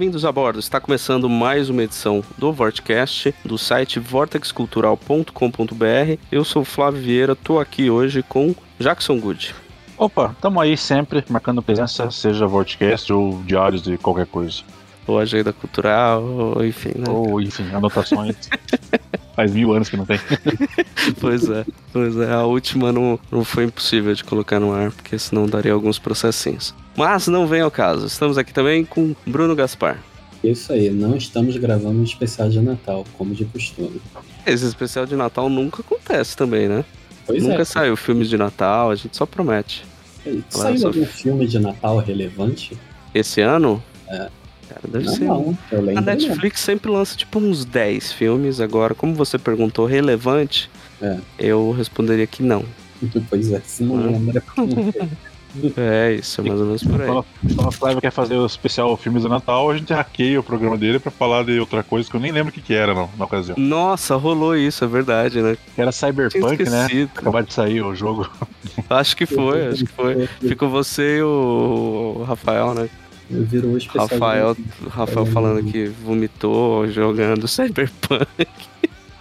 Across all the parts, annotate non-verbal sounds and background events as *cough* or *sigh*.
Bem-vindos a bordo. Está começando mais uma edição do Vortcast do site vortexcultural.com.br. Eu sou o Flávio Vieira, tô aqui hoje com Jackson Good. Opa, tamo aí sempre marcando presença, seja Vortcast ou diários de qualquer coisa. Ou agenda cultural, ou enfim, né? Ou, enfim, anotações. *laughs* Faz mil anos que não tem. *laughs* Pois é, pois é. A última não, não foi impossível de colocar no ar, porque senão daria alguns processinhos. Mas não vem ao caso. Estamos aqui também com Bruno Gaspar. Isso aí, não estamos gravando um especial de Natal, como de costume. Esse especial de Natal nunca acontece também, né? Pois nunca é. saiu filmes de Natal, a gente só promete. Saiu só- algum filme de Natal relevante? Esse ano? É. Cara, deve não, ser. não, eu A lembro. Netflix sempre lança tipo uns 10 filmes. Agora, como você perguntou, relevante, É. eu responderia que não. não. *laughs* Pois é, se não Ah. lembra. *laughs* É isso, é mais ou menos por aí. Quando a Flávia quer fazer o especial Filmes do Natal, a gente hackeia o programa dele pra falar de outra coisa que eu nem lembro o que, que era não, na ocasião. Nossa, rolou isso, é verdade, né? Que era Cyberpunk, né? Acabar de sair o jogo. Acho que foi, acho que foi. Ficou você e o Rafael, né? Virou o especial. Rafael, Rafael falando que vomitou jogando *laughs* Cyberpunk.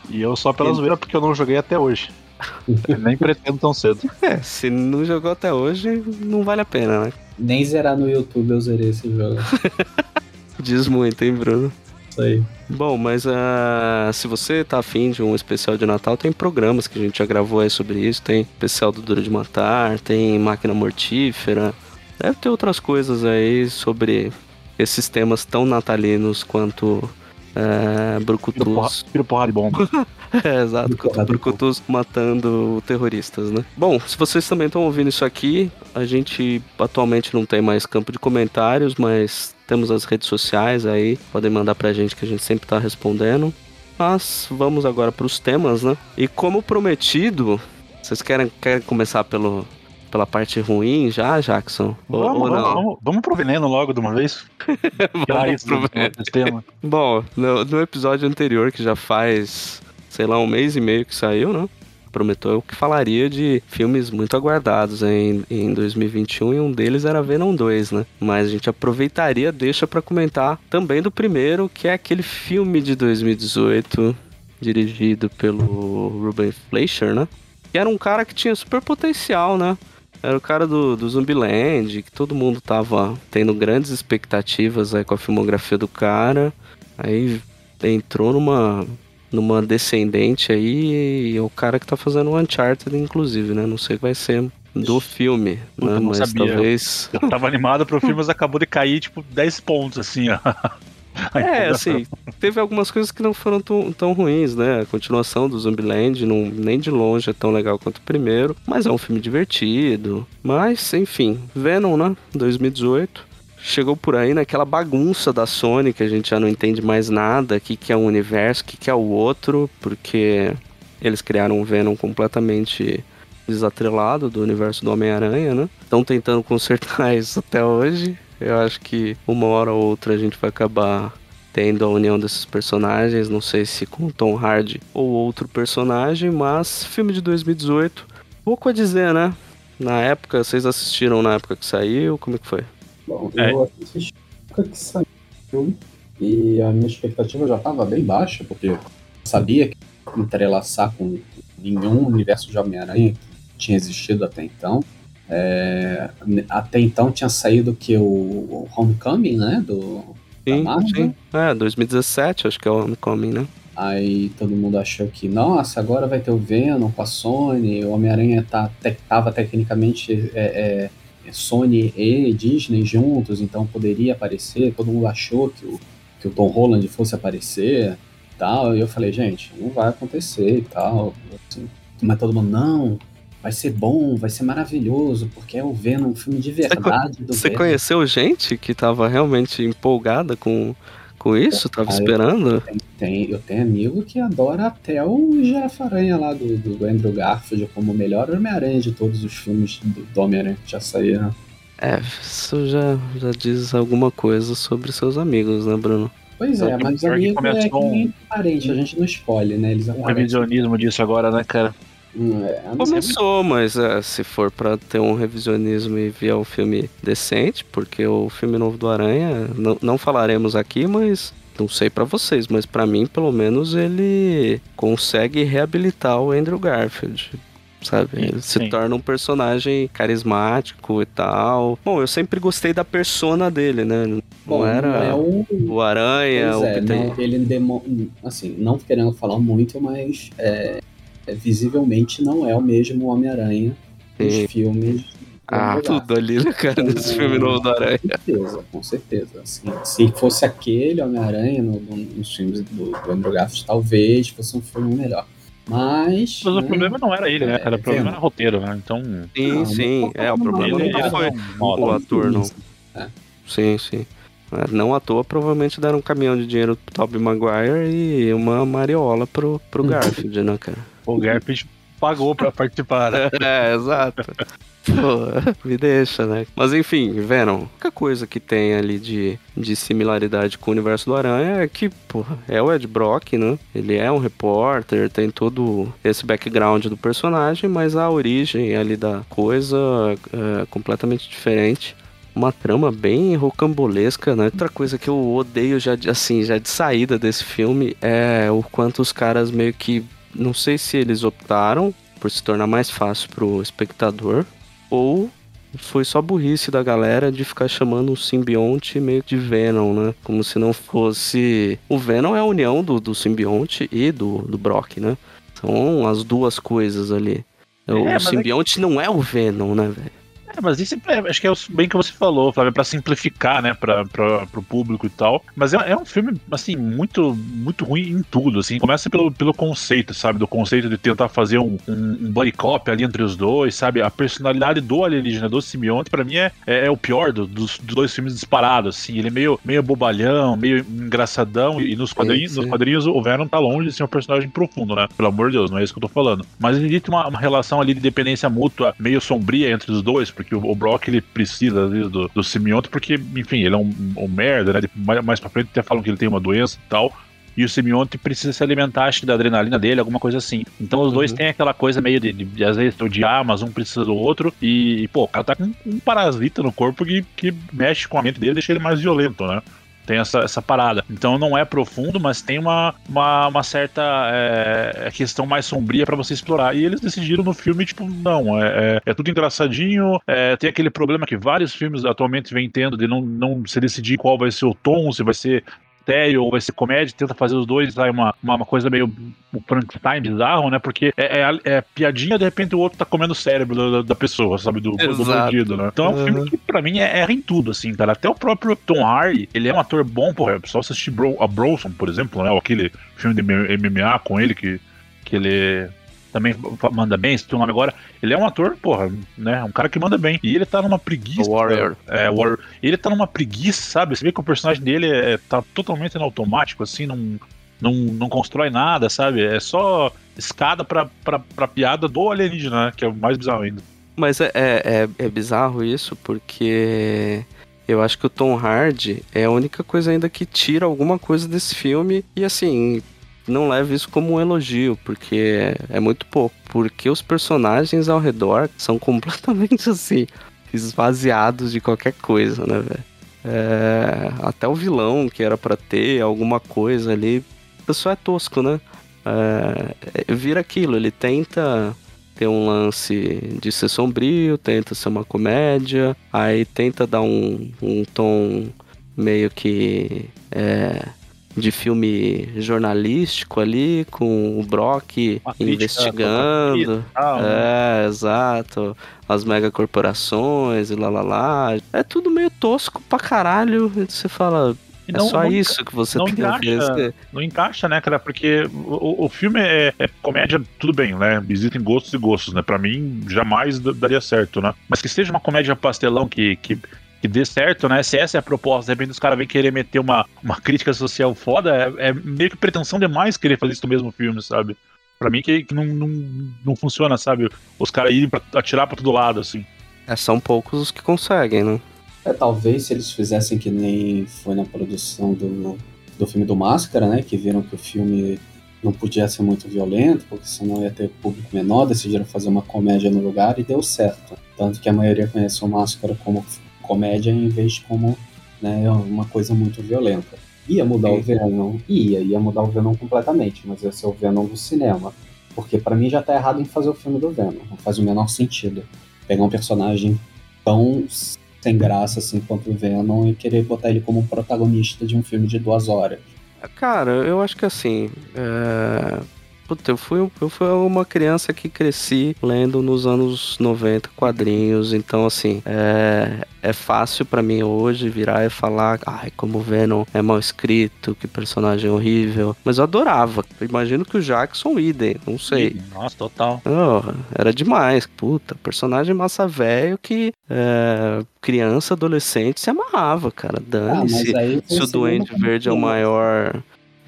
E eu só pela zoeira porque eu não joguei até hoje. Nem pretendo tão cedo. *laughs* É, se não jogou até hoje, não vale a pena, né? Nem zerar no YouTube eu zerei esse jogo. *laughs* Diz muito, hein, Bruno? Isso aí. Bom, mas ah, se você tá afim de um especial de Natal, tem programas que a gente já gravou aí sobre isso. Tem especial do Duro de Matar, tem Máquina Mortífera. Deve ter outras coisas aí sobre esses temas tão natalinos quanto é, Tiro Brucutus. porra- Tiro porrada de bomba. *laughs* É, exato, de Brucutus matando terroristas, né? Bom, se vocês também estão ouvindo isso aqui, a gente atualmente não tem mais campo de comentários, mas temos as redes sociais aí, podem mandar pra gente que a gente sempre tá respondendo. Mas vamos agora pros temas, né? E como prometido, vocês querem, querem começar pelo, pela parte ruim já, Jackson? Ou, Vamos, ou vamos, não? vamos, vamos pro veneno logo de uma vez. *laughs* Vamos pro veneno. Bom, no, no episódio anterior, que já faz, sei lá, um mês e meio que saiu, né? Prometeu que falaria de filmes muito aguardados em, em 2021 e um deles era Venom 2, né? Mas a gente aproveitaria, deixa pra comentar também do primeiro, que é aquele filme de 2018, dirigido pelo Ruben Fleischer, né? Que era um cara que tinha super potencial, né? Era o cara do, do Zumbiland, que todo mundo tava tendo grandes expectativas aí com a filmografia do cara. Aí entrou numa, numa descendente aí e é o cara que tá fazendo o Uncharted, inclusive, né? Não sei o que vai ser do filme, né? não Mas sabia. talvez. Eu tava animado pro filme, mas acabou de cair, tipo, 10 pontos, assim, ó. *laughs* É, assim, teve algumas coisas que não foram tão, tão ruins, né? A continuação do Zombieland não, nem de longe é tão legal quanto o primeiro, mas é um filme divertido. Mas, enfim, Venom, né? 2018. Chegou por aí naquela bagunça da Sony que a gente já não entende mais nada, o que, que é um universo, o que, que é o outro, porque eles criaram um Venom completamente desatrelado do universo do Homem-Aranha, né? Estão tentando consertar *laughs* isso até hoje. Eu acho que uma hora ou outra a gente vai acabar tendo a união desses personagens, não sei se com o Tom Hardy ou outro personagem, mas filme de 2018, pouco a dizer, né? Na época, vocês assistiram na época que saiu, como é que foi? Bom, É. eu assisti na época que saiu e a minha expectativa já estava bem baixa, porque eu sabia que entrelaçar com nenhum universo de Homem-Aranha que tinha existido até então. É, até então tinha saído que o, Homecoming, né? Do, Sim, sim. É, 2017, acho que é o Homecoming, né? Aí todo mundo achou que, nossa, agora vai ter o Venom com a Sony, o Homem-Aranha tá, te, tava tecnicamente é, é, é Sony e Disney juntos, então poderia aparecer, todo mundo achou que o, que o Tom Holland fosse aparecer e tal, e eu falei, gente, não vai acontecer e tal, assim. mas todo mundo, não, vai ser bom, vai ser maravilhoso, porque é o Venom, um filme de verdade do Você Venom. conheceu gente que tava realmente empolgada com, com isso? Tava Ah, eu- esperando? tem, eu tenho amigo que adora até o Jeff Aranha lá do, do Andrew Garfield como o melhor Homem-Aranha de todos os filmes do, do Homem-Aranha que já saíram. É, isso já, já diz alguma coisa sobre seus amigos, né, Bruno? Pois é, mas pior que amigo é que um- nem parente, a gente não escolhe, né? Eles Um revisionismo disso agora, né, cara? Hum, é, Começou, mas é, se for pra ter um revisionismo e ver um filme decente, porque o filme novo do Aranha, não, não falaremos aqui, mas não sei pra vocês, mas pra mim, pelo menos, ele consegue reabilitar o Andrew Garfield. Sabe? Sim, Ele se sim. torna um personagem carismático e tal. Bom, eu sempre gostei da persona dele, né? Não Bom, era é o. o Aranha, Pois o é, Peter. não, ele demo... assim, não querendo falar muito, mas é, visivelmente não é o mesmo Homem-Aranha dos Sim. filmes. do Ah, tudo ali, né, cara, nesse filme novo do Aranha. Com certeza, com certeza. Assim, se fosse aquele Homem-Aranha no- no- nos filmes do, do Andrew Garfield, talvez fosse um filme melhor. Mas. Mas o né, problema não era ele, né, cara? O É, problema é. era roteiro, né? Então. Sim, Não, sim. não É, o problema não, ele, não foi o ator, não. Sim, sim. É, Não à toa, provavelmente deram um caminhão de dinheiro pro Tobey Maguire e uma mariola pro, pro Garfield, né, cara? O Garfield pagou pra participar, né? *laughs* É, exato. Pô, me deixa, né? Mas enfim, Venom, a única coisa que tem ali de, de similaridade com o universo do Aranha é que, porra, é o Ed Brock, né? Ele é um repórter, tem todo esse background do personagem, mas a origem ali da coisa é completamente diferente. Uma trama bem rocambolesca, né? Outra coisa que eu odeio já, de- assim, já de saída desse filme é o quanto os caras meio que não sei se eles optaram por se tornar mais fácil pro espectador ou foi só burrice da galera de ficar chamando o simbionte meio de Venom, né? Como se não fosse. O Venom é a união do, do simbionte e do, do Brock, né? São as duas coisas ali. O mas é que- simbionte não é o Venom, né, velho? É, mas isso é, acho que é o bem que você falou, Flávio, pra simplificar, né, pra, pro público e tal. Mas é, é um filme, assim, muito muito ruim em tudo, assim. Começa pelo, pelo conceito, sabe? Do conceito de tentar fazer um, um, um buddy cop ali entre os dois, sabe? A personalidade do alienígena, do simbionte, pra mim é, é, é o pior do- dos, dos dois filmes disparados, assim. Ele é meio, meio bobalhão, meio engraçadão, e nos quadrinhos, nos quadrinhos o Venom tá longe de ser um personagem profundo, né? Pelo amor de Deus, não é isso que eu tô falando. Mas ele tem uma, uma relação ali de dependência mútua meio sombria entre os dois, porque o, o Brock ele precisa às vezes, do, do simbionte, porque, enfim, ele é um, um merda, né? Mais, mais pra frente até falam que ele tem uma doença e tal. E o simbionte precisa se alimentar, acho que da adrenalina dele, alguma coisa assim. Então os dois Uhum. têm aquela coisa meio de, de, de, às vezes, odiar, mas um precisa do outro. E, pô, o cara tá com um parasita no corpo que, que mexe com a mente dele e deixa ele mais violento, né? Tem essa, essa parada. Então não é profundo, mas tem uma, uma, uma certa é, questão mais sombria pra você explorar. E eles decidiram no filme, tipo, não, é, é, é tudo engraçadinho. é, tem aquele problema que vários filmes atualmente vêm tendo de não, não se decidir qual vai ser o tom, se vai ser sério ou vai ser comédia, tenta fazer os dois lá uma, uma, uma coisa meio o Frankenstein bizarro, né? Porque é, é, é piadinha, de repente o outro tá comendo o cérebro da, da pessoa, sabe? Do, do bandido, né? Então é um Uhum. filme que pra mim é, erra em tudo, assim, cara. Até o próprio Tom Hardy, ele é um ator bom, porra. É só assistir Bro, a Bronson, por exemplo, né? Ou aquele filme de MMA com ele que, que ele também manda bem, se o nome agora. Ele é um ator, porra, né? Um cara que manda bem. E ele tá numa preguiça. Warrior. É, Warrior. Ele tá numa preguiça, sabe? Você vê que o personagem dele é, tá totalmente no automático, assim, não, não, não constrói nada, sabe? É só escada pra, pra, pra piada do alienígena, né? Que é o mais bizarro ainda. Mas é, é, é, é bizarro isso, porque eu acho que o Tom Hardy é a única coisa ainda que tira alguma coisa desse filme. E assim, não leve isso como um elogio, porque é muito pouco. Porque os personagens ao redor são *laughs* completamente assim, esvaziados de qualquer coisa, né, velho? É, até o vilão que era pra ter alguma coisa ali, só é tosco, né? É, vira aquilo, ele tenta ter um lance de ser sombrio, tenta ser uma comédia, aí tenta dar um, um tom meio que é, de filme jornalístico ali, com o Brock Uma investigando. Ah, É, exato. As megacorporações e lá lá lá. É tudo meio tosco pra caralho. Você fala, é não- só não isso que você não tem que encaixa. oferecer. não encaixa, né, cara? Porque o, o filme é, é comédia, tudo bem, né? Existem gostos e gostos, né? Pra mim, jamais daria certo, né? Mas que seja uma comédia pastelão que, que, que dê certo, né? Se essa é a proposta, de repente os caras vêm querer meter uma, uma crítica social foda, é, é, meio que pretensão demais querer fazer isso no mesmo filme, sabe? Pra mim que, que não, não, não funciona, sabe? Os caras irem pra atirar pra todo lado, assim. É, são poucos os que conseguem, né? É, talvez se eles fizessem que nem foi na produção do, do filme do Máscara, né? Que viram que o filme não podia ser muito violento, porque senão ia ter público menor, decidiram fazer uma comédia no lugar e deu certo. Tanto que a maioria conhece o Máscara como comédia em vez de como né, uma coisa muito violenta. Ia mudar o Venom? Ia, ia mudar o Venom completamente, mas ia ser o Venom do cinema. Porque para mim já tá errado em fazer o filme do Venom, não faz o menor sentido. Pegar um personagem tão sem graça assim quanto o Venom e querer botar ele como protagonista de um filme de duas horas. Cara, eu acho que assim. É Puta, eu fui, eu fui uma criança que cresci lendo nos anos 90 quadrinhos, então assim, é, é fácil para mim hoje virar e falar, ai, como Venom é mal escrito, que personagem horrível. Mas eu adorava. Eu imagino que o Jackson idem, não sei. Nossa, total. Oh, era demais. Puta, personagem massa velho que é, criança, adolescente se amarrava, cara. Dane-se ah, se o Duende Verde é o maior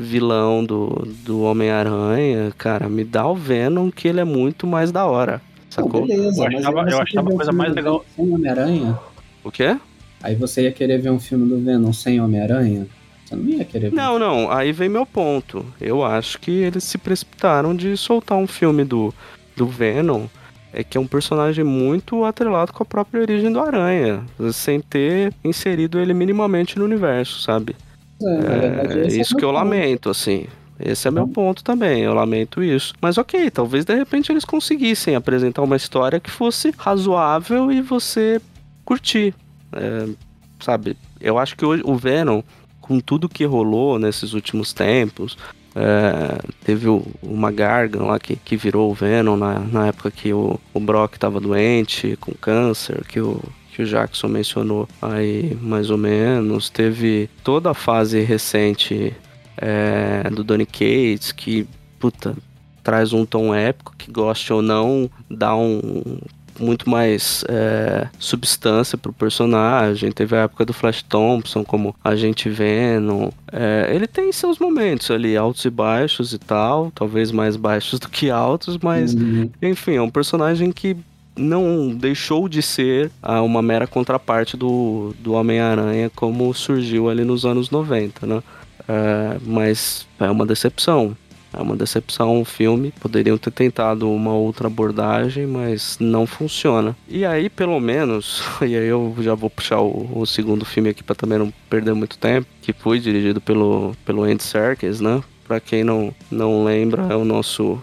vilão do, do Homem-Aranha, cara, me dá o Venom que ele é muito mais da hora. Sacou? beleza, eu achava, eu achava a coisa mais legal. Sem Homem-Aranha? O quê? Aí você ia querer ver um filme do Venom sem Homem-Aranha? Você não ia querer ver. Não, não, aí vem meu ponto. Eu acho que eles se precipitaram de soltar um filme do, do Venom é que é um personagem muito atrelado com a própria origem do Aranha, sem ter inserido ele minimamente no universo, sabe? É, é, isso é que eu ponto. lamento, assim. Esse é meu uhum. ponto também, eu lamento isso. Mas ok, talvez de repente eles conseguissem apresentar uma história que fosse razoável e você curtir. É, sabe, eu acho que hoje o Venom, com tudo que rolou nesses últimos tempos, é, teve o, uma Gargan lá que, que virou o Venom na, na época que o, o Brock estava doente, com câncer, que o que o Jackson mencionou aí mais ou menos. Teve toda a fase recente é, do Donny Cates, que, puta, traz um tom épico, que goste ou não, dá um muito mais é, substância pro personagem. Teve a época do Flash Thompson como Agente Venom. É, ele tem seus momentos ali, altos e baixos e tal, talvez mais baixos do que altos, mas uhum. enfim, é um personagem que não deixou de ser ah, uma mera contraparte do, do Homem-Aranha como surgiu ali nos anos 90, né? É, mas é uma decepção. É uma decepção o filme. Poderiam ter tentado uma outra abordagem, mas não funciona. E aí, pelo menos, *laughs* e aí eu já vou puxar o, o segundo filme aqui para também não perder muito tempo, que foi dirigido pelo, pelo Andy Serkis, né? Pra quem não, não lembra, é o nosso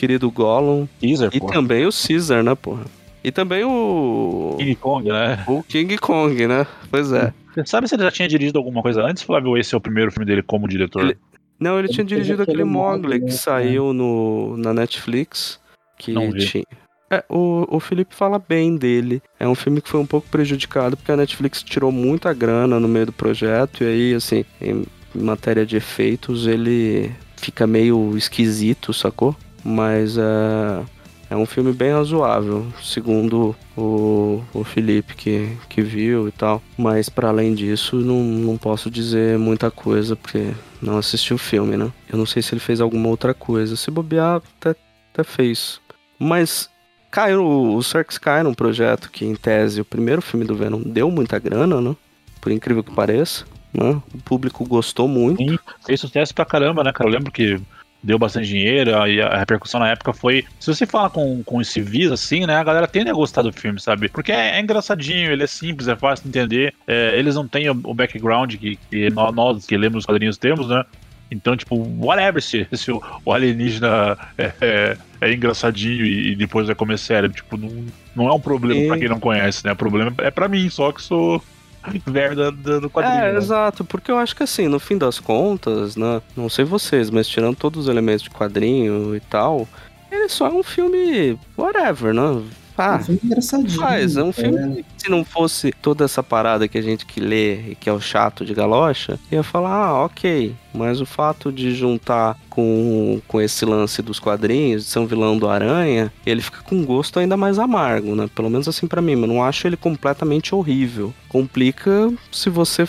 querido Gollum. Caesar, e porra. também o Caesar, né, porra? E também o. King Kong, né? O King Kong, né? Pois é. Você sabe se ele já tinha dirigido alguma coisa antes, Flávio? Ou esse é o primeiro filme dele como diretor? Ele... Não, ele, ele tinha dirigido aquele Mogli que né? saiu no, na Netflix. Que Não vi. tinha. É, o, o Felipe fala bem dele. É um filme que foi um pouco prejudicado porque a Netflix tirou muita grana no meio do projeto. E aí, assim, em matéria de efeitos, ele fica meio esquisito, sacou? Mas é. É um filme bem razoável, segundo o, o Felipe que, que viu e tal. Mas para além disso, não, não posso dizer muita coisa, porque não assisti o filme, né? Eu não sei se ele fez alguma outra coisa. Se bobear, até, até fez. Mas caiu, o Circus cai num projeto que, em tese, o primeiro filme do Venom deu muita grana, né? Por incrível que pareça. Né? O público gostou muito. Sim, fez sucesso pra caramba, né, cara? Eu lembro que deu bastante dinheiro, e a repercussão na época foi. Se você fala com, com esse vis assim, né? A galera tende a gostar do filme, sabe? Porque é, é engraçadinho, ele é simples, é fácil de entender. É, eles não têm o, o background que, que, nós que lemos os quadrinhos temos, né? Então, tipo, whatever se, se o, o alienígena é, é, é engraçadinho e, e, depois vai comer sério. Tipo, não, não é um problema e... pra quem não conhece, né? O problema é pra mim, só que sou *laughs* merda do quadrinho. É, né? exato, porque eu acho que assim, no fim das contas, né, não sei vocês, mas tirando todos os elementos de quadrinho e tal, ele só é um filme whatever, né? Ah, um filme engraçadinho. Faz, é um filme é. que, se não fosse toda essa parada que a gente que lê e que é o chato de galocha, ia falar, ah, ok. Mas o fato de juntar com, com esse lance dos quadrinhos, de ser um vilão do Aranha, ele fica com um gosto ainda mais amargo, né? Pelo menos assim pra mim, mas não acho ele completamente horrível. Complica se você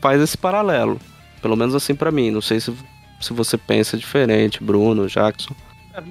faz esse paralelo. Pelo menos assim pra mim. Não sei se, se você pensa diferente, Bruno, Jackson.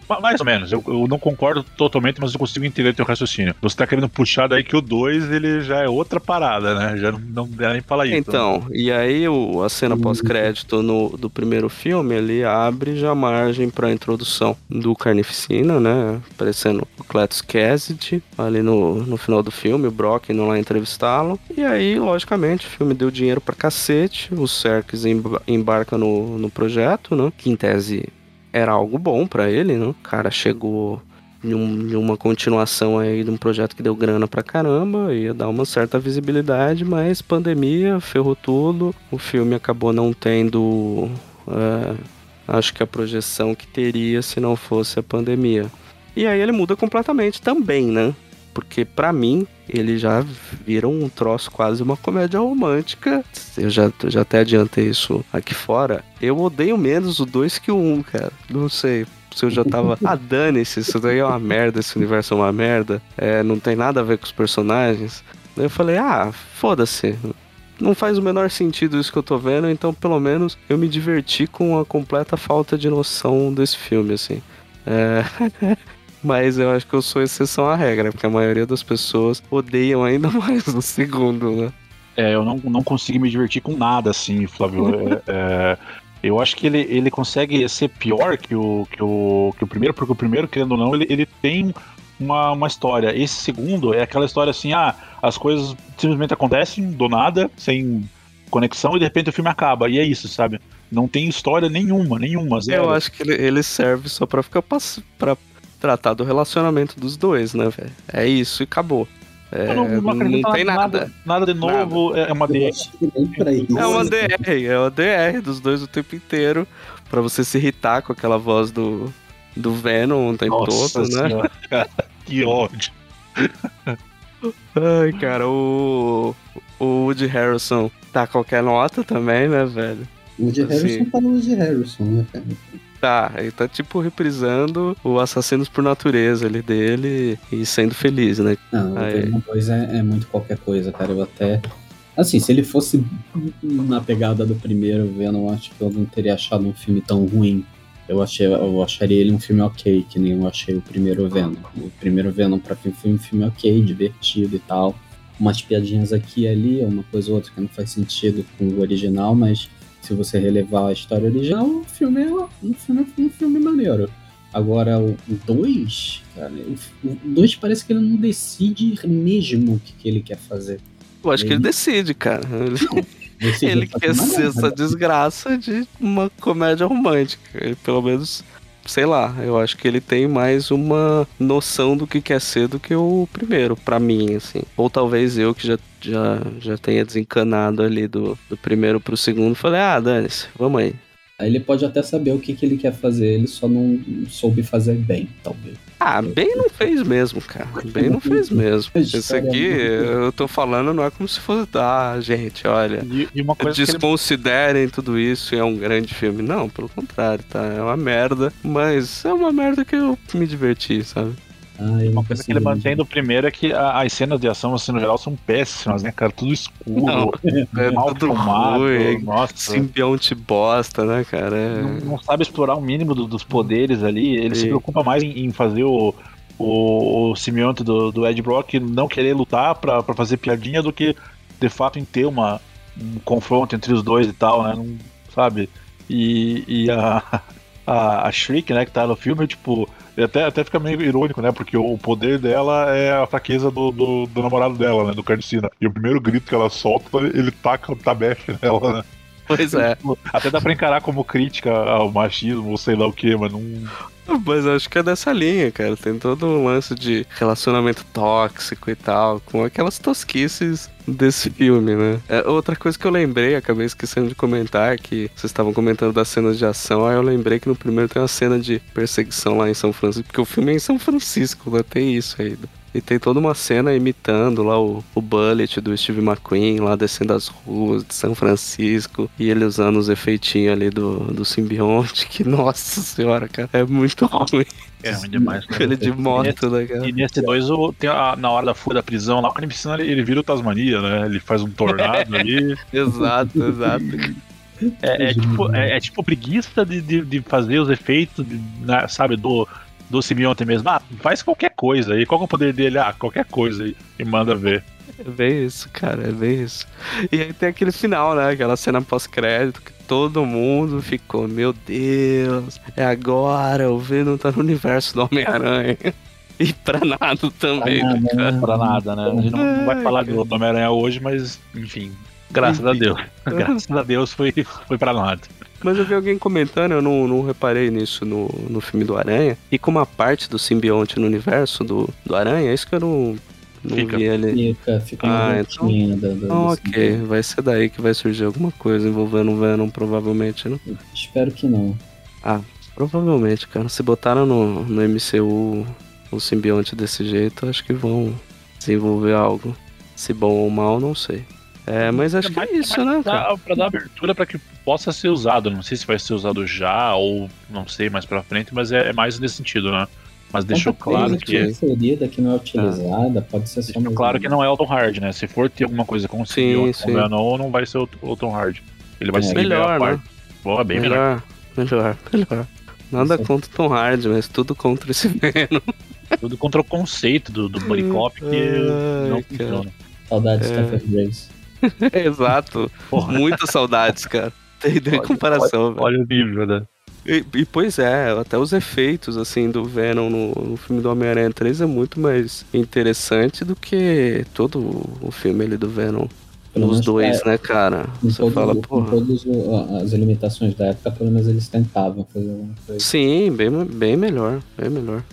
Ma- mais ou menos. Eu, eu não concordo totalmente, mas eu consigo entender teu raciocínio. Você tá querendo puxar daí que o 2 ele já é outra parada, né? Já não, não dá nem falar isso. Então, e aí o, a cena pós-crédito no, do primeiro filme, ele abre já margem pra introdução do Carnificina, né? Aparecendo o Cletus Cassidy ali no, no final do filme, o Brock indo lá entrevistá-lo. E aí, logicamente, o filme deu dinheiro pra cacete, o Serkis emba- embarca no, no projeto, né? Que em tese era algo bom pra ele, né? O cara chegou em uma continuação aí de um projeto que deu grana pra caramba, ia dar uma certa visibilidade, mas pandemia ferrou tudo. O filme acabou não tendo, é, acho que a projeção que teria se não fosse a pandemia. E aí ele muda completamente também, né? Porque pra mim ele já vira um troço quase uma comédia romântica. Eu já, já até adiantei isso aqui fora. Eu odeio menos o 2 que o 1, um, cara. Não sei. Se eu já tava. *laughs* Ah, dane-se, isso daí é uma merda, esse universo é uma merda. É, não tem nada a ver com os personagens. Daí eu falei, ah, foda-se. Não faz o menor sentido isso que eu tô vendo, então pelo menos eu me diverti com a completa falta de noção desse filme, assim. É. *laughs* Mas eu acho que eu sou exceção à regra, porque a maioria das pessoas odeiam ainda *laughs* mais o segundo, né? É, eu não, não consegui me divertir com nada, assim, Flávio. É, é, eu acho que ele, ele consegue ser pior que o, que, o, que o primeiro, porque o primeiro, querendo ou não, ele, ele tem uma, uma história. Esse segundo é aquela história assim, ah, as coisas simplesmente acontecem do nada, sem conexão, e de repente o filme acaba. E é isso, sabe? Não tem história nenhuma, nenhuma, zero. Eu acho que ele, ele serve só pra ficar pra tratar do relacionamento dos dois, né, velho? É isso e acabou. É, Eu não, não não, acredito tem nada. nada. Nada de novo, é uma Eu DR. isso. É uma DR, é uma DR dos dois o tempo inteiro, pra você se irritar com aquela voz do, do Venom o tempo Nossa todo, né? senhora, cara, *laughs* que ódio. Ai, cara, o, o Woody Harrison tá qualquer nota também, né, velho? O de Harrison Sim. tá no de Harrison, né, cara? Tá, ele tá tipo reprisando o Assassinos por Natureza ali dele e sendo feliz, né? Não, Ah, o Venom 2 é, é muito qualquer coisa, cara. Eu até. Assim, se ele fosse na pegada do primeiro Venom, acho que eu não teria achado um filme tão ruim. Eu, achei, eu acharia ele um filme ok, que nem eu achei o primeiro Venom. O primeiro Venom pra mim foi um filme ok, divertido e tal. Umas piadinhas aqui e ali, uma coisa ou outra que não faz sentido com o original, mas se você relevar a história original, o filme é um filme, um filme maneiro. Agora, o 2, cara, o 2 parece que ele não decide mesmo o que, que ele quer fazer. Eu acho que ele Ele- decide, cara. *laughs* Ele, Decide ele quer ser essa desgraça de uma comédia romântica. Ele, pelo menos, sei lá, eu acho que ele tem mais uma noção do que quer ser do que o primeiro, pra mim, assim. Ou talvez eu que já, já, já tenha desencanado ali do, do primeiro pro segundo, falei, ah, dane-se, vamos aí. Aí ele pode até saber o que, que ele quer fazer, ele só não soube fazer bem, talvez. Ah, bem não fez mesmo, cara. Bem não fez mesmo. *laughs* Esse aqui, eu tô falando, não é como se fosse, ah, gente, olha. E, e uma coisa que ele Desconsiderem tudo isso e é um grande filme. Não, pelo contrário, tá? É uma merda, mas é uma merda que eu me diverti, sabe? Eu Uma coisa que ele mantém do primeiro é que a- as cenas de ação, assim, no geral, são péssimas, né, cara? Tudo escuro, Não, É mal tudo filmado, ruim, nossa. simbionte bosta, né, cara? É- Não, não sabe explorar o mínimo do- dos poderes ali. Ele se Sim. preocupa mais em, em fazer o, o, o simbionte do, do Ed Brock não querer lutar pra, pra fazer piadinha do que, de fato, em ter uma, um confronto entre os dois e tal, né? Não, sabe? E, e a, a, a Shriek, né, que tá no filme, tipo, até, até fica meio irônico, né? Porque o poder dela é a fraqueza do, do, do namorado dela, né? Do Carnicina. E o primeiro grito que ela solta, ele taca o tabefe nela, né? Pois é. Até dá pra encarar como crítica ao machismo, ou sei lá o que, mas não. Mas acho que é dessa linha, cara. Tem todo um lance de relacionamento tóxico e tal, com aquelas tosquices desse filme, né? É, outra coisa que eu lembrei, acabei esquecendo de comentar, que vocês estavam comentando das cenas de ação, aí eu lembrei que no primeiro tem uma cena de perseguição lá em São Francisco, porque o filme é em São Francisco, né? Tem isso aí. E tem toda uma cena imitando lá o, o Bullet do Steve McQueen, lá descendo as ruas de São Francisco, e ele usando os efeitinhos ali do, do simbionte, que, *laughs* nossa senhora, cara, é muito ruim. É ruim demais. Cara. Ele de moto, né, cara? E nesse dois, o, tem a- na hora da fuga da prisão, lá quando ele ele, ele vira o Tasmania, né? Ele faz um tornado ali. *laughs* exato, exato. É, é tipo, é, é tipo preguiça de, de, de fazer os efeitos, de, né, sabe, do, do simbionte mesmo. Ah, faz qualquer coisa aí. Qual é o poder dele? Ah, qualquer coisa aí. E manda ver. É bem isso, cara, é bem isso. E aí tem aquele final, né? Aquela cena pós-crédito que todo mundo ficou, meu Deus, é agora, o Venom tá no universo do Homem-Aranha. *laughs* E pra nada também, Pra né, nada, cara? né? Pra nada, né? A gente não vai Ai, falar cara. do Homem-Aranha hoje, mas, enfim. Graças a. Deus. *laughs* Graças a Deus foi, foi pra nada. Mas eu vi alguém comentando, eu não, não reparei nisso no, no filme do Aranha. E como a parte do simbionte no universo do, do Aranha, é isso que eu não, não Fica. vi ali. Fica, fica Ah, então- da- da- Ah, do ok, vai ser daí que vai surgir alguma coisa envolvendo o Venom, provavelmente, né? simbionte. Espero que não. Provavelmente, cara. Se botaram no, no MCU o simbionte desse jeito, acho que vão desenvolver algo. Se bom ou mal, não sei. É, mas acho que é isso, né, cara? Pra, pra dar abertura pra que possa ser usado. Não sei se vai ser usado já ou não sei mais pra frente, mas é, é mais nesse sentido, né? Mas deixou claro que é. inserida que não é utilizada, pode ser só Deixou claro que não é o Tom Hardy, né? Se for ter alguma coisa com o Sim, simbionte sim. o Venom, não vai ser o, o Tom Hardy. Ele vai É. a Melhor, né? parte. Boa, bem melhor. Melhor, melhor, melhor. Nada Isso. contra o Tom Hardy, mas tudo contra esse Venom. Tudo contra o conceito do, do Buddy Cop que *laughs* Ai, não cara. funciona. Saudades É. Stephen Grace. *laughs* Exato. Muitas saudades, cara. Tem nem Olha, comparação, velho. Olha o nível, né? E, e, pois é, até os efeitos assim do Venom no, no filme do Homem-Aranha 3 é muito mais interessante do que todo o filme ali do Venom. Pelo Os menos dois, pra- né, cara? Você todo- fala, porra. todas as limitações da época, pelo menos eles tentavam fazer alguma coisa. Sim, bem, bem melhor, bem melhor.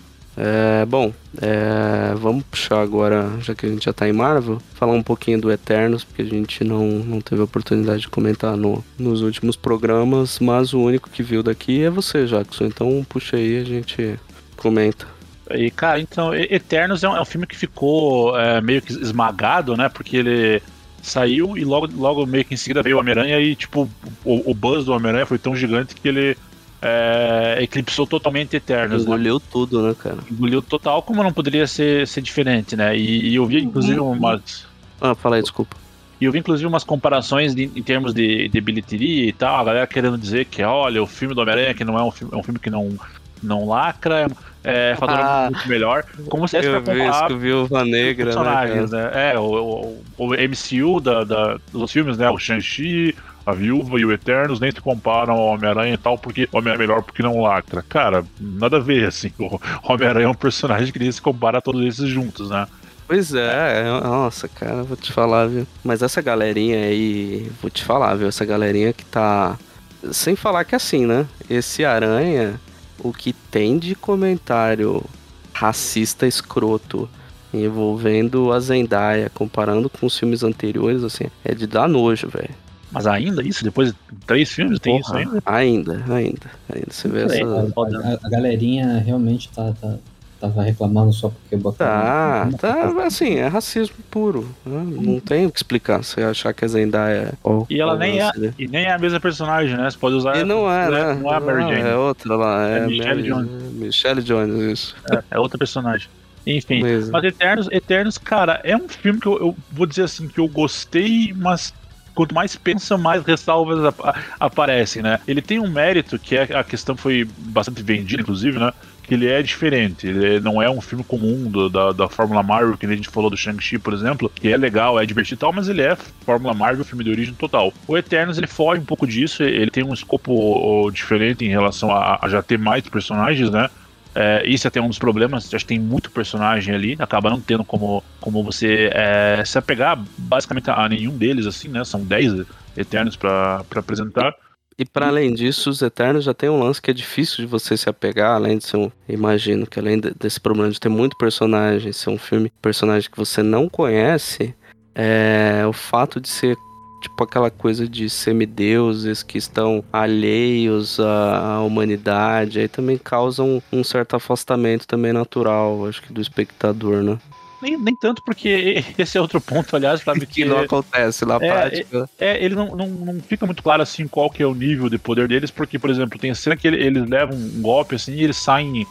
É, bom, é, vamos puxar agora, já que a gente já tá em Marvel, falar um pouquinho do Eternos, porque a gente não, não teve a oportunidade de comentar no, nos últimos programas, mas o único que viu daqui é você, Jackson. Então puxa aí a gente comenta. E, cara, então, Eternos é um, é um filme que ficou é, meio que esmagado, né? Porque ele saiu e logo, logo meio que em seguida veio o Homem-Aranha e, tipo, o, o buzz do Homem-Aranha foi tão gigante que ele é, eclipsou totalmente Eternos, né? Engoliu tudo, né, cara? Engoliu total, como não poderia ser, ser diferente, né? E, e eu vi, inclusive, umas... Ah, fala aí, desculpa. E eu vi, inclusive, umas comparações de- em termos de, de bilheteria e tal, a galera querendo dizer que, olha, o filme do Homem-Aranha, que não é um filme, é um filme que não, não lacra, é faturando Ah. muito melhor. Como se Eu isso comparar que Viúva Negra, né, né? É, o, o, o MCU da, da- dos filmes, né? O Shang-Chi, a Viúva e o Eternos nem se comparam ao Homem-Aranha e tal, porque Homem é melhor porque não lacra. Cara, nada a ver, assim. O Homem-Aranha é um personagem que nem se compara a todos esses juntos, né? Pois é, é, nossa, cara, vou te falar, viu? Mas essa galerinha aí, vou te falar, viu? Essa galerinha que tá. Sem falar que assim, né? Esse Aranha, o que tem de comentário racista escroto envolvendo a Zendaya, comparando com os filmes anteriores, assim, é de dar nojo, velho. Mas ainda isso, depois de três filmes, tem isso ainda? Ainda, ainda, ainda. Você vê É, essa. A, a- a galerinha realmente tá, tá- tava reclamando só porque Tá, botaram. tá, assim, é racismo puro. né? Não tem o que explicar. Você achar que a Zendaya é. E ela nem é, e nem é a mesma personagem, né? Você pode usar. E não é, né? Não é a Mary Jane. É outra lá. É, É Michelle Mary- Jones. Michelle Jones, isso. É, é outra personagem. Enfim. Mesmo. Mas Eternos, Eternos, cara, é um filme que eu, eu vou dizer assim, que eu gostei, mas quanto mais pensa, mais ressalvas ap- aparecem, né? Ele tem um mérito que é a questão que foi bastante vendida, inclusive, né? Que ele é diferente, ele não é um filme comum do- da, da Fórmula Marvel, que a gente falou do Shang-Chi, por exemplo, que é legal, é divertido e tal, mas ele é Fórmula Marvel, filme de origem total. O Eternos, ele foge um pouco disso, ele tem um escopo diferente em relação a, a já ter mais personagens, né? É, isso é até um dos problemas, acho que tem muito personagem ali, acaba não tendo como, como você é, se apegar basicamente a nenhum deles, assim, né? São 10 Eternos pra pra apresentar. E para além disso, os Eternos já tem um lance que é difícil de você se apegar, além de ser um. Imagino que além de- desse problema de ter muito personagem, ser um filme, personagem que você não conhece, é o fato de ser tipo aquela coisa de semideuses que estão alheios à, à humanidade, aí também causa um, um certo afastamento também natural, acho que do espectador, né? Nem, nem tanto, porque *laughs* esse é outro ponto, aliás, Flávio, que, que não acontece na é, prática. É, é, ele não, não, não fica muito claro assim qual que é o nível de poder deles, porque, por exemplo, tem a cena que ele, eles levam um golpe assim e eles saem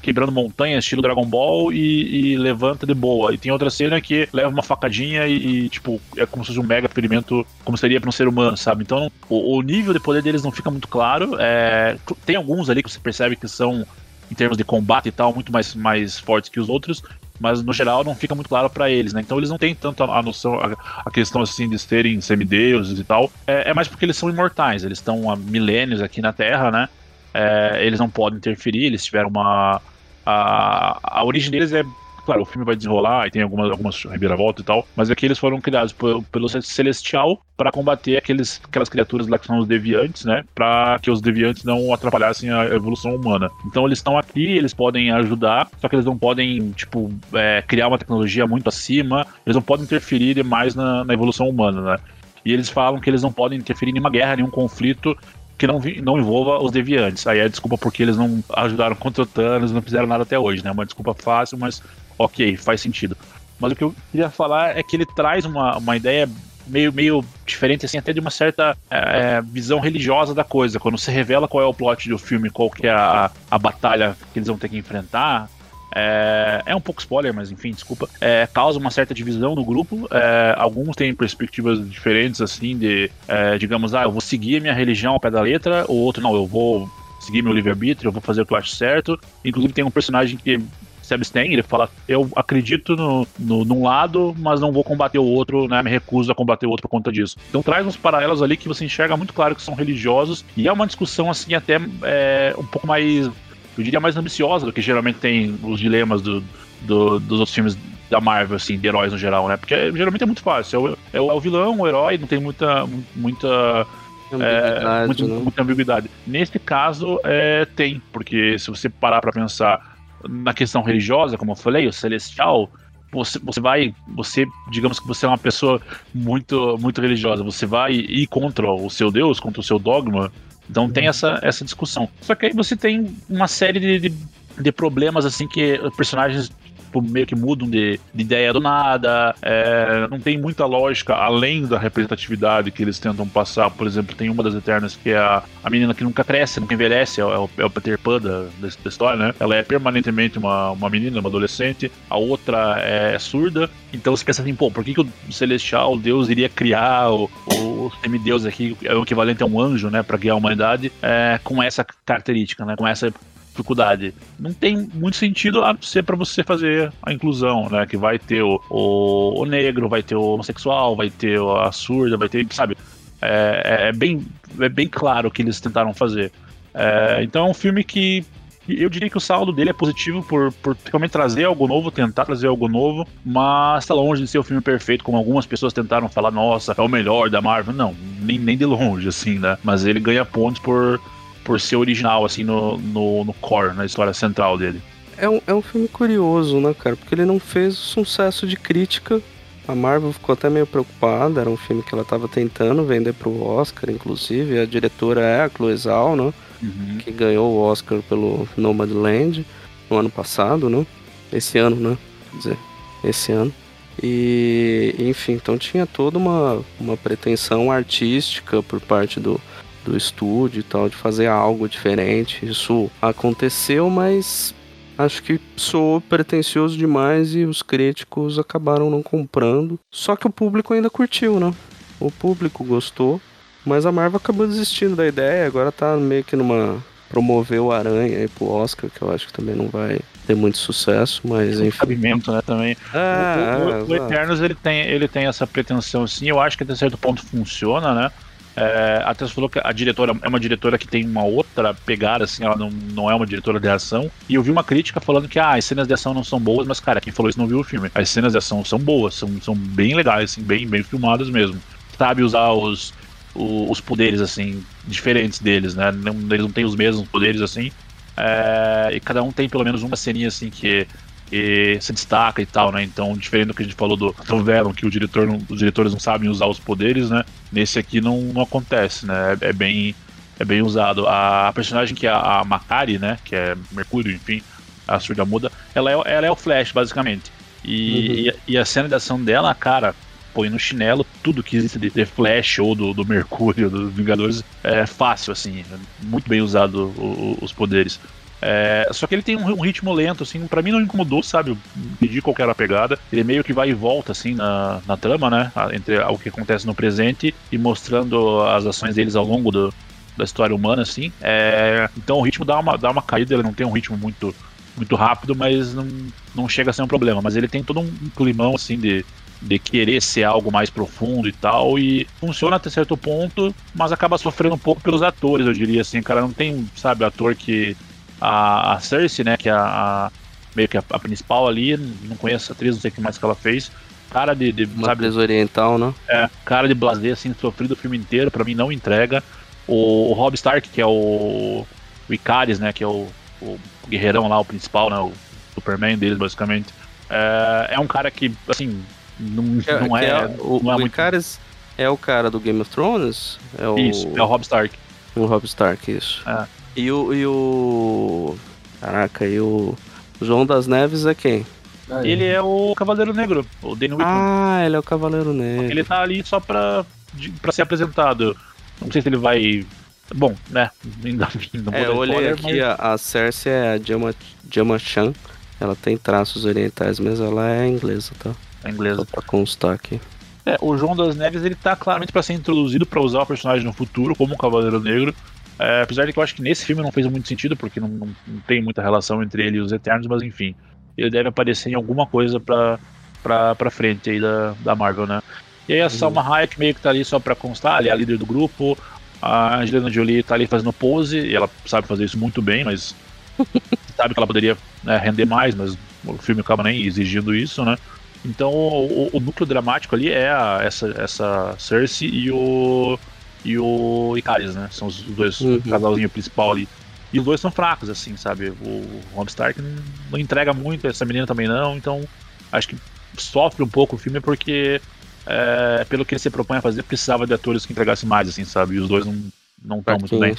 quebrando montanhas, estilo Dragon Ball, e, e, levanta de boa. E tem outra cena que leva uma facadinha e, e, tipo, é como se fosse um mega ferimento, como seria para um ser humano, sabe? Então, o, o, nível de poder deles não fica muito claro. É, tem alguns ali que você percebe que são, em termos de combate e tal, muito mais, mais fortes que os outros. Mas no geral não fica muito claro para eles, né? Então eles não têm tanto a noção, a, a, questão assim de serem semideuses e tal. É, é mais porque eles são imortais, eles estão há milênios aqui na Terra, né? É, eles não podem interferir, eles tiveram uma. A, a origem deles é. Claro, o filme vai desenrolar e tem algumas, algumas reviravoltas e tal, mas aqui eles foram criados pelo Celestial para combater aqueles, aquelas criaturas lá que são os deviantes, né? Para que os deviantes não atrapalhassem a evolução humana. Então eles estão aqui, eles podem ajudar, só que eles não podem, tipo, é, criar uma tecnologia muito acima, eles não podem interferir demais na, na evolução humana, né? E eles falam que eles não podem interferir em nenhuma guerra, nenhum conflito, que não, não envolva os deviantes. Aí é desculpa porque eles não ajudaram contra o Thanos, não fizeram nada até hoje, né? Uma desculpa fácil, mas ok, faz sentido. Mas o que eu queria falar é que ele traz uma, uma ideia meio, meio diferente, assim, até de uma certa é, visão religiosa da coisa. Quando você revela qual é o plot do filme, qual que é a, a batalha que eles vão ter que enfrentar, é, é, um pouco spoiler, mas enfim, desculpa. É, causa uma certa divisão no grupo. É, alguns têm perspectivas diferentes, assim, de, é, digamos, ah, eu vou seguir minha religião ao pé da letra, o outro, não, eu vou seguir meu livre-arbítrio, eu vou fazer o que eu acho certo. Inclusive, tem um personagem que se abstém, ele fala, eu acredito no, no, num lado, mas não vou combater o outro, né? Me recuso a combater o outro por conta disso. Então traz uns paralelos ali que você enxerga muito claro que são religiosos, e é uma discussão assim até é, um pouco mais eu diria, mais ambiciosa do que geralmente tem os dilemas do, do, dos outros filmes da Marvel, assim, de heróis no geral, né? Porque geralmente é muito fácil. É o, é o, é vilão, o herói, não tem muita. muita é, muita, né? muita, ambiguidade. Nesse caso, é, tem, porque se você parar para pensar na questão religiosa, como eu falei, o celestial, você, você vai, você, digamos que você é uma pessoa muito, muito religiosa, você vai ir contra o seu Deus, contra o seu dogma, então tem essa, essa discussão. Só que aí você tem uma série de, de, de problemas assim que personagens tipo, meio que mudam de, de ideia do nada, é, não tem muita lógica além da representatividade que eles tentam passar. Por exemplo, tem uma das Eternas que é a, a menina que nunca cresce, nunca envelhece, é o, é o Peter Pan da, da, história, né? Ela é permanentemente uma, uma menina, uma adolescente, a outra é surda. Então você pensa assim, pô, por que, que o Celestial, o Deus, iria criar o, o, o semideus aqui, é o equivalente a um anjo, né, para guiar a humanidade, é, com essa característica, né, com essa dificuldade. Não tem muito sentido a ser para você fazer a inclusão, né? Que vai ter o, o, o, negro, vai ter o homossexual, vai ter a surda, vai ter, sabe? É, é, é bem, é bem claro o que eles tentaram fazer. É, então é um filme que eu diria que o saldo dele é positivo por, por realmente trazer algo novo, tentar trazer algo novo, mas está longe de ser o filme perfeito, como algumas pessoas tentaram falar, nossa, é o melhor da Marvel. Não, nem, nem de longe, assim, né? Mas ele ganha pontos por, por ser original, assim, no, no, no core, na história central dele. É um, é um filme curioso, né, cara? Porque ele não fez sucesso de crítica. A Marvel ficou até meio preocupada, era um filme que ela estava tentando vender pro Oscar, inclusive. A diretora é a Chloe Zhao, né? Uhum. Que ganhou o Oscar pelo Nomadland no ano passado, né? Esse ano, né? Quer dizer, esse ano. E, enfim, então tinha toda uma, uma pretensão artística por parte do, do estúdio e tal, de fazer algo diferente. Isso aconteceu, mas acho que sou pretencioso demais e os críticos acabaram não comprando. Só que o público ainda curtiu, né? O público gostou, mas a Marvel acabou desistindo da ideia, agora tá meio que numa promover o Aranha aí pro Oscar, que eu acho que também não vai ter muito sucesso, mas enfim. Cabimento, né, também. Ah, o, o, é, o Eternos, ele tem, ele tem essa pretensão, sim, eu acho que até certo ponto funciona, né? É, até você falou que a diretora é uma diretora que tem uma outra pegada, assim, ela não, não é uma diretora de ação. E eu vi uma crítica falando que ah, as cenas de ação não são boas, mas, cara, quem falou isso não viu o filme. As cenas de ação são boas, são, são bem legais, assim, bem, bem filmadas mesmo. Sabe usar os, os, poderes, assim, diferentes deles, né? Não, eles não têm os mesmos poderes, assim. É, e cada um tem pelo menos uma ceninha, assim, que e se destaca e tal, né? Então, diferente do que a gente falou do Tom Veron, que o diretor não, os diretores não sabem usar os poderes, né? Nesse aqui não, não acontece, né? É, é bem é bem usado. A personagem que é a Makari, né? Que é Mercúrio, enfim, a surda muda, ela é, ela é o Flash, basicamente. E, e, e a cena de ação dela, cara, põe no chinelo tudo que existe de The Flash ou do, do Mercúrio, dos Vingadores, é fácil, assim, muito bem usado o- os poderes. É, só que ele tem um, um ritmo lento, assim, pra mim não incomodou, sabe? Eu entendi qual era a pegada. Ele meio que vai e volta, assim, na, na trama, né? Entre o que acontece no presente e mostrando as ações deles ao longo do, da história humana, assim. É, então o ritmo dá uma, dá uma caída, ele não tem um ritmo muito, muito rápido, mas não, não chega a ser um problema. Mas ele tem todo um climão, assim, de, de querer ser algo mais profundo e tal, e funciona até certo ponto, mas acaba sofrendo um pouco pelos atores, eu diria assim, cara, não tem, sabe, ator que a, a Cersei, né, que é a, a- meio que a, a principal ali, não conheço a atriz, não sei o que mais que ela fez, cara de, de Uma sabe, oriental, né? é, cara de blazer, assim, sofrido o filme inteiro, pra mim não entrega. O, o Rob Stark, que é o, o Icaris, né, que é o, o guerreirão lá, o principal, né, o Superman deles, basicamente, é, é um cara que, assim, não, não Que é, que o, não é o muito... Icarus é o cara do Game of Thrones? É o, Isso, é o Rob Stark. o Rob Stark, isso. É. E o, e o. Caraca, e o. João das Neves é quem? Ah, Ele é o Cavaleiro Negro, o Danny Whitman. Ah, ele é o Cavaleiro Negro. Ele tá ali só pra, de- pra ser apresentado. Não sei se ele vai... Bom, né, ainda *laughs* não vou É, eu olhei aqui, mas- a, a Cersei é a Jama, Jama Chan. Ela tem traços orientais, mas ela é inglesa, tá? É inglesa. Só pra constar aqui. É, o João das Neves ele tá claramente pra ser introduzido pra usar o personagem no futuro como um Cavaleiro Negro. É, apesar de que eu acho que nesse filme não fez muito sentido, porque não, não- não tem muita relação entre ele e os Eternos, mas enfim. Ele deve aparecer em alguma coisa pra, pra, pra frente aí da, da Marvel, né? E aí a Salma Hayek meio que tá ali só pra constar, ela é a líder do grupo. A Angelina Jolie tá ali fazendo pose, e ela sabe fazer isso muito bem, mas *laughs* sabe que ela poderia né, render mais, mas o filme acaba nem exigindo isso, né? Então o, o núcleo dramático ali é a- essa, essa Cersei e o e o Icaris, né? São os dois Uhum. casalzinho principal ali. E os dois são fracos, assim, sabe? O Rob Stark não, entrega muito, essa menina também não, então acho que sofre um pouco o filme porque é, pelo que ele se propõe a fazer, precisava de atores que entregassem mais, assim, sabe? E os dois não não estão muito bem.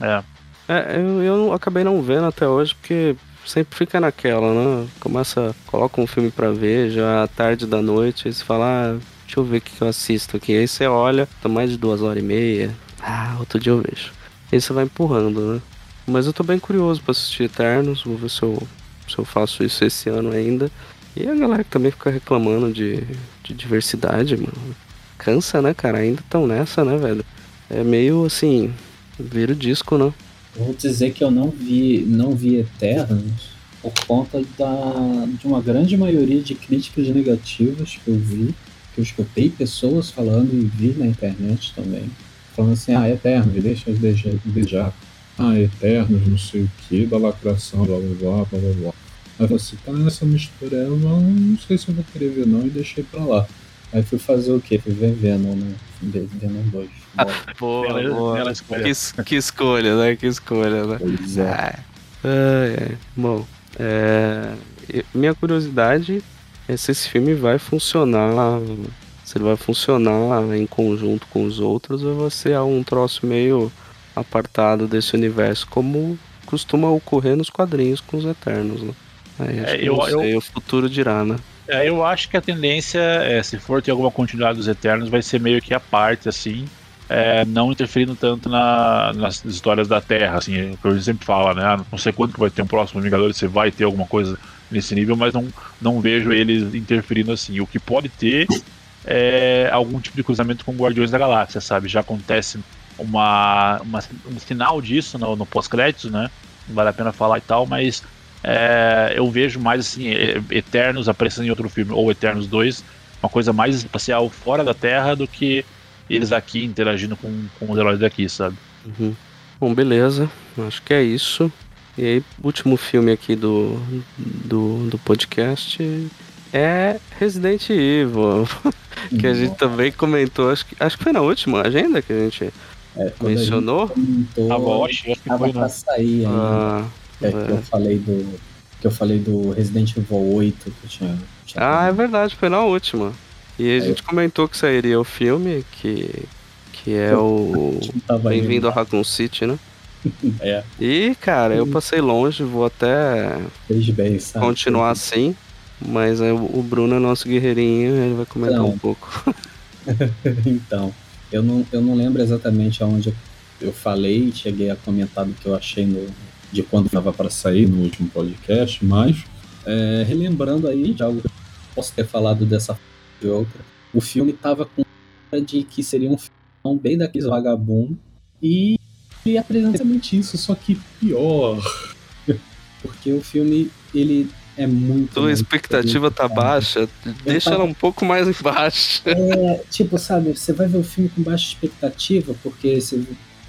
É. É, eu, eu acabei não vendo até hoje, porque sempre fica naquela, né? Começa, coloca um filme pra ver, já à tarde da noite, aí você fala, ah, deixa eu ver o que, eu assisto aqui. Aí você olha, tá mais de duas horas e meia. Ah, outro dia eu vejo. Aí você vai empurrando, né? Mas eu tô bem curioso pra assistir Eternos, vou ver se eu, se eu faço isso esse ano ainda. E a galera que também fica reclamando de, de diversidade, mano. Cansa, né, cara? Ainda tão nessa, né, velho? É meio assim, vira o disco, né? Vou dizer que eu não vi, não vi Eternos por conta da, de uma grande maioria de críticas negativas que eu vi, que eu escutei pessoas falando e vi na internet também, falando assim, ah, Eternos, deixa eu beijar. beijar. Ah, Eternos, não sei o que, da lacração, blá blá blá, blá blá blá. Aí eu falei assim, tá nessa mistura, eu não, não sei se eu vou querer ver não, e deixei pra lá. Aí fui fazer o quê? Fui ver Venom, né? Ve- Venom 2. Bom, *laughs* Boa, boa. escolha. Que, que escolha, né? Que escolha, né? pois é. Ai, ai, ai. Bom, é, minha curiosidade é se esse filme vai funcionar, se ele vai funcionar em conjunto com os outros ou vai ser um troço meio apartado desse universo, como costuma ocorrer nos quadrinhos com os Eternos, né? Aí, acho É, que eu- não eu- sei, o futuro dirá, né? É, eu acho que a tendência, é, se for ter alguma continuidade dos Eternos, vai ser meio que a parte, assim, é, não interferindo tanto na- nas histórias da Terra, assim, é que eu sempre falo, né? Ah, Não sei quando que vai ter um próximo Vingadores, se vai ter alguma coisa nesse nível, mas não, não vejo eles interferindo assim. O que pode ter é algum tipo de cruzamento com Guardiões da Galáxia, sabe? Já acontece uma, uma- um sinal disso no, no pós-créditos, né? Não vale a pena falar e tal, mas é, eu vejo mais assim, é, Eternos aparecendo em outro filme, ou Eternos 2, uma coisa mais espacial fora da Terra do que eles aqui interagindo com, com os heróis daqui, sabe? Uhum. Bom, beleza. Acho que é isso. E aí, último filme aqui do, do, do podcast é Resident Evil. *laughs* que a gente também comentou, acho que, acho que foi na última agenda que a gente É, quando a gente mencionou. comentou, A voz, acho que tava foi pra sair ainda. Ah, É, que eu falei do. Que eu falei do Resident Evil 8 que eu tinha. tinha ah, é verdade, foi na última. E a Aí gente comentou que sairia o filme, que, que é o. Bem-vindo a Raccoon City, né? É, E, cara, eu passei longe, vou até fez bem, sabe? continuar assim. Mas o Bruno é nosso guerreirinho, ele vai comentar Não. um pouco. *laughs* *laughs* então, eu não, eu não lembro exatamente aonde eu falei, cheguei a comentar do que eu achei no, de quando estava para sair no último podcast, mas é, relembrando aí de algo que eu posso ter falado dessa de outra, o filme estava com cara de que seria um filme bem daqueles vagabundo e, e apresenta exatamente isso, só que pior. *laughs* Porque o filme, ele é muito... Tua muito expectativa tá baixa, deixa ela um pouco mais embaixo. É, tipo, sabe, você vai ver o filme com baixa expectativa, porque você,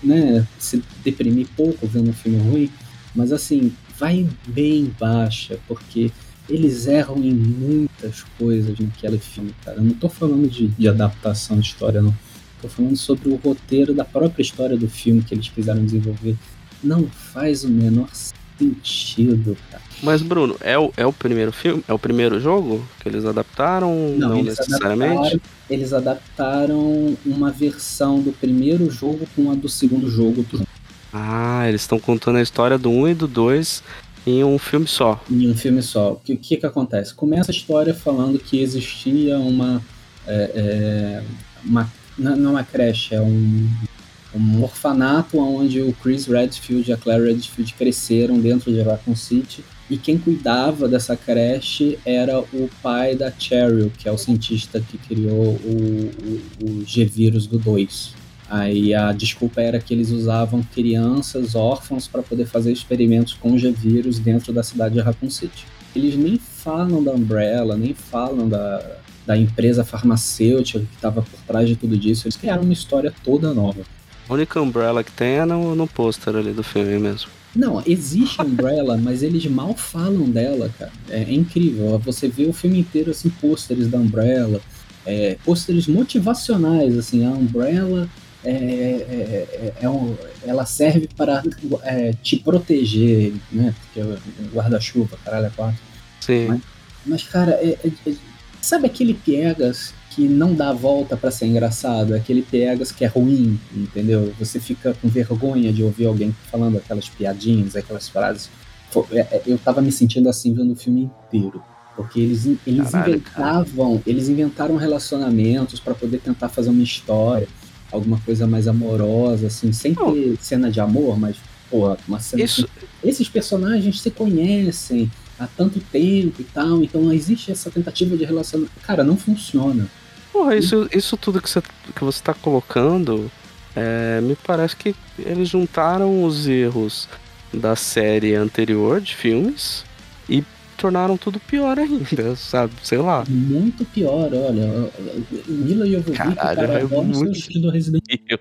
né, se deprimir pouco vendo um filme ruim, mas assim, vai bem baixa, porque eles erram em muitas coisas naquele filme, cara. Eu não tô falando de, de adaptação de história, não. Tô falando sobre o roteiro da própria história do filme que eles quiseram desenvolver. Não faz o menor sentido, cara. Mas, Bruno, é o, é o primeiro filme? É o primeiro jogo que eles adaptaram? Não, eles necessariamente? adaptaram- eles adaptaram uma versão do primeiro jogo com a do segundo jogo Ah, eles estão contando a história do 1 e do 2 em um filme só. em um filme só. O que, que que acontece? Começa a história falando que existia uma. é, é, uma não é uma creche, é um, um orfanato onde o Chris Redfield e a Claire Redfield cresceram dentro de Raccoon City. E quem cuidava dessa creche era o pai da Cheryl, que é o cientista que criou o, o, o G-Vírus do 2. Aí a desculpa era que eles usavam crianças órfãos para poder fazer experimentos com G-Vírus dentro da cidade de Raccoon City. Eles nem falam da Umbrella, nem falam da, da empresa farmacêutica que estava por trás de tudo disso. Eles criaram uma história toda nova. A única Umbrella que tem é no, no pôster ali do filme mesmo. Não, existe Umbrella, *laughs* mas eles mal falam dela, cara. É, é incrível. Você vê o filme inteiro, assim, pôsteres da Umbrella, é, pôsteres motivacionais, assim, a Umbrella é, é- é- é um- ela serve para é, te proteger, né? Porque é guarda-chuva, caralho, é quatro. Sim. Mas, cara, é- é- é- sabe aquele piegas que não dá a volta pra ser engraçado? Aquele piegas que é ruim, entendeu? Você fica com vergonha de ouvir alguém falando aquelas piadinhas, aquelas frases. É- é- Eu tava me sentindo assim vendo o filme inteiro. Porque eles, eles Caralho, inventavam, eles inventaram relacionamentos pra poder tentar fazer uma história, alguma coisa mais amorosa, assim, sem Não. ter cena de amor, mas, porra, uma cena Isso, esses personagens se conhecem há tanto tempo e tal, então existe essa tentativa de relacionamento. Cara, não funciona. porra, isso, isso tudo que você, que você tá colocando, é, me parece que eles juntaram os erros da série anterior de filmes e tornaram tudo pior ainda, *laughs* sabe? Sei lá. Muito pior, olha. Mila Jovovich e cara, é muito- do Resident Evil,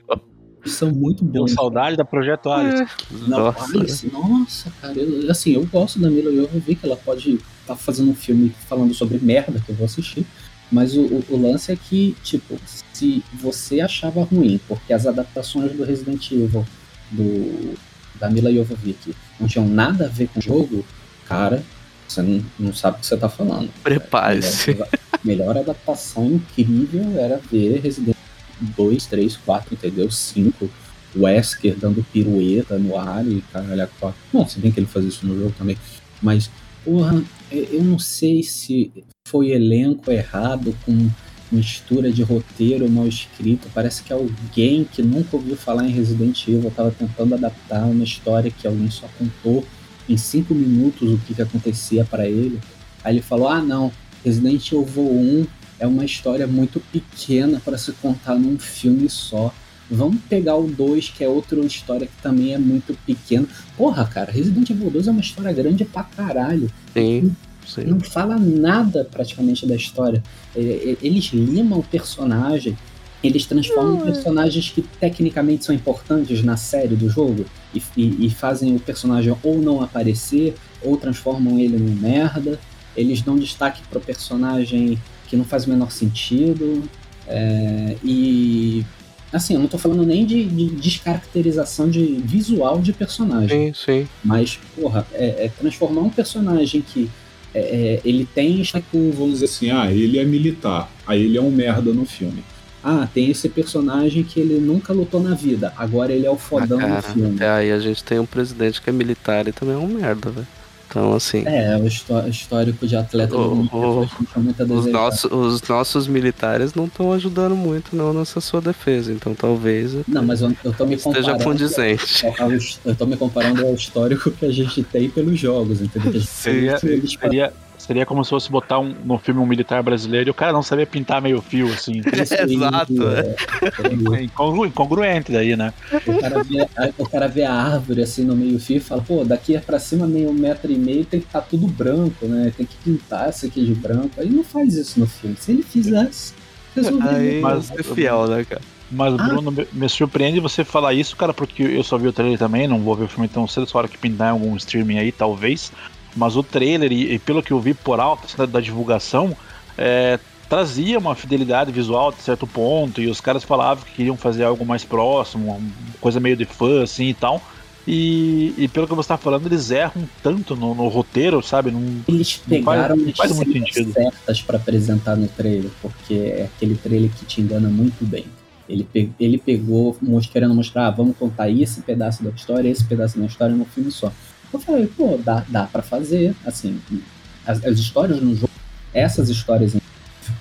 são muito Deu bons. saudade da Projeto Alice. É, Não, nossa. Alice, nossa, cara, eu- assim, eu gosto da Mila Jovovich, ela pode estar fazendo um filme falando sobre merda que eu vou assistir, mas o, o- o lance é que, tipo, se você achava ruim, porque as adaptações do Resident Evil do, da Mila Jovovich não tinham nada a ver com o jogo, cara, você não, não sabe o que você tá falando. Prepare-se. Melhor, melhor adaptação incrível era ver Resident 2, 3, 4, entendeu? 5. Wesker dando pirueta no ar e caralho, quatro. Bom, se bem que ele faz isso no jogo também. Mas, porra, eu eu não sei se foi elenco errado com mistura de roteiro mal escrito. Parece que alguém que nunca ouviu falar em Resident Evil estava tentando adaptar uma história que alguém só contou em cinco minutos o que, que acontecia para ele. Aí ele falou: ah, não, Resident Evil 1 é uma história muito pequena para se contar num filme só. Vamos pegar o 2, que é outra história que também é muito pequena. Porra, cara, Resident Evil 2 é uma história grande pra caralho. Sim, sim. Não fala nada praticamente da história. E- e- Eles limam o personagem, eles transformam personagens que tecnicamente são importantes na série do jogo e, e- e fazem o personagem ou não aparecer, ou transformam ele num merda. Eles dão destaque pro personagem que não faz o menor sentido. É, e. Assim, eu não tô falando nem de, de descaracterização de visual de personagem. Sim, sim. Mas, porra, é, é transformar um personagem que é, é, ele tem. com, vamos dizer assim, ah, ele é militar, aí ele é um merda no filme. Ah, tem esse personagem que ele nunca lutou na vida, agora ele é o Ah, fodão cara, do filme. até aí a gente tem um presidente que é militar e também é um merda, velho. Então, assim. É, o histó- histórico de atleta O- do o- a Os, nossos, os nossos militares não estão ajudando muito não nessa sua defesa, então talvez Não, mas eu, eu tô me esteja comparando. condizente. ao- Eu tô me comparando ao histórico que a gente tem pelos jogos, entendeu? Seria, seria como se fosse botar um, no filme um militar brasileiro e o cara não sabia pintar meio fio, assim. isso *laughs* aí, Exato, é. É incongru- incongruente daí, né? O cara, vê, a- o cara vê a árvore assim no meio fio e fala, pô, daqui é pra cima meio um metro e meio tem que estar tudo branco, né? Tem que pintar isso aqui de branco. Aí não faz isso no filme. Se ele fizesse, resolveria. Aí Mas- é fiel, né, cara? Mas, Ah. Bruno, me, surpreende você falar isso, cara, porque eu só vi o trailer também, não vou ver o filme tão cedo, só hora que pintar em algum streaming aí, talvez. Mas o trailer, e, e pelo que eu vi por alto assim, da, da divulgação, é, trazia uma fidelidade visual até certo ponto, e os caras falavam que queriam fazer algo mais próximo, uma coisa meio de fã, assim e tal. E, e pelo que você tá falando, eles erram tanto no, no roteiro, sabe? Eles Não faz- pegaram não as faz cenas sentido. certas pra apresentar no trailer, porque é aquele trailer que te engana muito bem. Ele, pe- ele pegou querendo mostrar, ah, vamos contar esse pedaço da história, esse pedaço da história num filme só. Eu falei, pô, dá, dá pra fazer, assim, as, as histórias no jogo, essas histórias em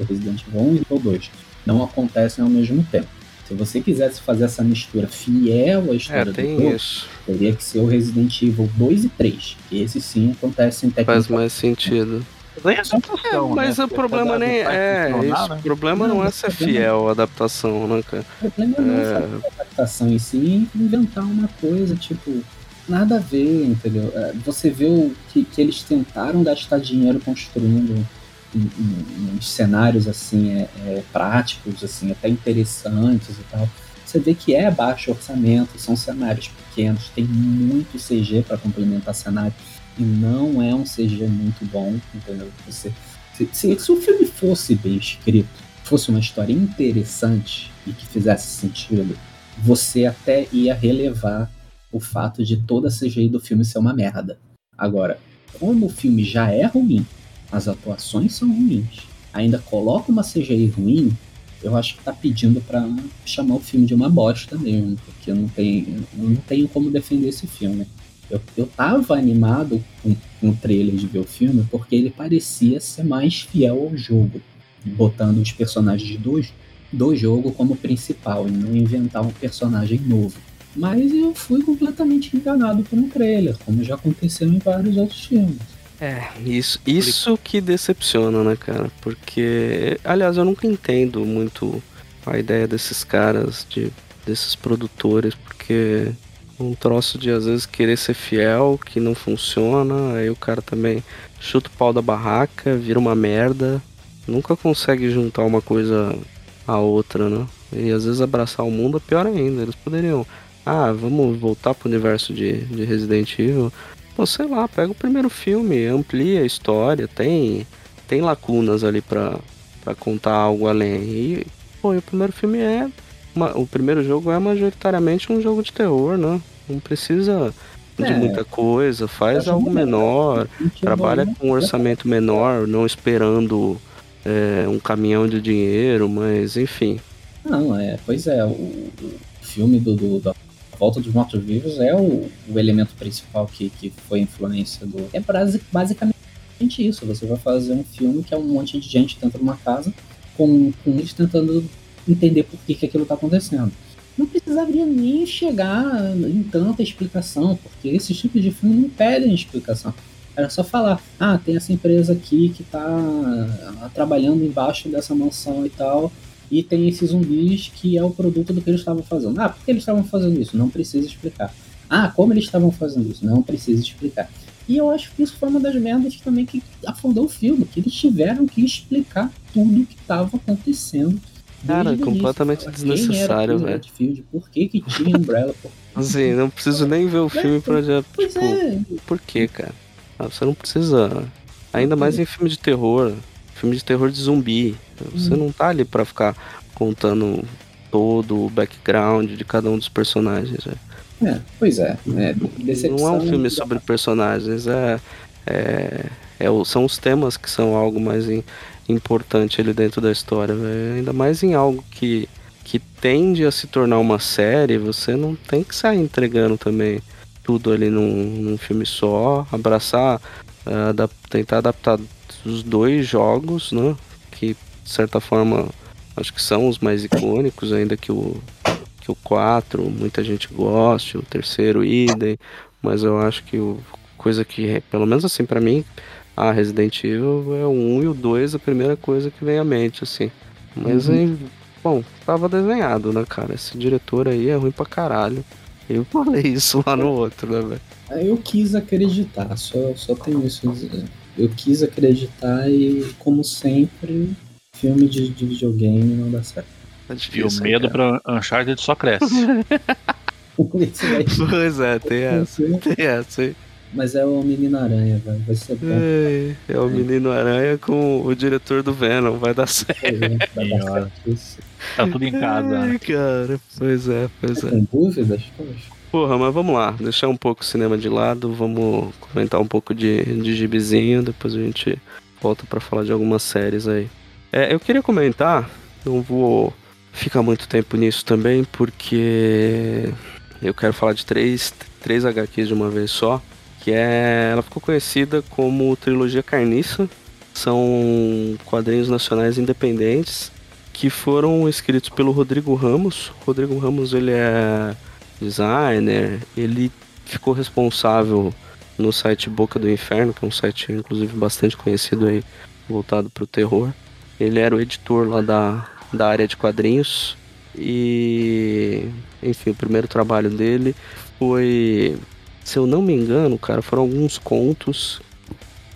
Resident Evil 1 e Evil 2 não acontecem ao mesmo tempo. Se você quisesse fazer essa mistura fiel à É, história do tem jogo, isso. teria que ser o Resident Evil 2 e 3. que Esses sim acontecem Faz mais sentido. é É, mas né? o problema nem é. Isso, né? O problema Não, não é ser fiel à adaptação, né, cara? O problema não é É. a adaptação em si e inventar uma coisa, tipo, nada a ver, entendeu? É, Você vê o que, que eles tentaram gastar dinheiro construindo em- em- uns cenários assim, é, é, práticos, assim, até interessantes e tal. Você vê que é baixo orçamento, são cenários pequenos, tem muito CG para complementar cenário e não é um CG muito bom, entendeu? Você, se, se- se o filme fosse bem escrito, fosse uma história interessante e que fizesse sentido, você até ia relevar o fato de toda a CGI do filme ser uma merda. Agora, como o filme já é ruim, as atuações são ruins, ainda coloca uma CGI ruim, eu acho que tá pedindo pra chamar o filme de uma bosta mesmo, porque eu não tenho, eu não tenho como defender esse filme. Eu, eu tava animado com, com o trailer de ver o filme porque ele parecia ser mais fiel ao jogo, botando os personagens do, do jogo como principal e não inventar um personagem novo. Mas eu fui completamente enganado por um trailer, como já aconteceu em vários outros filmes. É, isso, isso que decepciona, né, cara? Porque, aliás, eu nunca entendo muito a ideia desses caras, de, desses produtores, porque um troço de às vezes querer ser fiel, que não funciona, aí o cara também chuta o pau da barraca, vira uma merda, nunca consegue juntar uma coisa à outra, né? E às vezes abraçar o mundo é pior ainda. Eles poderiam, ah, vamos voltar pro universo de, de Resident Evil. Pô, sei lá, pega o primeiro filme, amplia a história, tem, tem lacunas ali pra, pra contar algo além. E, pô, e o primeiro filme é. uma- o primeiro jogo é majoritariamente um jogo de terror, né? Não precisa de É. muita coisa, faz algo melhor. menor, Gente, trabalha com um orçamento menor, não esperando é, um caminhão de dinheiro, mas enfim. Não, é, pois é, o, o filme do, do- da Volta dos Mortos Vivos é o, o elemento principal que, que foi influência do. É basi- basicamente isso. Você vai fazer um filme que é um monte de gente dentro de uma casa com, com eles tentando entender por que, que aquilo está acontecendo. Não precisaria nem chegar em tanta explicação, porque esses tipos de filme não pedem explicação. Era só falar, ah, tem essa empresa aqui que está trabalhando embaixo dessa mansão e tal, e tem esses zumbis que é o produto do que eles estavam fazendo. Ah, por que eles estavam fazendo isso? Não precisa explicar. Ah, como eles estavam fazendo isso? Não precisa explicar. E eu acho que isso foi uma das merdas também que afundou o filme, que eles tiveram que explicar tudo o que estava acontecendo. Cara, início. completamente desnecessário, velho. Por que que tinha Umbrella? Por... *laughs* Assim, não preciso nem ver o filme pra já. Pois Tipo, é, por quê, cara? Ah, Você não precisa. Ainda mais em filme de terror. Filme de terror de zumbi. Você não tá ali pra ficar contando todo o background de cada um dos personagens. velho. é, pois é. é Não é um filme sobre personagens, é, é, é são os temas que são algo mais im- importante ali dentro da história, velho. ainda mais em algo que, que tende a se tornar uma série, você não tem que sair entregando também tudo ali num, num filme só, abraçar, uh, adap tentar adaptar os dois jogos, né? Que de certa forma acho que são os mais icônicos, ainda que o, que o 4 muita gente goste, o terceiro idem, mas eu acho que o coisa que, pelo menos assim para mim, a Resident Evil é o 1 e o 2 a primeira coisa que vem à mente, assim. Mas uhum. aí, bom, tava desenhado, né, cara? Esse diretor aí é ruim pra caralho. Eu falei isso lá no outro, né, velho? Eu quis acreditar, só, só tenho isso a dizer. Eu quis acreditar e, como sempre, filme de, de videogame não dá certo. É difícil, e o medo cara. pra Uncharted só cresce. *laughs* pois é, tem essa. Tem essa, hein? Mas é o Menino Aranha, velho. Vai ser bom. É, é o Menino Aranha com o diretor do Venom. Vai dar certo. É, vai dar certo. Tá tudo em casa. Ai, cara. Pois é, pois é. Tem dúvidas? Poxa. Porra, mas vamos lá. Deixar um pouco o cinema de lado. Vamos comentar um pouco de, de gibizinho. Depois a gente volta para falar de algumas séries aí. É, eu queria comentar. Não vou ficar muito tempo nisso também, porque eu quero falar de três, três HQs de uma vez só que é, ela ficou conhecida como Trilogia Carniça. São quadrinhos nacionais independentes que foram escritos pelo Rodrigo Ramos. Rodrigo Ramos ele é designer, ele ficou responsável no site Boca do Inferno, que é um site inclusive bastante conhecido aí, voltado para o terror. Ele era o editor lá da, da área de quadrinhos e, enfim, o primeiro trabalho dele foi se eu não me engano, cara, foram alguns contos.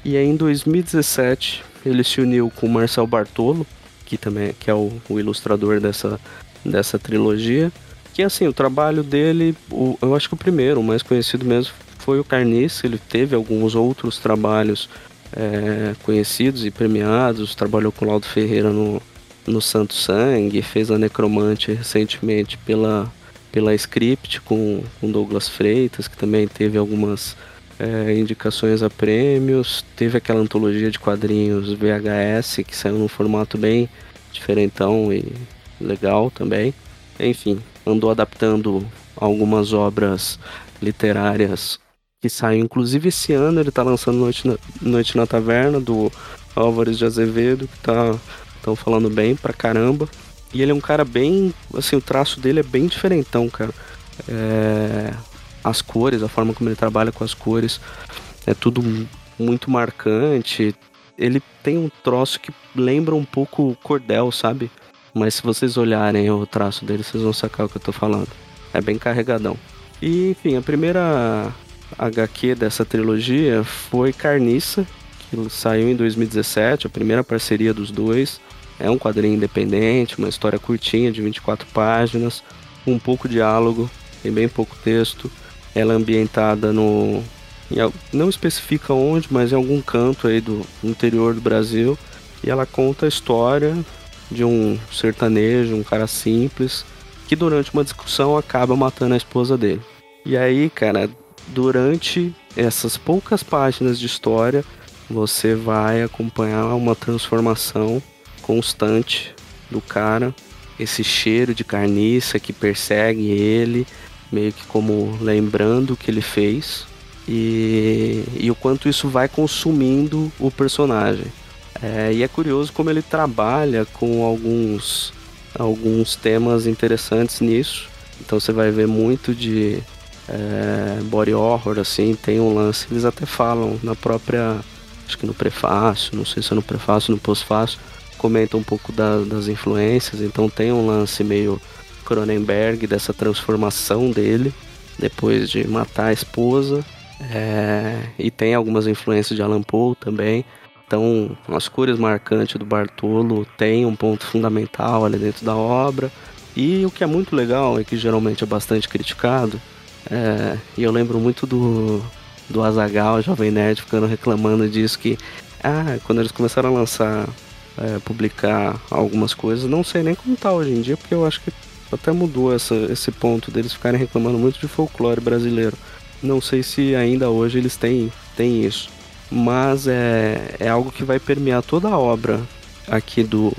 E aí em 2017 ele se uniu com o Marcel Bartolo, que também é, que é o, o ilustrador dessa, dessa trilogia. Que assim, o trabalho dele, o, eu acho que o primeiro, o mais conhecido mesmo, foi o Carnice. Ele teve alguns outros trabalhos é, conhecidos e premiados. Trabalhou com o Laudo Ferreira no, no Santo Sangue, fez a Necromante recentemente pela pela Script com, com Douglas Freitas, que também teve algumas é, indicações a prêmios. Teve aquela antologia de quadrinhos VHS, que saiu num formato bem diferentão e legal também. Enfim, andou adaptando algumas obras literárias que saem. Inclusive esse ano ele está lançando Noite na, Noite na Taverna, do Álvares de Azevedo, que tá estão falando bem pra caramba. E ele é um cara bem. Assim, o traço dele é bem diferentão, cara. É, as cores, a forma como ele trabalha com as cores, é tudo muito marcante. Ele tem um troço que lembra um pouco cordel, sabe? Mas se vocês olharem o traço dele, vocês vão sacar o que eu tô falando. É bem carregadão. E, enfim, a primeira HQ dessa trilogia foi Carniça, que saiu em 2017, a primeira parceria dos dois. É um quadrinho independente, uma história curtinha de 24 páginas, um pouco diálogo, tem bem pouco texto. Ela é ambientada no. Não especifica onde, mas em algum canto aí do interior do Brasil. E ela conta a história de um sertanejo, um cara simples, que durante uma discussão acaba matando a esposa dele. E aí, cara, durante essas poucas páginas de história, você vai acompanhar uma transformação constante do cara, esse cheiro de carniça que persegue ele, meio que como lembrando o que ele fez e, e o quanto isso vai consumindo o personagem. É, e é curioso como ele trabalha com alguns, alguns temas interessantes nisso. Então você vai ver muito de é, body horror, assim, tem um lance, eles até falam na própria, acho que no prefácio, não sei se é no prefácio, no pós-fácio, comenta um pouco da, das influências, então tem um lance meio Cronenberg dessa transformação dele depois de matar a esposa. É, e tem algumas influências de Alan Poe também. Então, as cores marcantes do Bartolo tem um ponto fundamental ali dentro da obra. E o que é muito legal e que geralmente é bastante criticado, é, e eu lembro muito do, do Azagal, Jovem Nerd, ficando reclamando disso que ah, quando eles começaram a lançar é, publicar algumas coisas. Não sei nem como tá hoje em dia, porque eu acho que até mudou essa, esse ponto deles ficarem reclamando muito de folclore brasileiro. Não sei se ainda hoje eles têm, têm isso. Mas é, é algo que vai permear toda a obra aqui do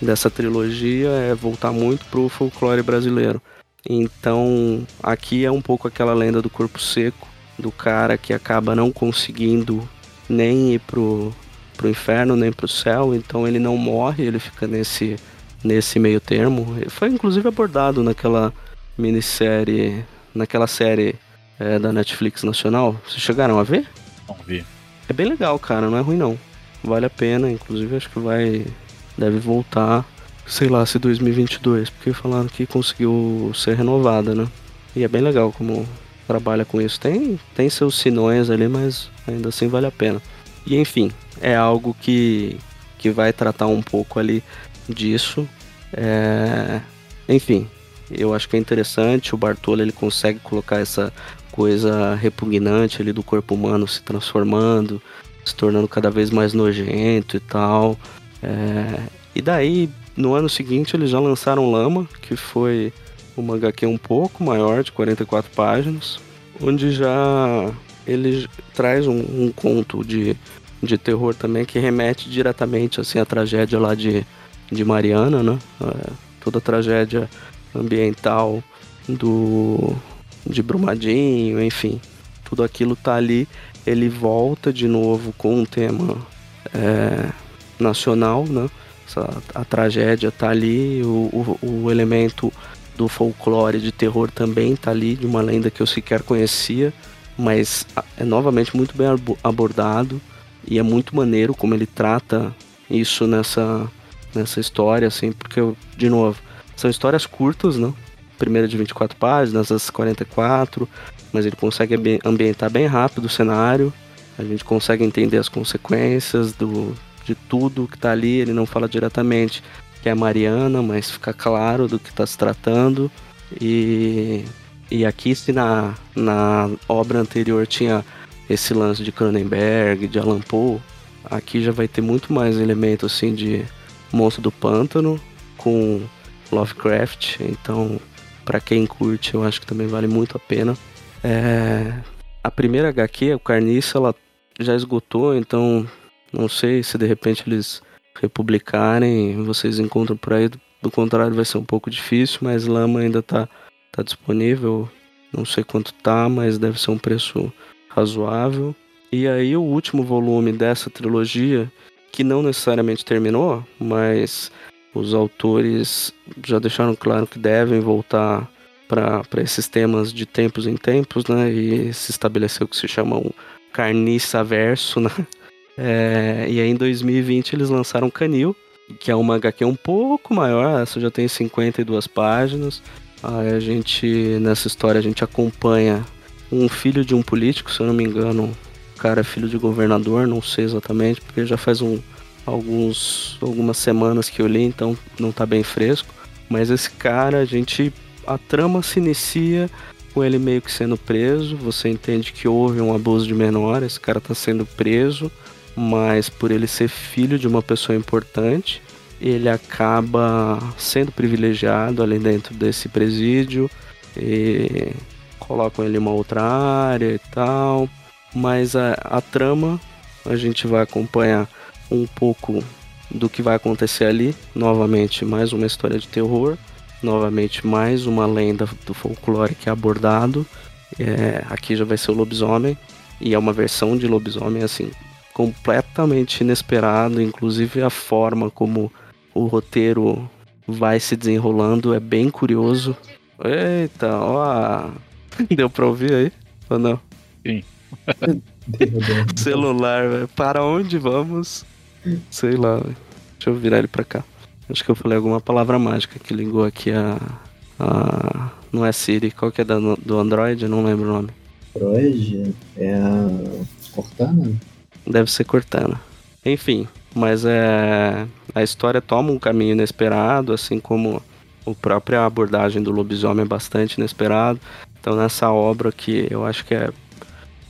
dessa trilogia, é voltar muito pro folclore brasileiro. Então, aqui é um pouco aquela lenda do corpo seco, do cara que acaba não conseguindo nem ir pro, pro inferno, nem pro céu, então ele não morre, ele fica nesse, nesse meio termo. Foi inclusive abordado naquela minissérie, naquela série é, da Netflix nacional. Vocês chegaram a ver? Não vi. É bem legal, cara, não é ruim não. Vale a pena, inclusive acho que vai. Deve voltar, sei lá, se 2022, porque falaram que conseguiu ser renovada, né? E é bem legal como trabalha com isso. Tem, tem seus sinões ali, mas ainda assim vale a pena. E enfim, é algo que, que vai tratar um pouco ali disso. É... Enfim, eu acho que é interessante. O Bartolo ele consegue colocar essa coisa repugnante ali do corpo humano se transformando, se tornando cada vez mais nojento e tal. É... E daí, no ano seguinte, eles já lançaram Lama, que foi uma HQ um pouco maior, de 44 páginas, onde já ele traz um, um conto de, de terror também que remete diretamente assim à tragédia lá de, de Mariana, né? É, toda a tragédia ambiental do de Brumadinho, enfim, tudo aquilo tá ali. Ele volta de novo com um tema é, nacional, né? Essa, a tragédia tá ali, o, o, o elemento do folclore de terror também tá ali, de uma lenda que eu sequer conhecia, mas é novamente muito bem abordado e é muito maneiro como ele trata isso nessa, nessa história, assim, porque, de novo, são histórias curtas, né? Primeira de 24 páginas, as 44, mas ele consegue ambientar bem rápido o cenário, a gente consegue entender as consequências do, de tudo que tá ali, ele não fala diretamente que é a Mariana, mas fica claro do que está se tratando. E, e aqui, se na, na obra anterior tinha esse lance de Cronenberg, de Alan Poe, aqui já vai ter muito mais elementos assim de Monstro do Pântano com Lovecraft. Então, para quem curte, eu acho que também vale muito a pena. É, a primeira HQ, o Carniça, ela já esgotou, então não sei se de repente eles republicarem, vocês encontram por aí. Do contrário, vai ser um pouco difícil, mas Lama ainda tá, tá disponível. Não sei quanto tá, mas deve ser um preço razoável. E aí, o último volume dessa trilogia, que não necessariamente terminou, mas os autores já deixaram claro que devem voltar para esses temas de tempos em tempos, né? E se estabeleceu o que se chama um carniça verso, né? *laughs* É, e aí em 2020 eles lançaram Canil, que é uma HQ um pouco maior, essa já tem 52 páginas. Aí a gente, nessa história, a gente acompanha um filho de um político, se eu não me engano, o cara é filho de governador, não sei exatamente, porque já faz um, alguns, algumas semanas que eu li, então não tá bem fresco. Mas esse cara, a gente. A trama se inicia com ele meio que sendo preso. Você entende que houve um abuso de menor, esse cara tá sendo preso mas por ele ser filho de uma pessoa importante, ele acaba sendo privilegiado ali dentro desse presídio e colocam ele em uma outra área e tal. Mas a, a trama a gente vai acompanhar um pouco do que vai acontecer ali. Novamente, mais uma história de terror. Novamente, mais uma lenda do folclore que é abordado. É, aqui já vai ser o lobisomem. E é uma versão de lobisomem assim, completamente inesperado, inclusive a forma como o roteiro vai se desenrolando é bem curioso. Eita, ó. *laughs* Deu pra ouvir aí? Ou não? Sim. *laughs* Celular, véio. para onde vamos? Sei lá, deixa eu virar ele pra cá. Acho que eu falei alguma palavra mágica que ligou aqui a. a... Não é Siri, qual que é da, do Android? Eu não lembro o nome. Android? É a Cortana? Deve ser Cortana. Enfim, mas é a história toma um caminho inesperado, assim como a própria abordagem do lobisomem é bastante inesperado. Então nessa obra que eu acho que é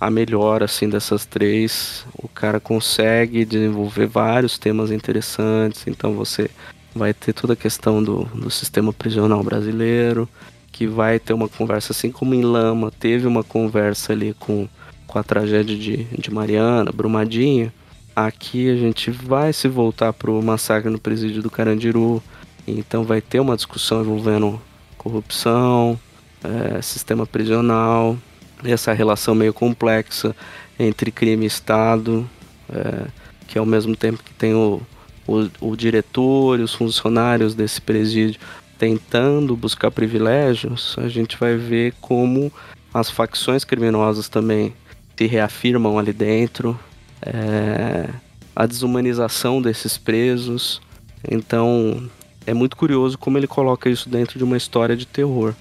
a melhor assim dessas três, o cara consegue desenvolver vários temas interessantes. Então você vai ter toda a questão do, do sistema prisional brasileiro, que vai ter uma conversa assim como em Lama teve uma conversa ali com com a tragédia de, de Mariana, Brumadinho, aqui a gente vai se voltar para o massacre no presídio do Carandiru, então vai ter uma discussão envolvendo corrupção, é, sistema prisional, essa relação meio complexa entre crime e Estado, é, que ao mesmo tempo que tem o, o, o diretor e os funcionários desse presídio tentando buscar privilégios, a gente vai ver como as facções criminosas também se reafirmam ali dentro, é, a desumanização desses presos. Então é muito curioso como ele coloca isso dentro de uma história de terror,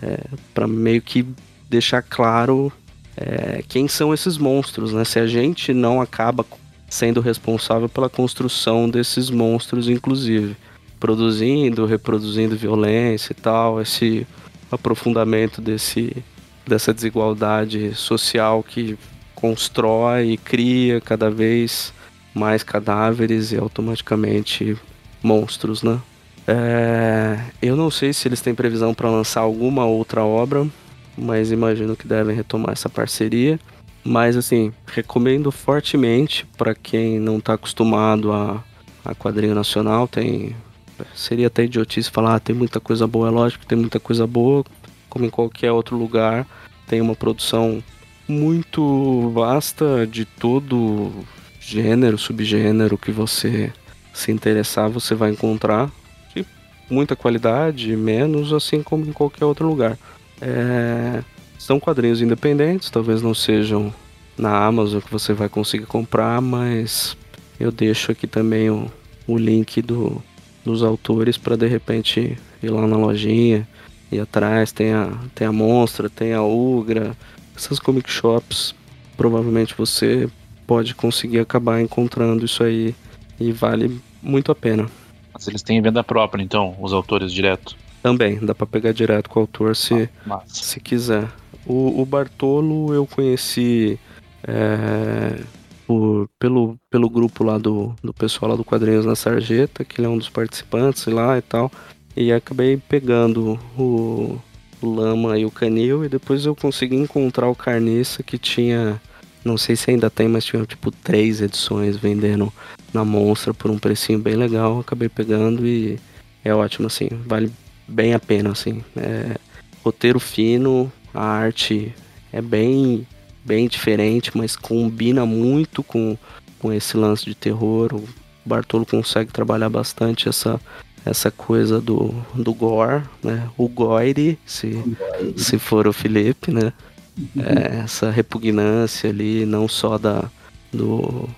é, para meio que deixar claro é, quem são esses monstros, né? Se a gente não acaba sendo responsável pela construção desses monstros, inclusive produzindo, reproduzindo violência e tal, esse aprofundamento desse dessa desigualdade social que constrói e cria cada vez mais cadáveres e automaticamente monstros, né? É, eu não sei se eles têm previsão para lançar alguma outra obra, mas imagino que devem retomar essa parceria. Mas assim, recomendo fortemente para quem não está acostumado a, a quadrinho nacional, tem seria até idiotice falar, ah, tem muita coisa boa, é lógico que tem muita coisa boa, como em qualquer outro lugar, tem uma produção muito vasta de todo gênero, subgênero que você se interessar, você vai encontrar. De muita qualidade, menos, assim como em qualquer outro lugar. É... São quadrinhos independentes, talvez não sejam na Amazon que você vai conseguir comprar, mas eu deixo aqui também o, o link do, dos autores para de repente ir lá na lojinha e atrás tem a, tem a Monstra, tem a Ugra, essas comic shops, provavelmente você pode conseguir acabar encontrando isso aí e vale muito a pena. Mas eles têm venda própria, então, os autores direto? Também, dá para pegar direto com o autor se, ah, se quiser. O, o Bartolo eu conheci é, por, pelo, pelo grupo lá do, do pessoal lá do Quadrinhos na Sarjeta, que ele é um dos participantes lá e tal. E acabei pegando o, o Lama e o Canil, e depois eu consegui encontrar o Carniça que tinha, não sei se ainda tem, mas tinha tipo três edições vendendo na Monstra por um precinho bem legal. Acabei pegando e é ótimo, assim, vale bem a pena, assim. É, roteiro fino, a arte é bem, bem diferente, mas combina muito com, com esse lance de terror. O Bartolo consegue trabalhar bastante essa essa coisa do, do gore, né? O Goire, se, se for o Felipe, né? É, essa repugnância ali, não só da, do,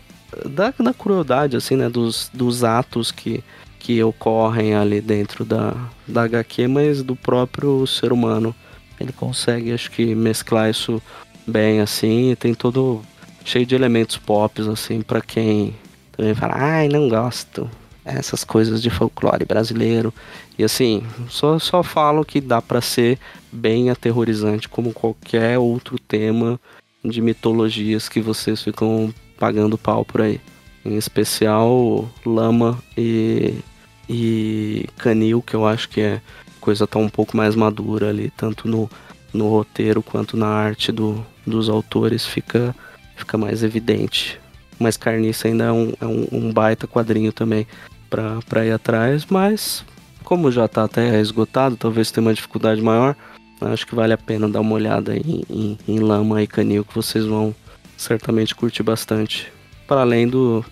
da, da crueldade, assim, né? Dos, dos atos que, que ocorrem ali dentro da, da HQ, mas do próprio ser humano. Ele consegue, acho que, mesclar isso bem, assim, e tem todo cheio de elementos pop, assim, para quem também fala, ai, não gosto, essas coisas de folclore brasileiro. E assim, só, só falo que dá para ser bem aterrorizante como qualquer outro tema de mitologias que vocês ficam pagando pau por aí. Em especial Lama e, e Canil, que eu acho que é coisa tá um pouco mais madura ali, tanto no, no roteiro quanto na arte do, dos autores, fica, fica mais evidente. Mas Carniça ainda é um, é um, um baita quadrinho também para ir atrás, mas como já está até esgotado, talvez tenha uma dificuldade maior, acho que vale a pena dar uma olhada em, em, em Lama e Canil, que vocês vão certamente curtir bastante. Para além do,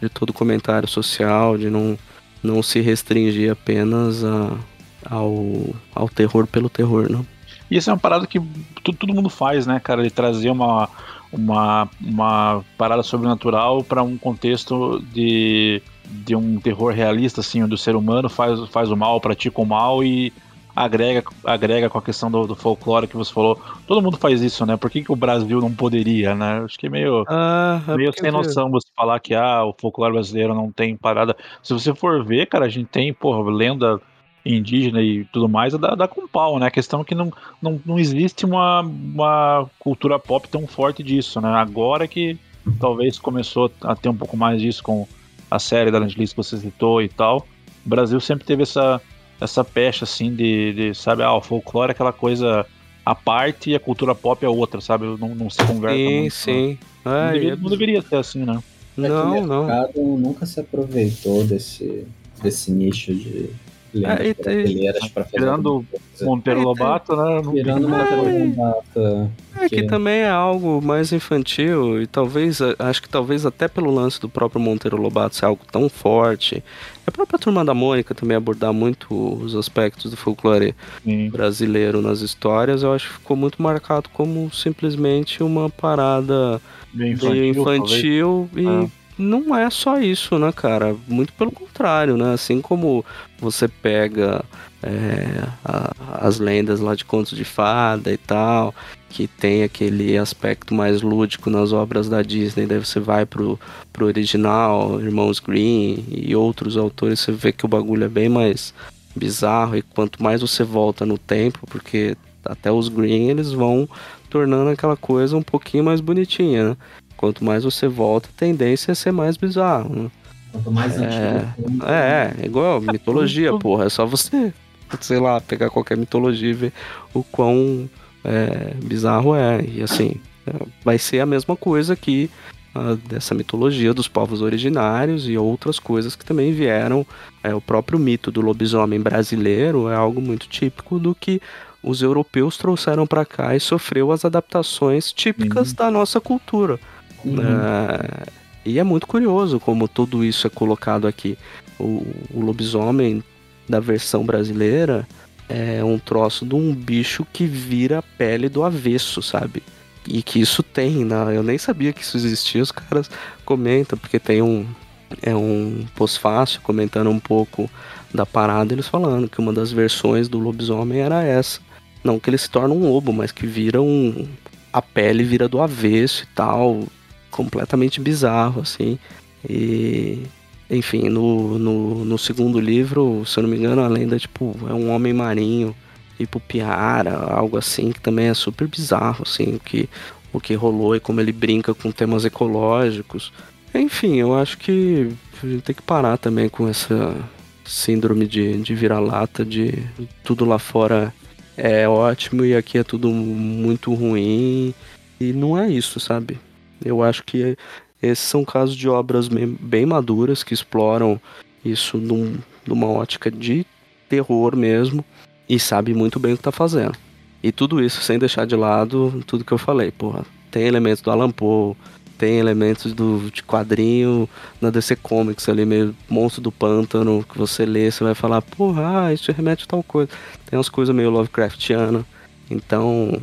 de todo comentário social, de não, não se restringir apenas a, ao, ao terror pelo terror, não. E isso é uma parada que todo, todo mundo faz, né, cara? De trazer uma, uma, uma parada sobrenatural para um contexto de de um terror realista, assim, onde o ser humano faz, faz o mal, pratica o mal e agrega, agrega com a questão do, do folclore que você falou. Todo mundo faz isso, né? Por que, que o Brasil não poderia, né? Acho que é meio, ah, é meio sem noção você falar que ah, o folclore brasileiro não tem parada. Se você for ver, cara, a gente tem, porra, lenda indígena e tudo mais, dá, dá com pau, né? A questão é que não, não, não existe uma, uma cultura pop tão forte disso, né? Agora que talvez começou a ter um pouco mais disso com a série da Netflix que você citou e tal, o Brasil sempre teve essa, essa pecha, assim, de, de sabe, ah, o folclore é aquela coisa à parte e a cultura pop é outra, sabe? Não, não se conversa sim, muito. Sim, né? não, ah, deveria, é... não deveria ser assim, né? É não, o não. mercado nunca se aproveitou desse, desse nicho de, É, e- brasileiras pra fazer Tirando. Monteiro É, Lobato, né? Tirando muita coisa. Lobato, É que também é algo mais infantil e talvez, acho que talvez até pelo lance do próprio Monteiro Lobato ser algo tão forte. A própria Turma da Mônica também abordar muito os aspectos do folclore Sim. brasileiro nas histórias, eu acho que ficou muito marcado como simplesmente uma parada Bem meio infantil, infantil e Ah. Não é só isso, né, cara? Muito pelo contrário, né? Assim como você pega é, a- as lendas lá de contos de fada e tal, que tem aquele aspecto mais lúdico nas obras da Disney, daí você vai pro, pro original, Irmãos Green e outros autores, você vê que o bagulho é bem mais bizarro e quanto mais você volta no tempo, porque até os Green eles vão tornando aquela coisa um pouquinho mais bonitinha, né? Quanto mais você volta, a tendência é ser mais bizarro, né? Quanto mais É. antigo. É, é igual mitologia, porra. É só você, *laughs* sei lá, pegar qualquer mitologia e ver o quão é, bizarro é. E assim, é, vai ser a mesma coisa que dessa mitologia dos povos originários e outras coisas que também vieram. É, o próprio mito do lobisomem brasileiro é algo muito típico do que os europeus trouxeram para cá e sofreu as adaptações típicas da nossa cultura. Uhum. É, e é muito curioso como tudo isso é colocado aqui. O, o lobisomem da versão brasileira é um troço de um bicho que vira a pele do avesso, sabe? E que isso tem, né? eu nem sabia que isso existia, os caras comentam, porque tem um, é um pós-fácil comentando um pouco da parada, eles falando que uma das versões do lobisomem era essa. Não que ele se torna um lobo, mas que vira um. A pele vira do avesso e tal. Completamente bizarro, assim. E. Enfim, no, no, no segundo livro, se eu não me engano, a lenda tipo, é um homem marinho, Ipupiara, algo assim, que também é super bizarro, assim, o que, o que rolou e como ele brinca com temas ecológicos. Enfim, eu acho que a gente tem que parar também com essa síndrome de, de vira-lata, de tudo lá fora é ótimo e aqui é tudo muito ruim. E não é isso, sabe? Eu acho que esses são casos de obras bem, maduras que exploram isso num, numa ótica de terror mesmo e sabe muito bem o que tá fazendo. E tudo isso sem deixar de lado tudo que eu falei, porra. Tem elementos do Alan Poe, tem elementos do, de quadrinho na DC Comics ali, meio monstro do pântano, que você lê, você vai falar, porra, ah, isso remete a tal coisa. Tem umas coisas meio Lovecraftiana. Então,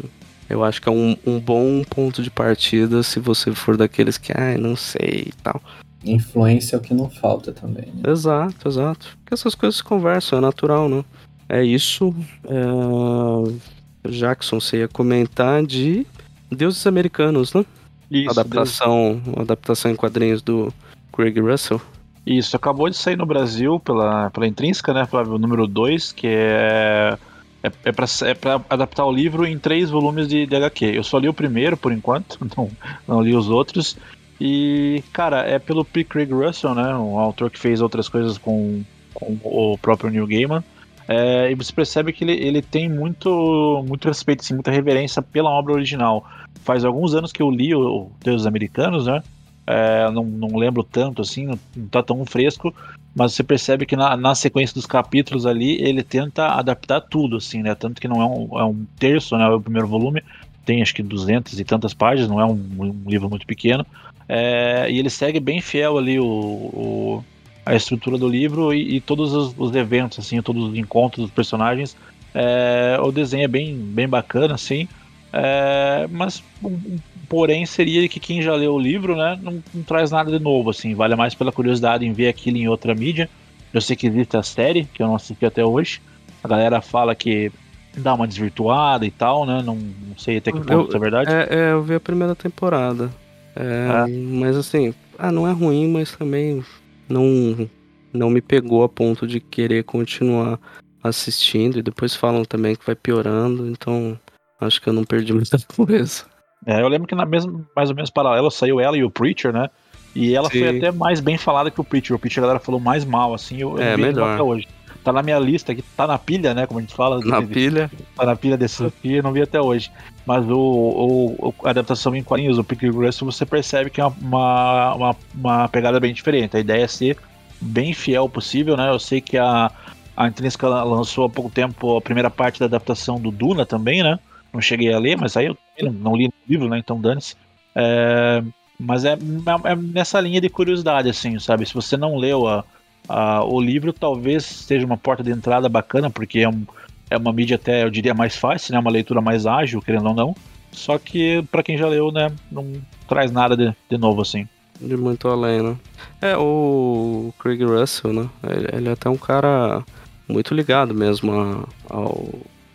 eu acho que é um, um bom ponto de partida se você for daqueles que, ai, não sei e tal. Influência é o que não falta também. Né? Exato, exato. Porque essas coisas se conversam, é natural, né? É isso. É... Jackson, você ia comentar de Deuses Americanos, né? Isso, adaptação, adaptação em quadrinhos do Craig Russell. Isso, acabou de sair no Brasil pela, pela Intrínseca, né? Pela número 2, que é. É, é, pra, é pra adaptar o livro em três volumes de, de HQ. Eu só li o primeiro por enquanto, *laughs* não, não li os outros. E, cara, é pelo P. Craig Russell, né? Um autor que fez outras coisas com, com o próprio Neil Gaiman. É, e você percebe que ele, ele tem muito, muito respeito, assim, muita reverência pela obra original. Faz alguns anos que eu li o, Deuses Americanos, né? É, não, não lembro tanto, assim, não, não tá tão fresco, mas você percebe que na, na sequência dos capítulos ali, ele tenta adaptar tudo, assim, né? Tanto que não é um, é um terço, né? É o primeiro volume, tem acho que 200 e tantas páginas, não é um, um livro muito pequeno. É, e ele segue bem fiel ali o, o a estrutura do livro e, e todos os, os, eventos, assim, todos os encontros dos personagens. É, o desenho é bem, bem bacana, assim. É, mas um, porém seria que quem já leu o livro, né, não, não, traz nada de novo, assim, vale mais pela curiosidade em ver aquilo em outra mídia. Eu sei que existe a série, que eu não assisti até hoje. A galera fala que dá uma desvirtuada e tal, né? Não, não sei até que ponto eu, é verdade. É, é, eu vi a primeira temporada. É, mas assim, ah, não é ruim, mas também não, não me pegou a ponto de querer continuar assistindo. E depois falam também que vai piorando, então acho que eu não perdi muita *laughs* coisa. É, eu lembro que na mesma, mais ou menos paralela saiu ela e o Preacher, né? E ela Sim. foi até mais bem falada que o Preacher. O Preacher a galera falou mais mal, assim, eu, é, vi melhor. até hoje. Tá na minha lista aqui, tá na pilha, né? Como a gente fala. Na de, pilha. Tá na pilha desse aqui, eu não vi até hoje. Mas o, o, a adaptação em quadrinhos do Pickle Russell, você percebe que é uma, uma, uma pegada bem diferente. A ideia é ser bem fiel possível, né? Eu sei que a, A Intrínseca lançou há pouco tempo a primeira parte da adaptação do Duna também, né? Não cheguei a ler, mas aí eu não li o livro, né? Então dane-se. É, mas é, é, nessa linha de curiosidade, assim, sabe? Se você não leu a, a, o livro, talvez seja uma porta de entrada bacana, porque é, um, é uma mídia até, eu diria, mais fácil, né? Uma leitura mais ágil, querendo ou não. Só que, para quem já leu, né? Não traz nada de, de novo, assim. De muito além, né? É, o Craig Russell, né? Ele, ele é até um cara muito ligado mesmo a, ao,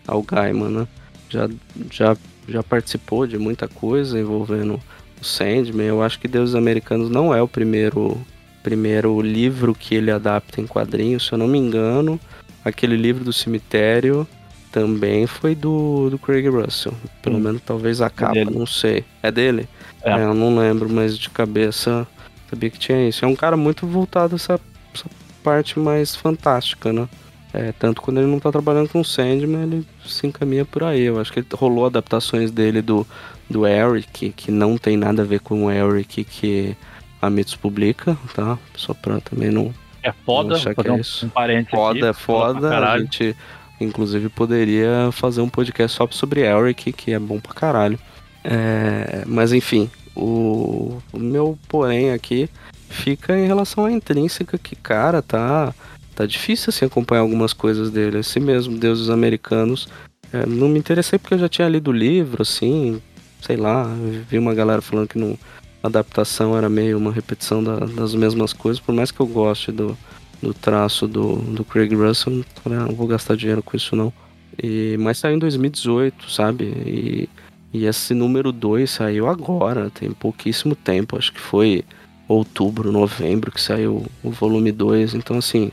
ao Gaiman, né? Já, já, já participou de muita coisa envolvendo o Sandman. Eu acho que Deuses Americanos não é o primeiro, primeiro livro que ele adapta em quadrinhos, se eu não me engano. Aquele livro do cemitério também foi do, do Craig Russell. Pelo hum. menos talvez a é capa, é não sei. É dele? É. é. eu não lembro, mas de cabeça sabia que tinha isso. É um cara muito voltado a essa, essa parte mais fantástica, né? É, tanto quando ele não tá trabalhando com Sandman, ele se encaminha por aí. Eu acho que rolou adaptações dele do, do Eric, que não tem nada a ver com o Eric que a Mitos publica, tá? Só pra também não. É foda, não que é isso. um parente Foda, aqui, é foda. A gente, inclusive, poderia fazer um podcast só sobre Eric, que é bom pra caralho. É, mas enfim, o, o meu porém aqui fica em relação à intrínseca, que, cara, tá tá difícil assim acompanhar algumas coisas dele. Assim mesmo, Deuses Americanos. É, não me interessei porque eu já tinha lido o livro, assim, sei lá, vi uma galera falando que não, a adaptação era meio uma repetição da, das mesmas coisas, por mais que eu goste do, do traço do, do Craig Russell, ah, não vou gastar dinheiro com isso não. E, mas saiu em 2018, sabe? E, e esse número 2 saiu agora, tem pouquíssimo tempo, acho que foi outubro, novembro que saiu o volume 2, então assim,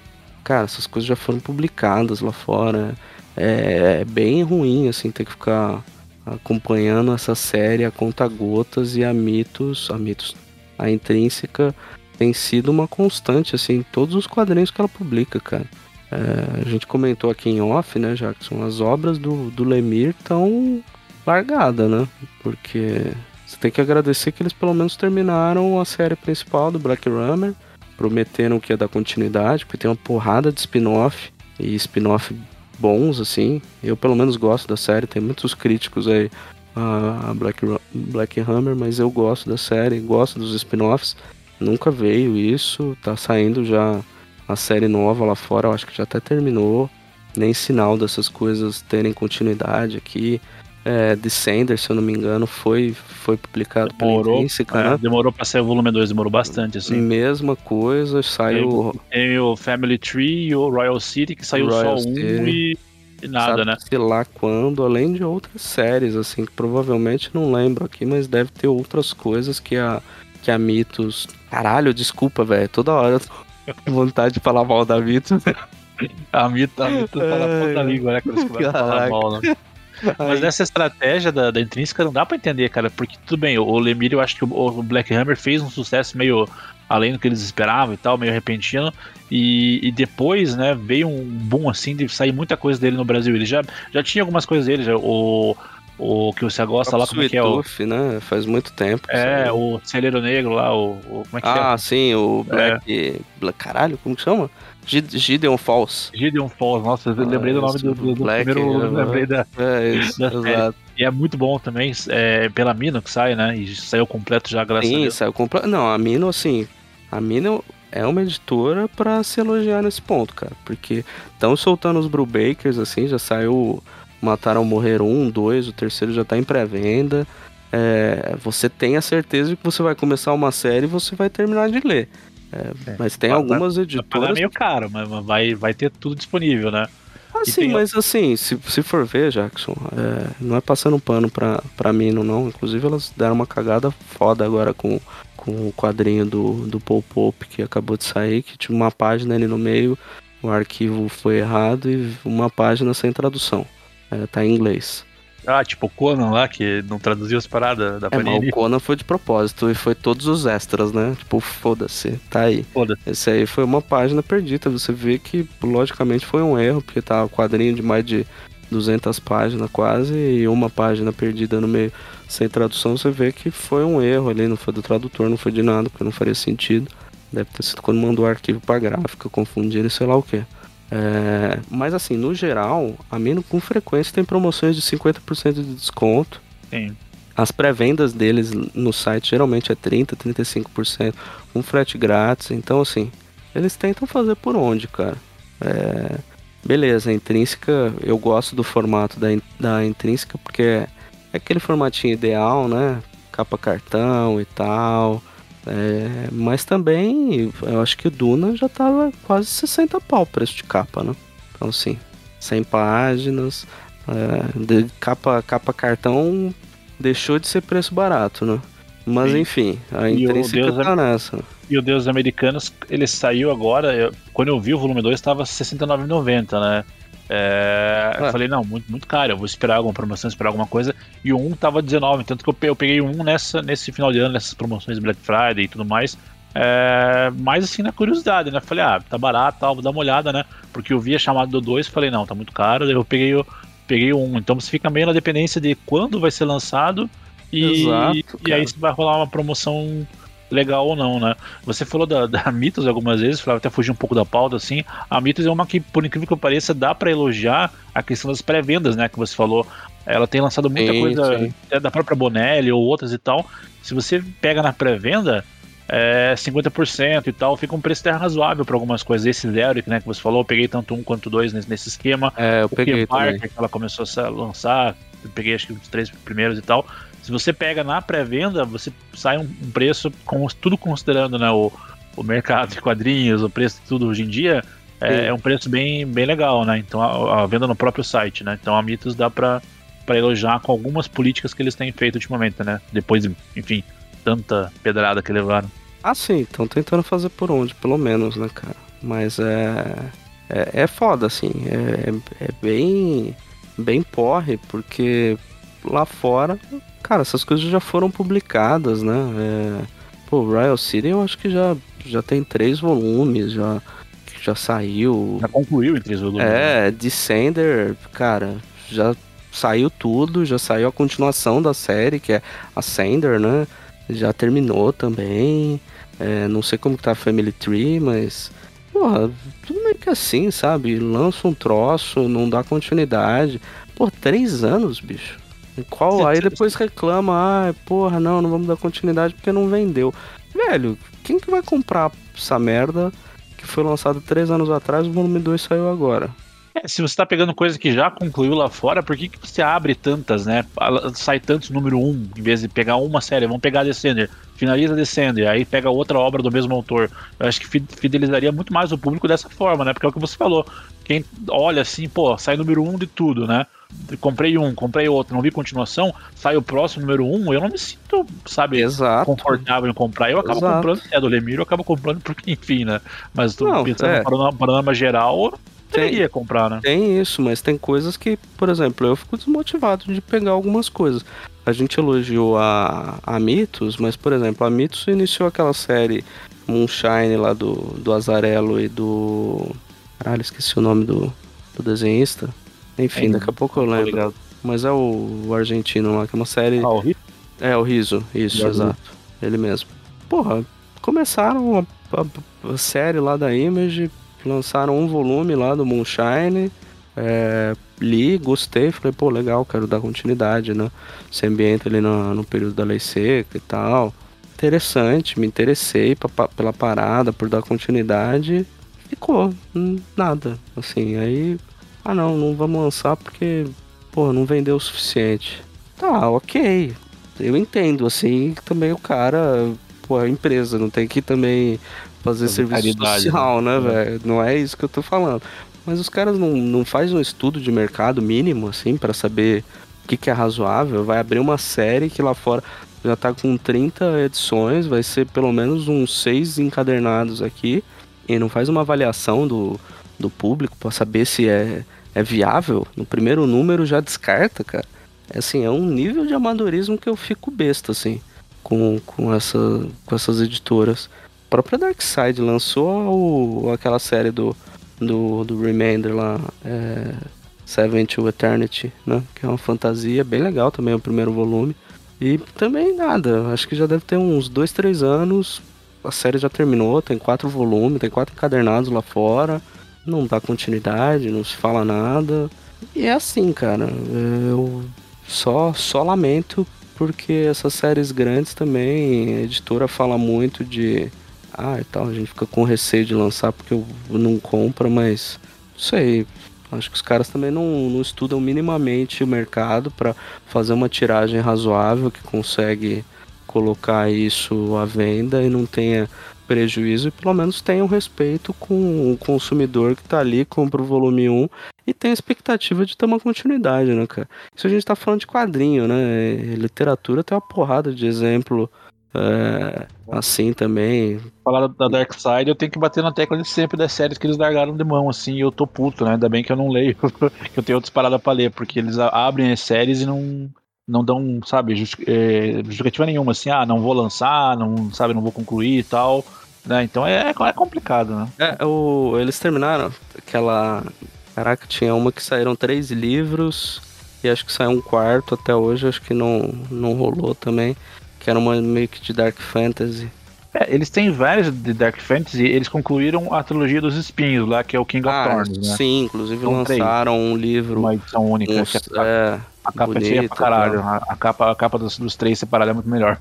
cara, essas coisas já foram publicadas lá fora. É, é bem ruim, assim, ter que ficar acompanhando essa série a conta gotas e a mitos, a mitos, a intrínseca tem sido uma constante, assim, em todos os quadrinhos que ela publica, cara. É, a gente comentou aqui em off, né, Jackson, as obras do, do Lemir estão largadas, né? Porque você tem que agradecer que eles pelo menos terminaram a série principal do Black Rummer prometeram que ia dar continuidade, porque tem uma porrada de spin-off e spin-off bons, assim. Eu pelo menos gosto da série, tem muitos críticos aí a Black, Black Hammer, mas eu gosto da série, gosto dos spin-offs. Nunca veio isso, tá saindo já a série nova lá fora, eu acho que já até terminou. Nem sinal dessas coisas terem continuidade aqui é, Descender, se eu não me engano, foi, foi publicado demorou, pela Intrínseca, é, né? Demorou pra sair o volume 2, demorou bastante, assim. Mesma coisa, saiu... Tem, tem o Family Tree e o Royal City, que saiu Royal só City. um e, e nada, Sabe né? Sei lá quando, além de outras séries, assim, que provavelmente não lembro aqui, mas deve ter outras coisas que a, que a Mitos... Caralho, desculpa, velho, toda hora eu tô com vontade de falar mal da Mitos. *laughs* a Mitos, a fala puta língua, né? Quando você falar mal, né? Mas nessa estratégia da, da intrínseca não dá pra entender, cara. Porque tudo bem, o Lemire, eu acho que o, o Black Hammer fez um sucesso meio além do que eles esperavam e tal, meio repentino. E, e, depois, né, veio um boom assim de sair muita coisa dele no Brasil. Ele já, já tinha algumas coisas dele, já, o, o que você gosta lá, como é que é? O, né? Faz muito tempo. É, sabe? o Celeiro Negro lá, o, o, Como é que ah, é? Ah, sim, o Black. É. Black caralho, como que chama? Gideon Falls. Gideon Falls, nossa, eu lembrei do nome do, do, do Black, primeiro. É, lembrei da. É isso, da exato. E é muito bom também, é, pela Mino que sai, né? E saiu completo já, graças Sim, a Deus. saiu completo. Não, a Mino, assim. A Mino é uma editora para se elogiar nesse ponto, cara. Porque estão soltando os Brewbakers, assim, já saiu Mataram Morrer um, dois, o terceiro já tá em pré-venda. É, você tem a certeza de que você vai começar uma série e você vai terminar de ler. É, é. Mas tem algumas editoras. É meio caro, mas vai, vai ter tudo disponível, né? Ah, sim, tem... mas assim, se, se for ver, Jackson, é, não é passando pano pra, pra mim, não. Inclusive, elas deram uma cagada foda agora com, com o quadrinho do, do Paul Pope que acabou de sair, que tinha uma página ali no meio, o arquivo foi errado e uma página sem tradução. É, tá em inglês. Ah, tipo o Conan lá, que não traduziu as paradas da é, Panini. Mas o Conan foi de propósito e foi todos os extras, né? Tipo, foda-se, tá aí. Foda-se. Esse aí foi uma página perdida. Você vê que, logicamente, foi um erro, porque tá um quadrinho de mais de 200 páginas quase e uma página perdida no meio sem tradução. Você vê que foi um erro ali, não foi do tradutor, não foi de nada, porque não faria sentido. Deve ter sido quando mandou o arquivo pra gráfica, confundir e sei lá o que. É, mas assim, no geral, a Mino com frequência tem promoções de 50% de desconto. Sim. As pré-vendas deles no site geralmente é 30, 35%, um frete grátis. Então, assim, eles tentam fazer por onde, cara. É, beleza, a intrínseca, eu gosto do formato da, da intrínseca porque é aquele formatinho ideal, né? Capa cartão e tal. É, mas também, eu acho que o Duna já tava quase 60 pau o preço de capa, né? Então, assim, 100 páginas, é, de capa, capa cartão deixou de ser preço barato, né? Mas Sim. enfim, a E intrínseca tá nessa. E o Deus Americanos, ele saiu agora. eu- quando eu vi o volume 2, estava R$ 69,90, né? É, Ah. Eu falei, não, muito, muito caro, eu vou esperar alguma promoção, esperar alguma coisa. E o 1 tava 19, tanto que eu, pe- eu peguei o 1 nessa, nesse final de ano, nessas promoções Black Friday e tudo mais. É, mas assim, na curiosidade, né? Falei, ah, tá barato, tal, vou dar uma olhada, né? Porque eu vi a chamada do 2 falei, não, tá muito caro, daí eu peguei o, peguei o 1. Então você fica meio na dependência de quando vai ser lançado e, Exato, e aí se vai rolar uma promoção legal ou não, né? Você falou da, da Mitos algumas vezes, falava até fugir um pouco da pauta, assim. A Mitos é uma que, por incrível que pareça, dá pra elogiar a questão das pré-vendas, né? Que você falou. Ela tem lançado muita Sim, coisa sim. até da própria Bonelli ou outras e tal. Se você pega na pré-venda, é 50% e tal, fica um preço até razoável para algumas coisas. Esse Zero, né, que você falou, eu peguei tanto um quanto dois nesse, nesse esquema. É, eu O peguei que ela começou a lançar, eu peguei acho que os três primeiros e tal. Se você pega na pré-venda, você sai um, um preço, com, tudo considerando né, o, o mercado de quadrinhos, o preço de tudo hoje em dia, é, é um preço bem, bem legal, né? Então a, a venda no próprio site, né? Então a Mitos dá pra, pra elogiar com algumas políticas que eles têm feito ultimamente, né? Depois, de, enfim, tanta pedrada que levaram. Ah, sim, estão tentando fazer por onde, pelo menos, né, cara? Mas é. É, é foda, assim. É, é bem. Bem porre, porque lá fora. Cara, essas coisas já foram publicadas, né? É, pô, Royal City eu acho que já, já tem três volumes, já, já saiu. Já concluiu em três volumes. né? É, Descender, cara, já saiu tudo, já saiu a continuação da série, que é Ascender, né? Já terminou também. É, não sei como que tá a Family Tree, mas. Porra, tudo meio que assim, sabe? Lança um troço, não dá continuidade. Pô, três anos, bicho. Qual? Aí depois reclama, ah, porra, não, não vamos dar continuidade porque não vendeu. Velho, quem que vai comprar essa merda que foi lançado três anos atrás, o volume 2 saiu agora? Se você tá pegando coisa que já concluiu lá fora, por que, que você abre tantas, né? Sai tantos número um, em vez de pegar uma série, vamos pegar Descender, finaliza Descender, aí pega outra obra do mesmo autor. Eu acho que fi- fidelizaria muito mais o público dessa forma, né? Porque é o que você falou. Quem olha assim, pô, sai número um de tudo, né? Comprei um, comprei outro, não vi continuação, sai o próximo número um, eu não me sinto, sabe, Exato. confortável em comprar. Eu acabo Exato. comprando, é do Lemiro, eu acabo comprando porque, enfim, né? Mas tô Não, pensando é. no panorama geral, eu Tem- comprar, né? Tem isso, mas tem coisas que, por exemplo, eu fico desmotivado de pegar algumas coisas. A gente elogiou a, a Mitos, mas, por exemplo, a Mitos iniciou aquela série Moonshine lá do, do Azarello e do. Caralho, esqueci o nome do, do desenhista. Enfim, É, daqui a pouco eu lembro. ligado. Mas é o, o argentino lá, que é uma série. Ah, o Hit? É, o Riso, isso, Riso. exato. Ele mesmo. Porra, começaram a, a- a série lá da Image, lançaram um volume lá do Moonshine. é, li, gostei, falei, pô, legal, quero dar continuidade, né? Se ambienta ali no, no período da lei seca e tal. Interessante, me interessei pa- pa- pela parada, por dar continuidade. Ficou, hum, nada. Assim, aí. Ah não, não vamos lançar porque, pô, não vendeu o suficiente. Tá, ok. Eu entendo, assim, também o cara, pô, a empresa, não tem que também fazer Fazer serviço caridade, social, né, É. velho? Não é isso que eu tô falando. Mas os caras não, não fazem um estudo de mercado mínimo, assim, pra saber o que, que é razoável. Vai abrir uma série que lá fora já tá com 30 edições, vai ser pelo menos uns seis encadernados aqui. E não faz uma avaliação do, do público pra saber se é, é viável. No primeiro número já descarta, cara. É assim, é um nível de amadorismo que eu fico besta, assim, com, com, essa, com essas editoras. Própria Darkseid lançou o, aquela série do, do, do Remainder lá, é, Seven to Eternity, né? Que é uma fantasia bem legal também, o primeiro volume. E também nada, acho que já deve ter uns dois, três anos. A série já terminou, tem quatro volumes, tem quatro encadernados lá fora. não dá continuidade, não se fala nada. E é assim, cara. Eu só, só lamento porque essas séries grandes também, a editora fala muito de. Ah, e tal, a gente fica com receio de lançar porque eu não compra, mas. Não sei. Acho que os caras também não, não estudam minimamente o mercado para fazer uma tiragem razoável que consegue colocar isso à venda e não tenha prejuízo e pelo menos tenha um respeito com o consumidor que está ali, compra o volume 1 e tem a expectativa de ter uma continuidade, né, cara? Isso a gente está falando de quadrinho, né? Literatura tem uma porrada de exemplo é, assim também. Falar da Dark Side, eu tenho que bater na tecla de sempre das séries que eles largaram de mão, assim, e eu tô puto, né? Ainda bem que eu não leio, *laughs* que eu tenho outras paradas pra ler, porque eles abrem as séries e não, não dão, sabe, é, justificativa nenhuma, assim, ah, não vou lançar, não, sabe, não vou concluir e tal. Né? Então é, é complicado, né? É, o, eles terminaram aquela. Caraca, tinha uma que saíram três livros e acho que saiu um quarto até hoje, acho que não, não rolou também. Que era uma meio que de Dark Fantasy. É, eles têm vários de Dark Fantasy, eles concluíram a trilogia dos espinhos lá, que é o King ah, of Thorns, né? Sim, inclusive São lançaram três. um livro. Uma edição única. Uns, é, a capa bonita, é feia pra caralho. A, a, capa, a capa dos, dos três separados é muito melhor.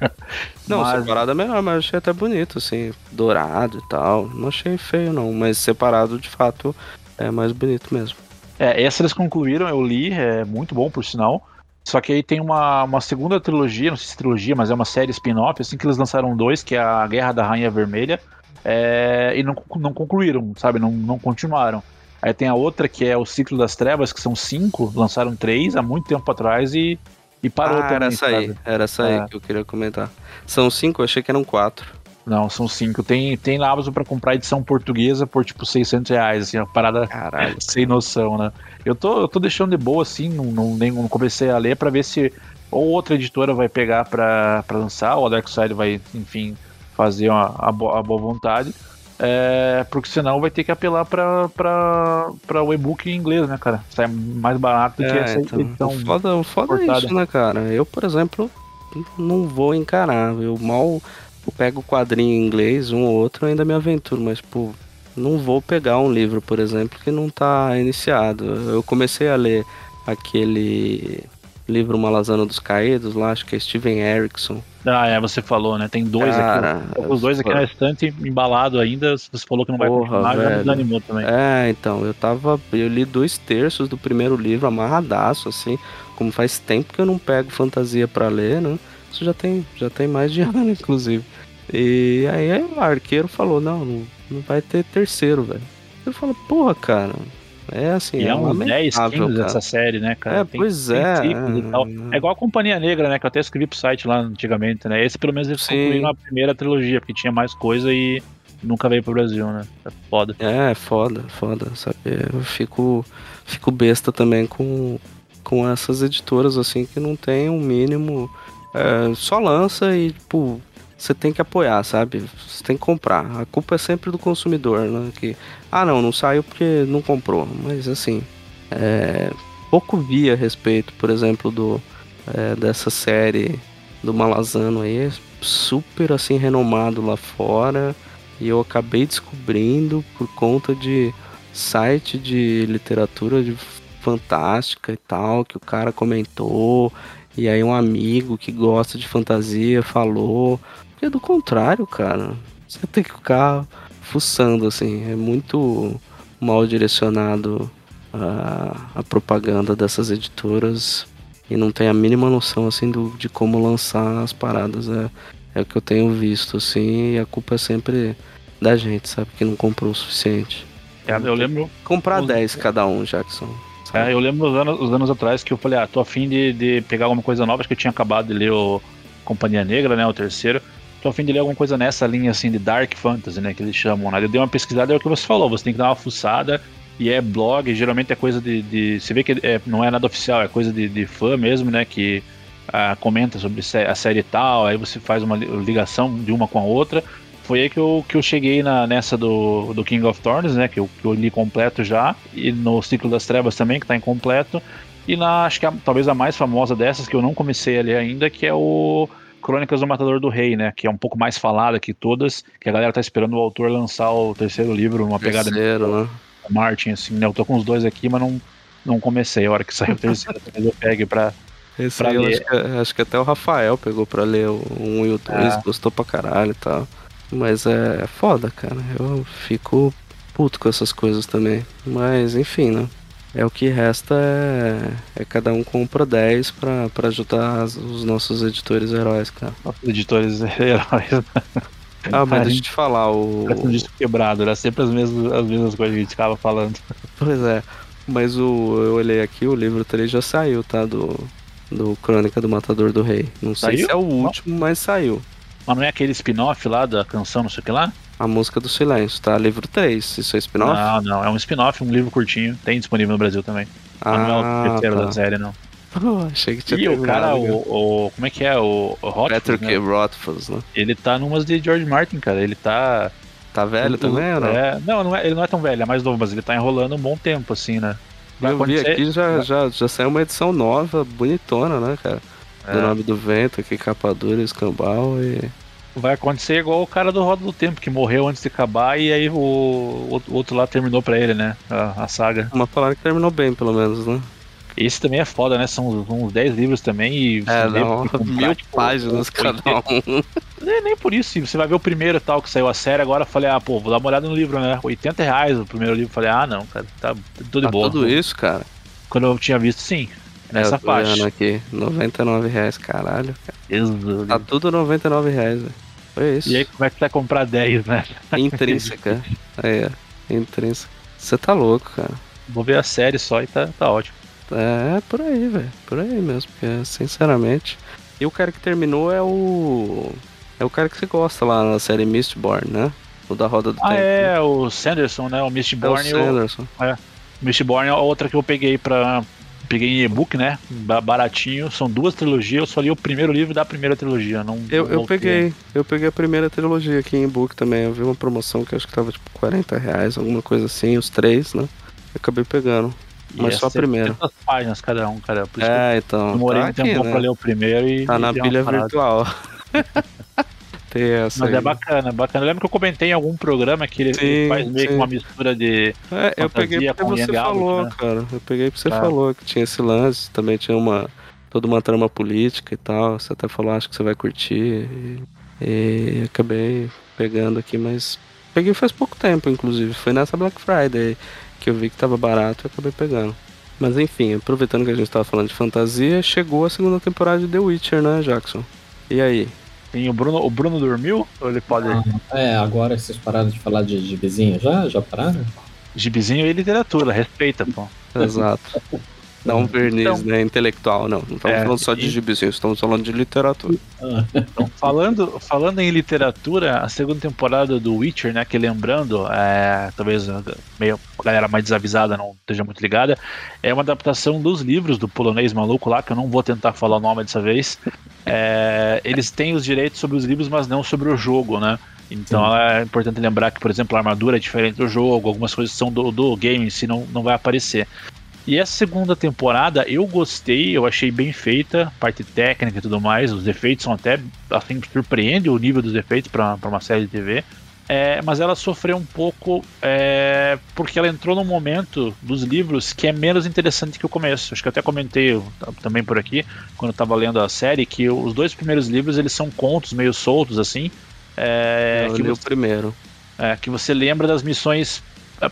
Não, mas... separado é melhor, mas achei até bonito, assim, dourado e tal. Não achei feio, não, mas separado de fato é mais bonito mesmo. É, essa eles concluíram, eu li, é muito bom por sinal. Só que aí tem uma, uma segunda trilogia, não sei se é trilogia, mas é uma série spin-off, assim que eles lançaram dois, que é a Guerra da Rainha Vermelha, é, e não, não concluíram, sabe? Não, não continuaram. Aí tem a outra que é o Ciclo das Trevas, que são cinco, lançaram três há muito tempo atrás e, e parou ah, também. Era essa aí, era essa é. aí que eu queria comentar. São cinco, eu achei que eram quatro. Não, são cinco. Tem, tem na Amazon pra comprar edição portuguesa por tipo 600 reais, assim, uma parada Caralho, *laughs* sem noção, né? Eu tô, eu tô deixando de boa, assim, não, não, nem, não comecei a ler pra ver se ou outra editora vai pegar pra, pra lançar, ou a Darkseid vai, enfim, fazer uma, a, a boa vontade. É, porque senão vai ter que apelar para o e-book em inglês, né, cara? Sai mais barato do é, que essa então, edição. O foda, o foda é isso, né, cara? Eu, por exemplo, não vou encarar. Eu mal eu pego o quadrinho em inglês, um ou outro, ainda me aventuro, mas, pô, não vou pegar um livro, por exemplo, que não tá iniciado. Eu comecei a ler aquele livro Malazano dos Caídos lá, acho que é Steven Erickson. Ah, é, você falou, né? Tem dois Cara, aqui. Os dois aqui na estante, embalado ainda. Você falou que não vai Porra, continuar, velho. já desanimou também. É, então, eu tava. Eu li dois terços do primeiro livro, amarradaço, assim. Como faz tempo que eu não pego fantasia para ler, né? Isso já tem, já tem mais de *laughs* ano, inclusive. E aí, o arqueiro falou, não, não, não vai ter terceiro, velho. Eu falo, porra, cara, é assim, e é, é uns 10 lamentável, quilos cara. essa série, né, cara? É, pois é, ciclos e tal. é. É igual a Companhia Negra, né? Que eu até escrevi pro site lá antigamente, né? Esse pelo menos eles concluíram a primeira trilogia, porque tinha mais coisa e nunca veio pro Brasil, né? É foda. É, foda, foda, sabe? Eu fico, fico besta também com, com essas editoras, assim, que não tem um mínimo. é, só lança e, tipo, você tem que apoiar, sabe? Você tem que comprar. A culpa é sempre do consumidor, né? Que, ah, não, não saiu porque não comprou. Mas, assim, é, pouco vi a respeito, por exemplo, do, é, dessa série do Malazano aí, super, assim, renomado lá fora. E eu acabei descobrindo por conta de site de literatura de fantástica e tal, que o cara comentou. E aí um amigo que gosta de fantasia falou. Porque do contrário, cara, você tem que ficar fuçando, assim. É muito mal direcionado a, a propaganda dessas editoras e não tem a mínima noção, assim, do, de como lançar as paradas. É, é o que eu tenho visto, assim, e a culpa é sempre da gente, sabe? Que não comprou o suficiente. É, eu lembro. Comprar Os- 10 cada um, Jackson. É, eu lembro os anos, os anos atrás que eu falei, ah, tô afim de, de pegar alguma coisa nova, acho que eu tinha acabado de ler o Companhia Negra, né? O terceiro. Tô afim de ler alguma coisa nessa linha assim de Dark Fantasy, né? Que eles chamam, né? Eu dei uma pesquisada, é o que você falou, você tem que dar uma fuçada. E é blog, geralmente é coisa de. de- você vê que é- não é nada oficial, é coisa de, de fã mesmo, né? Que ah, comenta sobre a série tal, aí você faz uma li- ligação de uma com a outra. Foi aí que eu, que eu cheguei na, nessa do, do King of Thorns, né? Que eu, que eu li completo já. E no Ciclo das Trevas também, que tá incompleto. E na, acho que a- talvez a mais famosa dessas, que eu não comecei a ler ainda, que é o Crônicas do Matador do Rei, né? Que é um pouco mais falada que todas, que a galera tá esperando o autor lançar o terceiro livro, uma pegada Terceiro, né? Martin, assim, né? Eu tô com os dois aqui, mas não, não comecei. A hora que sair o terceiro, *laughs* talvez eu pegue pra. Esse Pra ler. acho que, acho que até o Rafael pegou pra ler o 1 e o 2, É. gostou pra caralho e tal. Mas é foda, cara. Eu fico puto com essas coisas também. Mas enfim, né? É o que resta é, é cada um compra 10 pra, pra ajudar os nossos editores heróis, cara. Nossos editores *laughs* heróis. Ah, mas deixa eu te falar, o. Parece um disco quebrado, era sempre as mesmas, as mesmas coisas que a gente ficava falando. Pois é. Mas o. Eu olhei aqui, o livro 3 já saiu, tá? Do. Do Crônica do Matador do Rei. Não sei Saiu? se é o último, mas saiu. Mas não é aquele spin-off lá da canção, não sei o que lá? A música do silêncio, tá? Livro 3. Isso é spin-off? Não, não, é um spin-off, um livro curtinho. Tem disponível no Brasil também. Mas não é o Ah, terceiro tá. da série, não. Pô, achei que tinha E o cara, o, o- Como é que é? O, o Hotford, Patrick né? Rothfuss, né? Ele tá numas de George Martin, cara. Ele tá. Tá velho também ou não? É, não, não é- ele não é tão velho, é mais novo, mas ele tá enrolando um bom tempo, assim, né? Vai Eu vi aqui, já, já, já saiu uma edição nova, bonitona, né, cara? Do É. nome do vento, aqui, capa dura, escambau e... Vai acontecer igual o cara do Roda do Tempo, que morreu antes de acabar e aí o, o outro lá terminou pra ele, né? A, a saga. Uma palavra que terminou bem, pelo menos, né? Esse também é foda, né? São uns- uns 10 livros também e É, não, comprar, mil tipo, páginas cada um. Nem, nem por isso, você vai ver o primeiro tal, que saiu a série, agora falei, ah, pô, vou dar uma olhada no livro, né? 80 reais o primeiro livro. Falei, ah, não, cara, tá tudo de Tá boa. tudo isso, cara. Quando eu tinha visto, sim. Nessa é, faixa. aqui, 99 reais, caralho. cara. Tá tudo 99 reais, velho. Foi isso. E aí, como é que tu vai comprar 10, né? Intrínseca. é, intrínseca. Você tá louco, cara. Vou ver a série só e tá, tá ótimo. É, por aí, velho. Por aí mesmo, porque, sinceramente. E o cara que terminou é o. É o cara que você gosta lá na série Mistborn, né? O da Roda do Ah, Tempo. é, o Sanderson, né? O É o Mistborn. o Sanderson. Mistborn é outra que eu peguei pra. Peguei em e-book, né? Ba- Baratinho. São duas trilogias. Eu só li o primeiro livro da primeira trilogia. Não, Eu, eu peguei, eu peguei a primeira trilogia aqui em e-book também. Eu vi uma promoção que acho que tava tipo 40 reais, alguma coisa assim, os três, né? Eu acabei pegando. Mas é só a primeira. 700 páginas cada um, cara. É, então. demorei tá um tempo aqui, pra né? ler o primeiro e. Tá na pilha virtual. *laughs* Tem essa. Mas aí. é bacana, bacana. Eu lembro que eu comentei em algum programa que ele, ele Sim, faz meio que uma mistura de. É, eu peguei porque você falou, né? cara. Eu peguei porque você Tá. falou que tinha esse lance, também tinha uma toda uma trama política e tal. Você até falou, acho que você vai curtir. E, e acabei pegando aqui, mas peguei faz pouco tempo, inclusive. Foi nessa Black Friday que eu vi que tava barato e acabei pegando. Mas enfim, aproveitando que a gente tava falando de fantasia, chegou a segunda temporada de The Witcher, né, Jackson? E aí? Tem o Bruno. O Bruno dormiu? Ou ele pode. É, agora vocês pararam de falar de gibizinho já? Já pararam? Gibizinho e literatura, respeita, pô. Exato. *laughs* Dá um verniz, Então- né, intelectual. Não, não estamos É, falando só de e- gibizinho, estamos falando de literatura. Então, falando, falando em literatura, a segunda temporada do Witcher, né? Que lembrando, é, talvez a meio, a galera mais desavisada não esteja muito ligada, é uma adaptação dos livros do polonês maluco lá, que eu não vou tentar falar o nome dessa vez. É, eles têm os direitos sobre os livros, mas não sobre o jogo, né? Então é importante lembrar que, por exemplo, a armadura é diferente do jogo, algumas coisas são do, do game si não, não vai aparecer. E essa segunda temporada eu gostei, eu achei bem feita, parte técnica e tudo mais, os efeitos são até, assim, surpreende o nível dos efeitos para uma série de TV. É, mas ela sofreu um pouco é, porque ela entrou num momento dos livros que é menos interessante que o começo. Acho que eu até comentei também por aqui, quando eu estava lendo a série, que os dois primeiros livros eles são contos meio soltos, assim. É, eu que li o primeiro. é, que você lembra das missões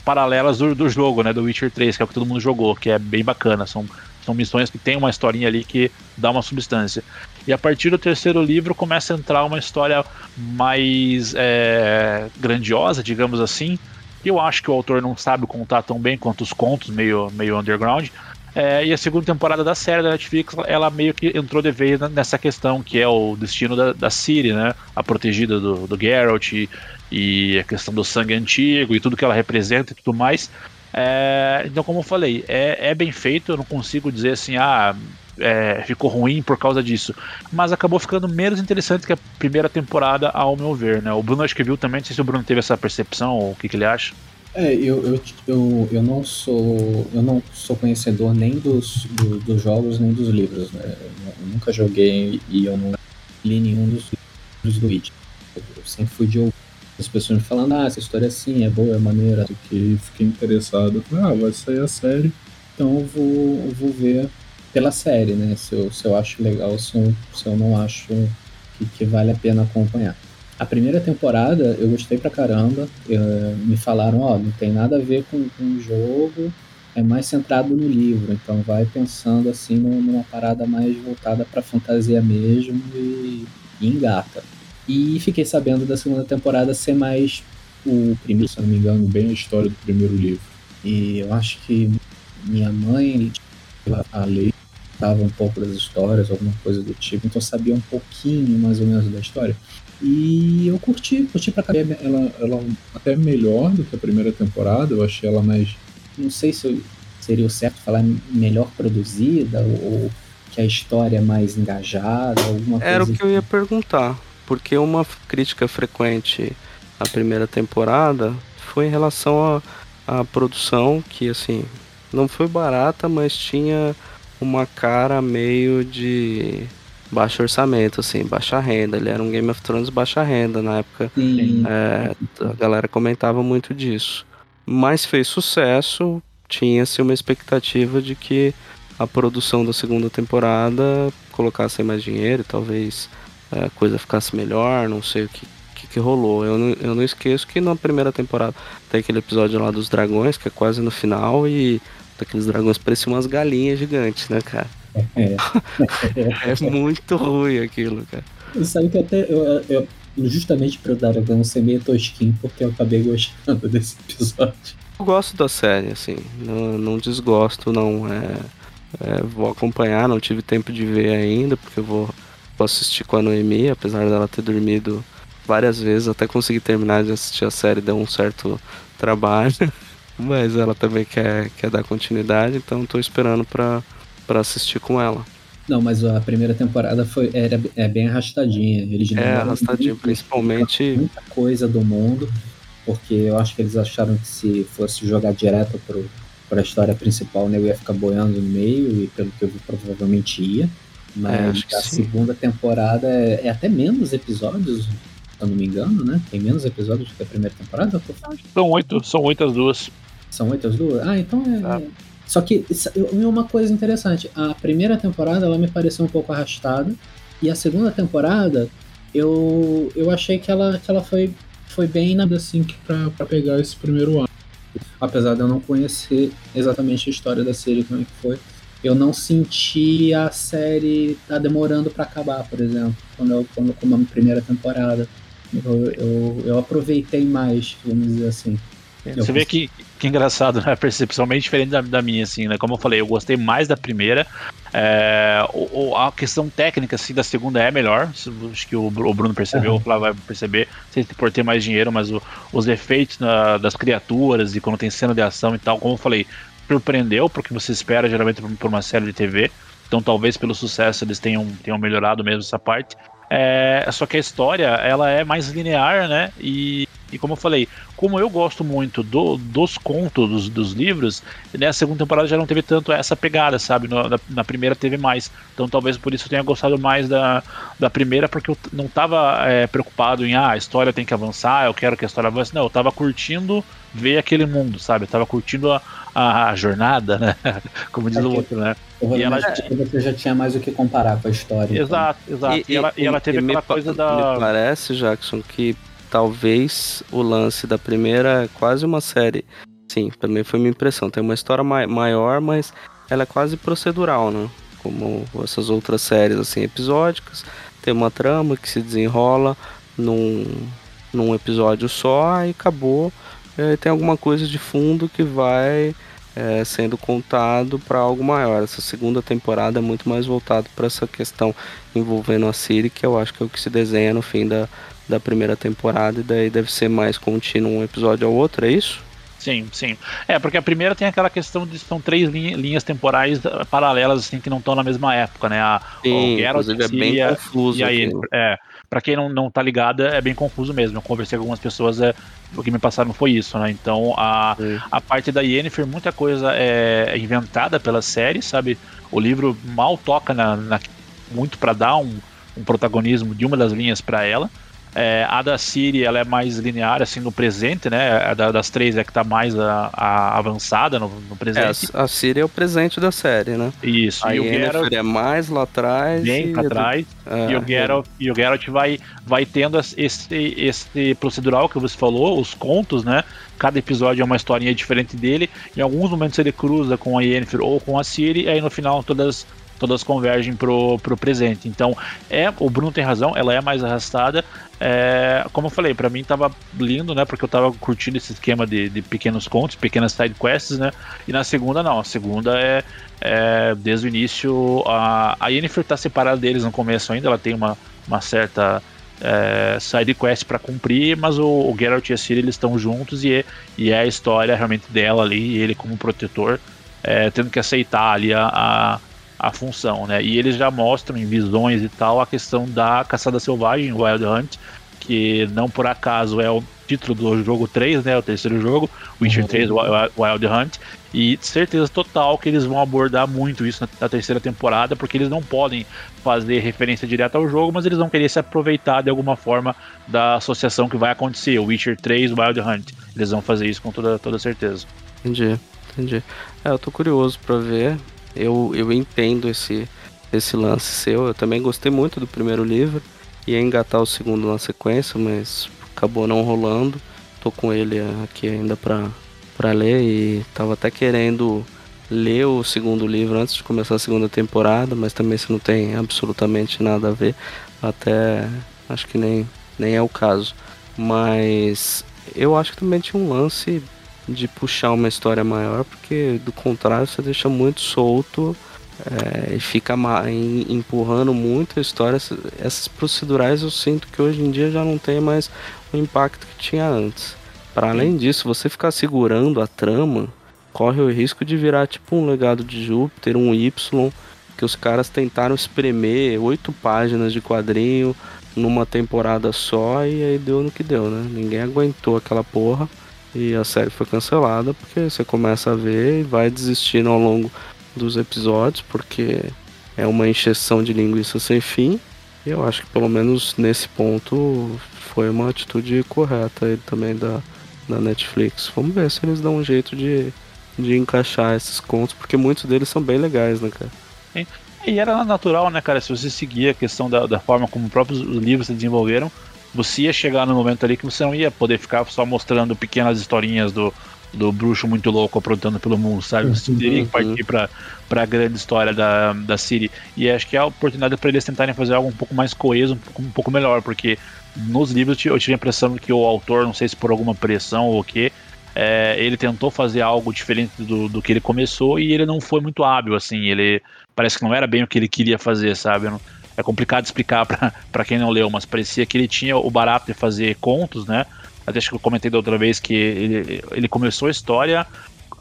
paralelas do, do jogo, né? Do Witcher 3, que é o que todo mundo jogou, que é bem bacana. São, são missões que tem uma historinha ali que dá uma substância. E a partir do terceiro livro começa a entrar uma história mais é, grandiosa, digamos assim. Eu acho que o autor não sabe contar tão bem quanto os contos, meio, meio underground. É, e a segunda temporada da série da Netflix, ela meio que entrou de vez nessa questão, que é o destino da, da Ciri, né? A protegida do, do Geralt e, e a questão do sangue antigo e tudo que ela representa e tudo mais. É, então, como eu falei, é, é bem feito, eu não consigo dizer assim, ah, é, ficou ruim por causa disso. Mas acabou ficando menos interessante que a primeira temporada, ao meu ver, né? O Bruno acho que viu também, não sei se o Bruno teve essa percepção ou o que, que ele acha. É, eu, eu, eu, eu não sou eu não sou conhecedor nem dos, do- dos jogos nem dos livros, né? Eu nunca joguei e eu não li nenhum dos livros do Witcher. Eu sempre fui de ouvir. As pessoas me falando, ah, essa história é assim, é boa, é maneira. Que fiquei interessado. Ah, vai sair a série, então eu vou, eu vou ver pela série, né? Se eu, se eu acho legal, se eu, se eu não acho que, que vale a pena acompanhar. A primeira temporada eu gostei pra caramba. Eu, me falaram, ó, não tem nada a ver com, com o jogo, é mais centrado no livro. Então vai pensando assim numa parada mais voltada pra fantasia mesmo e, e engata. E fiquei sabendo da segunda temporada ser mais o primeiro, se não me engano, bem a história do primeiro livro. E eu acho que minha mãe, a lei, estava um pouco das histórias, alguma coisa do tipo, então sabia um pouquinho mais ou menos da história. E eu curti, curti pra caramba. Ela, ela até melhor do que a primeira temporada, eu achei ela mais. Não sei se seria o certo falar melhor produzida ou que a história é mais engajada, alguma Era coisa. o que eu ia perguntar porque uma crítica frequente à primeira temporada foi em relação à, produção, que assim, não foi barata, mas tinha uma cara meio de baixo orçamento, assim, baixa renda. Ele era um Game of Thrones baixa renda na época. É, a galera comentava muito disso. Mas fez sucesso, tinha-se uma expectativa de que a produção da segunda temporada colocasse mais dinheiro, talvez a coisa ficasse melhor, não sei o que, que, que, rolou. Eu não, eu não esqueço que na primeira temporada tem aquele episódio lá dos dragões, que é quase no final, e daqueles dragões pareciam umas galinhas gigantes, né, cara? É, *laughs* é muito ruim aquilo, cara. Sabe que até eu, eu justamente pro Dragão ser meio tosquinho, porque eu acabei gostando *laughs* desse episódio. Eu gosto da série, assim, não, não desgosto, não. É, é, vou acompanhar, não tive tempo de ver ainda, porque eu Vou assistir com a Noemi, apesar dela ter dormido várias vezes até conseguir terminar de assistir a série, deu um certo trabalho. *laughs* Mas ela também quer, quer dar continuidade, então estou esperando para assistir com ela. Não, mas a primeira temporada foi era, é bem arrastadinha. Eles é, arrastadinha, muito, principalmente. Muita coisa do mundo, porque eu acho que eles acharam que se fosse jogar direto para a história principal, né, eu ia ficar boiando no meio, e pelo que eu vi, provavelmente ia. Mas é, a segunda temporada é, é, até menos episódios, se eu não me engano, né? Tem menos episódios do que a primeira temporada? São oito, são oito as duas. São oito as duas? Ah, então é. Ah. Só que uma coisa interessante, a primeira temporada ela me pareceu um pouco arrastada, e a segunda temporada eu, eu achei que ela, que ela foi, foi bem na assim pra, pra pegar esse primeiro ano. Apesar de eu não conhecer exatamente a história da série, como é que foi eu não senti a série tá demorando para acabar, por exemplo, quando eu, quando, como a primeira temporada. Eu, eu, eu aproveitei mais, vamos dizer assim. Você vê que, que engraçado, né? A percepção bem diferente da, da, minha, assim, né? Como eu falei, eu gostei mais da primeira. É, o, a questão técnica, assim, da segunda é melhor. Acho que o, o Bruno percebeu, uhum. o Flávio vai perceber, sei por ter mais dinheiro, mas o, os efeitos na, das criaturas e quando tem cena de ação e tal, como eu falei, surpreendeu, porque você espera geralmente por uma série de TV. Então talvez pelo sucesso eles tenham, tenham melhorado mesmo essa parte. É, só que a história ela é mais linear, né? E, e como eu falei, como eu gosto muito do, dos contos dos, dos livros, né, a segunda temporada já não teve tanto essa pegada, sabe? No, na, na, primeira teve mais. Então talvez por isso eu tenha gostado mais da, da primeira, porque eu não estava é, preocupado em ah, a história tem que avançar, eu quero que a história avance. Não, eu estava curtindo ver aquele mundo, sabe? Eu tava curtindo a, a, a jornada, né? *laughs* Como diz é o outro, né? E ela... Você já tinha mais o que comparar com a história. Exato, então. exato. E, e, ela, e ela teve aquela coisa da. Me parece, Jackson, que talvez o lance da primeira é quase uma série. Sim, também foi minha impressão. Tem uma história mai maior, mas ela é quase procedural, né? Como essas outras séries, assim, episódicas. Tem uma trama que se desenrola num, num episódio só e acabou é, tem alguma coisa de fundo que vai é, sendo contado para algo maior. Essa segunda temporada é muito mais voltado para essa questão envolvendo a Siri, que eu acho que é o que se desenha no fim da, da primeira temporada, e daí deve ser mais contínuo um episódio ao outro, é isso? Sim, sim. É, porque a primeira tem aquela questão de são três linhas temporais eh, paralelas, assim, que não estão na mesma época, né? A, sim, o Geralt é bem confuso. E aí, é, para quem não, não tá ligado, é bem confuso mesmo. Eu conversei com algumas pessoas, é, o que me passaram foi isso, né? Então, a, a parte da Yennefer, muita coisa é inventada pela série, sabe? O livro mal toca na, na muito para dar um, um protagonismo de uma das linhas para ela. É, a da Siri ela é mais linear, assim, no presente, né? A da, das três é que tá mais a, a avançada no, no É, presente. a, a Siri é o presente da série, né? Isso. A e o Geralt é mais lá atrás. bem pra trás. é, E o Geralt, e o Geralt vai, vai tendo esse, esse procedural que você falou, os contos, né? Cada episódio é uma historinha diferente dele. Em alguns momentos ele cruza com a Yennefer ou com a Ciri, e aí no final todas, todas convergem pro, pro presente. Então, é o Bruno tem razão, ela é mais arrastada. É, como eu falei, pra mim tava lindo, né? Porque eu tava curtindo esse esquema de, de pequenos contos, pequenas side quests, né? E na segunda, não. A segunda é, é, desde o início. A, a Yennefer tá separada deles no começo ainda, ela tem uma, uma certa é, side quest para cumprir, mas o, o Geralt e a Ciri eles estão juntos e é, e é a história realmente dela ali, ele como protetor, é, tendo que aceitar ali a, a, a função, né? E eles já mostram em visões e tal a questão da caçada selvagem, Wild Hunt, que não por acaso é o título do jogo 3, né? O terceiro jogo, Witcher Uhum. 3 Wild Hunt. E certeza total que eles vão abordar muito isso na, terceira temporada, porque eles não podem fazer referência direta ao jogo, mas eles vão querer se aproveitar de alguma forma da associação que vai acontecer, o Witcher 3 Wild Hunt. Eles vão fazer isso com toda, toda certeza. Entendi, entendi. É, eu tô curioso pra ver. Eu, eu entendo esse, esse lance seu. Eu também gostei muito do primeiro livro. Ia engatar o segundo na sequência, mas acabou não rolando. Tô com ele aqui ainda pra, pra ler e tava até querendo ler o segundo livro antes de começar a segunda temporada, mas também se não tem absolutamente nada a ver, até acho que nem, nem é o caso. Mas eu acho que também tinha um lance de puxar uma história maior, porque do contrário você deixa muito solto é, e fica empurrando muito a história. Essas- Essas procedurais eu sinto que hoje em dia já não tem mais o impacto que tinha antes. Para além disso, você ficar segurando a trama corre o risco de virar tipo um legado de Júpiter, um Y, que os caras tentaram espremer oito páginas de quadrinho numa temporada só e aí deu no que deu, né? Ninguém aguentou aquela porra e a série foi cancelada porque você começa a ver e vai desistindo ao longo dos episódios porque é uma encheção de linguiça sem fim. E eu acho que pelo menos nesse ponto foi uma atitude correta aí também da, da Netflix. Vamos ver se eles dão um jeito de, de encaixar esses contos, porque muitos deles são bem legais, né, cara? E era natural, né, cara? Se você seguir a questão da, da forma como os próprios livros se desenvolveram, você ia chegar no momento ali que você não ia poder ficar só mostrando pequenas historinhas do, do bruxo muito louco aprontando pelo mundo, sabe? Você teria que partir pra, pra grande história da, da Ciri. E acho que é a oportunidade para eles tentarem fazer algo um pouco mais coeso, um pouco, um pouco melhor, porque nos livros eu tive a impressão que o autor, não sei se por alguma pressão ou o quê, é, ele tentou fazer algo diferente do, do que ele começou e ele não foi muito hábil, assim, ele parece que não era bem o que ele queria fazer, sabe? Não- É complicado explicar pra, *laughs* pra quem não leu, mas parecia que ele tinha o barato de fazer contos, né? Até acho que eu comentei da outra vez que ele, ele começou a história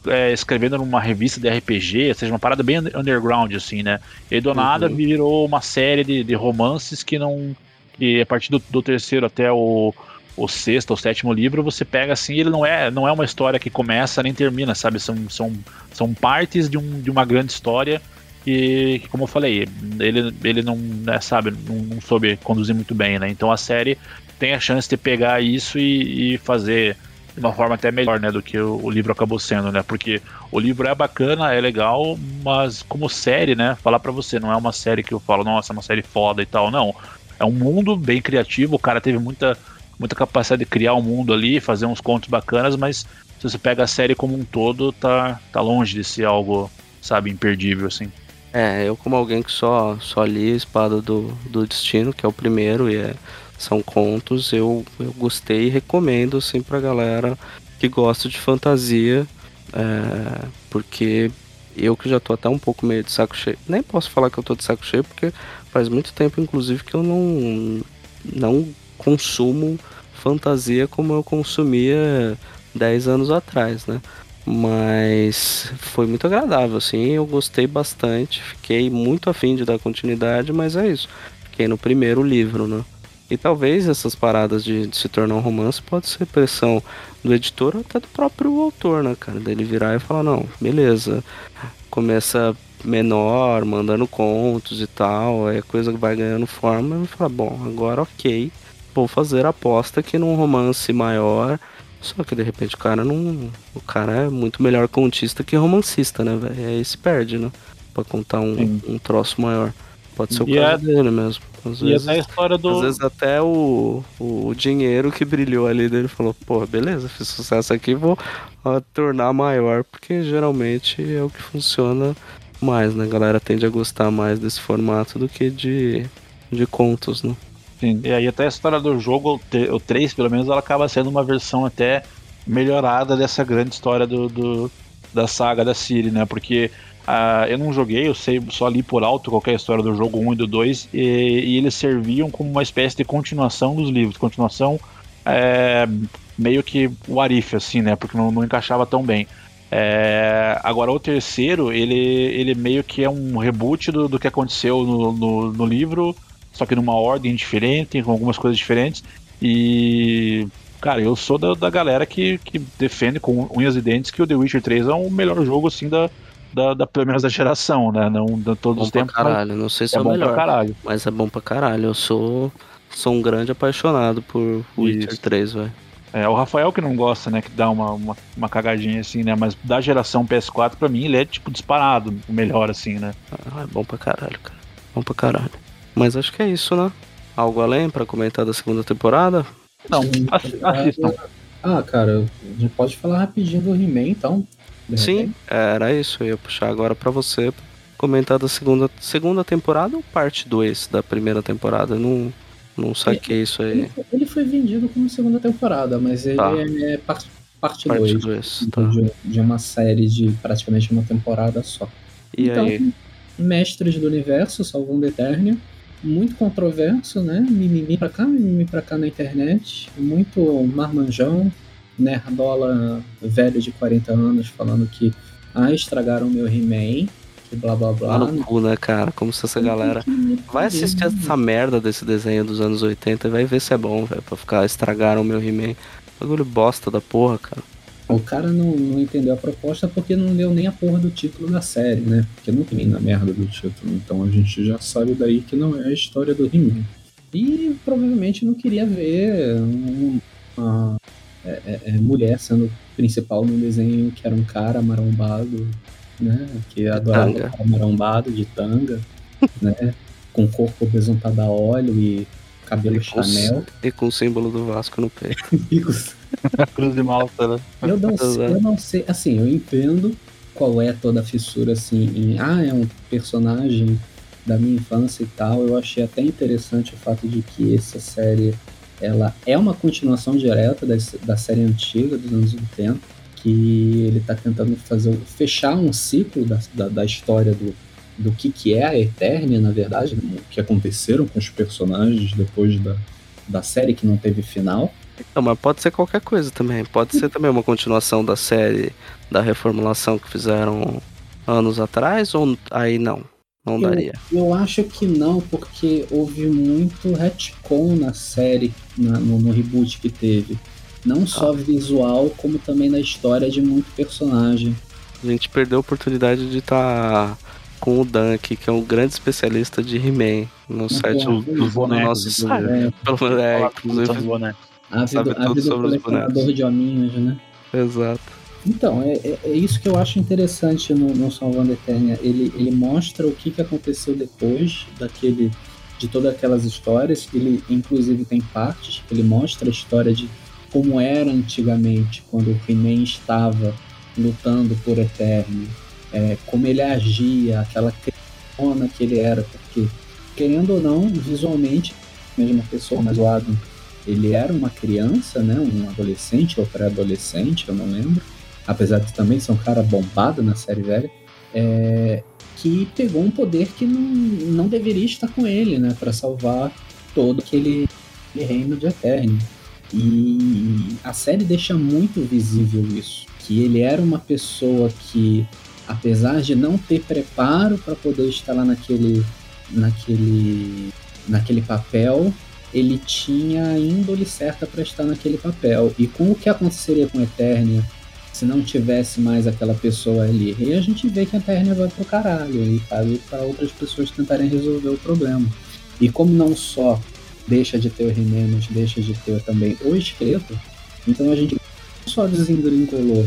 é, escrevendo numa revista de RPG, ou seja, uma parada bem underground, assim, né? E do nada Uhum. virou uma série de, de romances que não. que a partir do, do terceiro até o, o sexto ou sétimo livro, você pega assim, ele não é, não é uma história que começa nem termina, sabe? São, são, são partes de, um, de uma grande história que, que, como eu falei, ele, ele não, né, sabe, não, não soube conduzir muito bem, né? Então a série tem a chance de pegar isso e, e fazer de uma forma até melhor, né, do que o, o livro acabou sendo, né? Porque o livro é bacana, é legal, mas como série, né, falar pra você, não é uma série que eu falo, nossa, é uma série foda e tal, não. É um mundo bem criativo, o cara teve muita muita capacidade de criar um mundo ali, fazer uns contos bacanas, mas se você pega a série como um todo, tá, tá longe de ser algo, sabe, imperdível, assim. É, eu como alguém que só, só li Espada do, do Destino, que é o primeiro, e é, são contos, eu, eu gostei e recomendo, assim, pra galera que gosta de fantasia, é, porque eu que já tô até um pouco meio de saco cheio, nem posso falar que eu tô de saco cheio, porque faz muito tempo, inclusive, que eu não, não consumo fantasia como eu consumia 10 anos atrás, né? Mas foi muito agradável, assim, eu gostei bastante, fiquei muito afim de dar continuidade, mas é isso. Fiquei no primeiro livro, né? E talvez essas paradas de, de se tornar um romance pode ser pressão do editor ou até do próprio autor, né, cara? Dele virar e falar, não, beleza, começa menor, mandando contos e tal, aí a coisa vai ganhando forma, e falar, bom, agora ok, vou fazer aposta que num romance maior. Só que de repente o cara não. O cara é muito melhor contista que romancista, né, velho? Aí se perde, né? Pra contar um, um troço maior. Pode ser o E caso dele mesmo. Às E vezes, até a história do. às vezes até o, o dinheiro que brilhou ali dele falou, pô, beleza, fiz sucesso aqui, vou ó, tornar maior, porque geralmente é o que funciona mais, né? A galera tende a gostar mais desse formato do que de, de contos, né? Sim, e aí até a história do jogo, o tre- o 3 pelo menos, ela acaba sendo uma versão até melhorada dessa grande história do, do- da saga da Siri, né? Porque ah, eu não joguei, eu sei, só li por alto qualquer história do jogo 1 e do 2, e, e eles serviam como uma espécie de continuação dos livros, continuação é, meio que o Arif, assim, né? Porque não, não encaixava tão bem. É, agora o terceiro, ele, ele meio que é um reboot do, do que aconteceu no, no, no livro, só que numa ordem diferente, com algumas coisas diferentes. E, cara, eu sou da, da galera que, que defende com unhas e dentes que o The Witcher 3 é o melhor jogo, assim, da, da, da- pelo menos da geração, né? Não de todos Bom os tempos. caralho, não sei se É é, o bom melhor, pra caralho. mas é bom pra caralho. Eu sou, sou um grande apaixonado por Witcher Isso. 3, velho. É, o Rafael que não gosta, né? Que dá uma, uma, uma cagadinha assim, né? Mas da geração PS4, pra mim, ele é, tipo, disparado o melhor, assim, né? Ah, é bom pra caralho, cara. Bom pra caralho. Mas acho que é isso, né? Algo além pra comentar da segunda temporada? Não, assi- assistam. Ah, cara, a gente pode falar rapidinho do He-Man, então. Sim, era isso. Eu ia puxar agora pra você comentar da segunda, segunda temporada ou parte 2 da primeira temporada? Eu Não, não saquei isso aí. Ele, foi- ele foi vendido como segunda temporada, mas ele Tá. é parte, parte Parte 2 2, tá. de, de uma série de praticamente uma temporada só. E então, aí? Mestres do Universo, salvando Eternia. Muito controverso, né? Mimimi pra cá, mimimi pra cá na internet. Muito marmanjão, nerdola velho de 40 anos falando que ah, estragaram meu He-Man, que blá blá blá. Lá no cu, né, cara? Como se essa galera. Vai assistir essa merda desse desenho dos anos 80 e vai ver se é bom, velho. Pra ficar estragaram o meu He-Man. Bagulho bosta da porra, cara. O cara não, não entendeu a proposta porque não deu nem a porra do título da série, né? Porque não tem na merda do título. Então a gente já sabe daí que não é a história do He-Man. E provavelmente não queria ver um- uma é, é, é, mulher sendo principal num desenho que era um cara marombado, né? Que adorava tanga. cara marombado de tanga, *laughs* né? Com corpo besuntado a óleo e cabelo E com, Chanel. e com o símbolo do Vasco no peito. *laughs* *laughs* Cruz de Malta, né? Eu não, eu não sei, assim, eu entendo qual é toda a fissura, assim, em, ah, é um personagem da minha infância e tal. Eu achei até interessante o fato de que essa série, ela é uma continuação direta da, da série antiga dos anos 80, que ele tá tentando fazer, fechar um ciclo da, da, da história do, do que, que é a Eternia, na verdade, o que aconteceram com os personagens depois da, da série que não teve final. Não, mas pode ser qualquer coisa também. Pode ser também uma continuação da série da reformulação que fizeram anos atrás, ou aí não? Não Eu- daria. Eu acho que não, porque houve muito retcon na série, na- no, no reboot que teve. Não só visual, como também na história de muito personagem. A gente perdeu a oportunidade de estar com o Dan aqui, que é um grande especialista de He-Man no site do, Dos bonecos. nosso site. *laughs* É, Pelo- é, inclusive, Sabe tudo sobre os colecionador bonecos. de hominhos, né? exato. Então, é, é- é isso que eu acho interessante no, no Salvando Eternia. Ele, ele mostra o que, que aconteceu depois daquele de todas aquelas histórias. Ele, inclusive, tem partes que ele mostra a história de como era antigamente, quando o He-Man estava lutando por Eternia. É, como ele agia, aquela criona que ele era. Porque, querendo ou não, visualmente, mesma pessoa, mas o Adam, ele era uma criança, né? Um adolescente ou pré-adolescente, eu não lembro apesar de também ser um cara bombado na série velha, é, que pegou um poder que não, não deveria estar com ele, né, para salvar todo aquele, reino de Eternia. E a série deixa muito visível isso, que ele era uma pessoa que, apesar de não ter preparo para poder estar lá naquele, naquele, naquele papel, ele tinha a índole certa para estar naquele papel. E com o que aconteceria com Eternia se não tivesse mais aquela pessoa ali. E a gente vê que a Eternia vai pro caralho e cabe para outras pessoas tentarem resolver o problema. E como não só deixa de ter o mas deixa de ter também o esqueleto. Então a gente só desengrincolou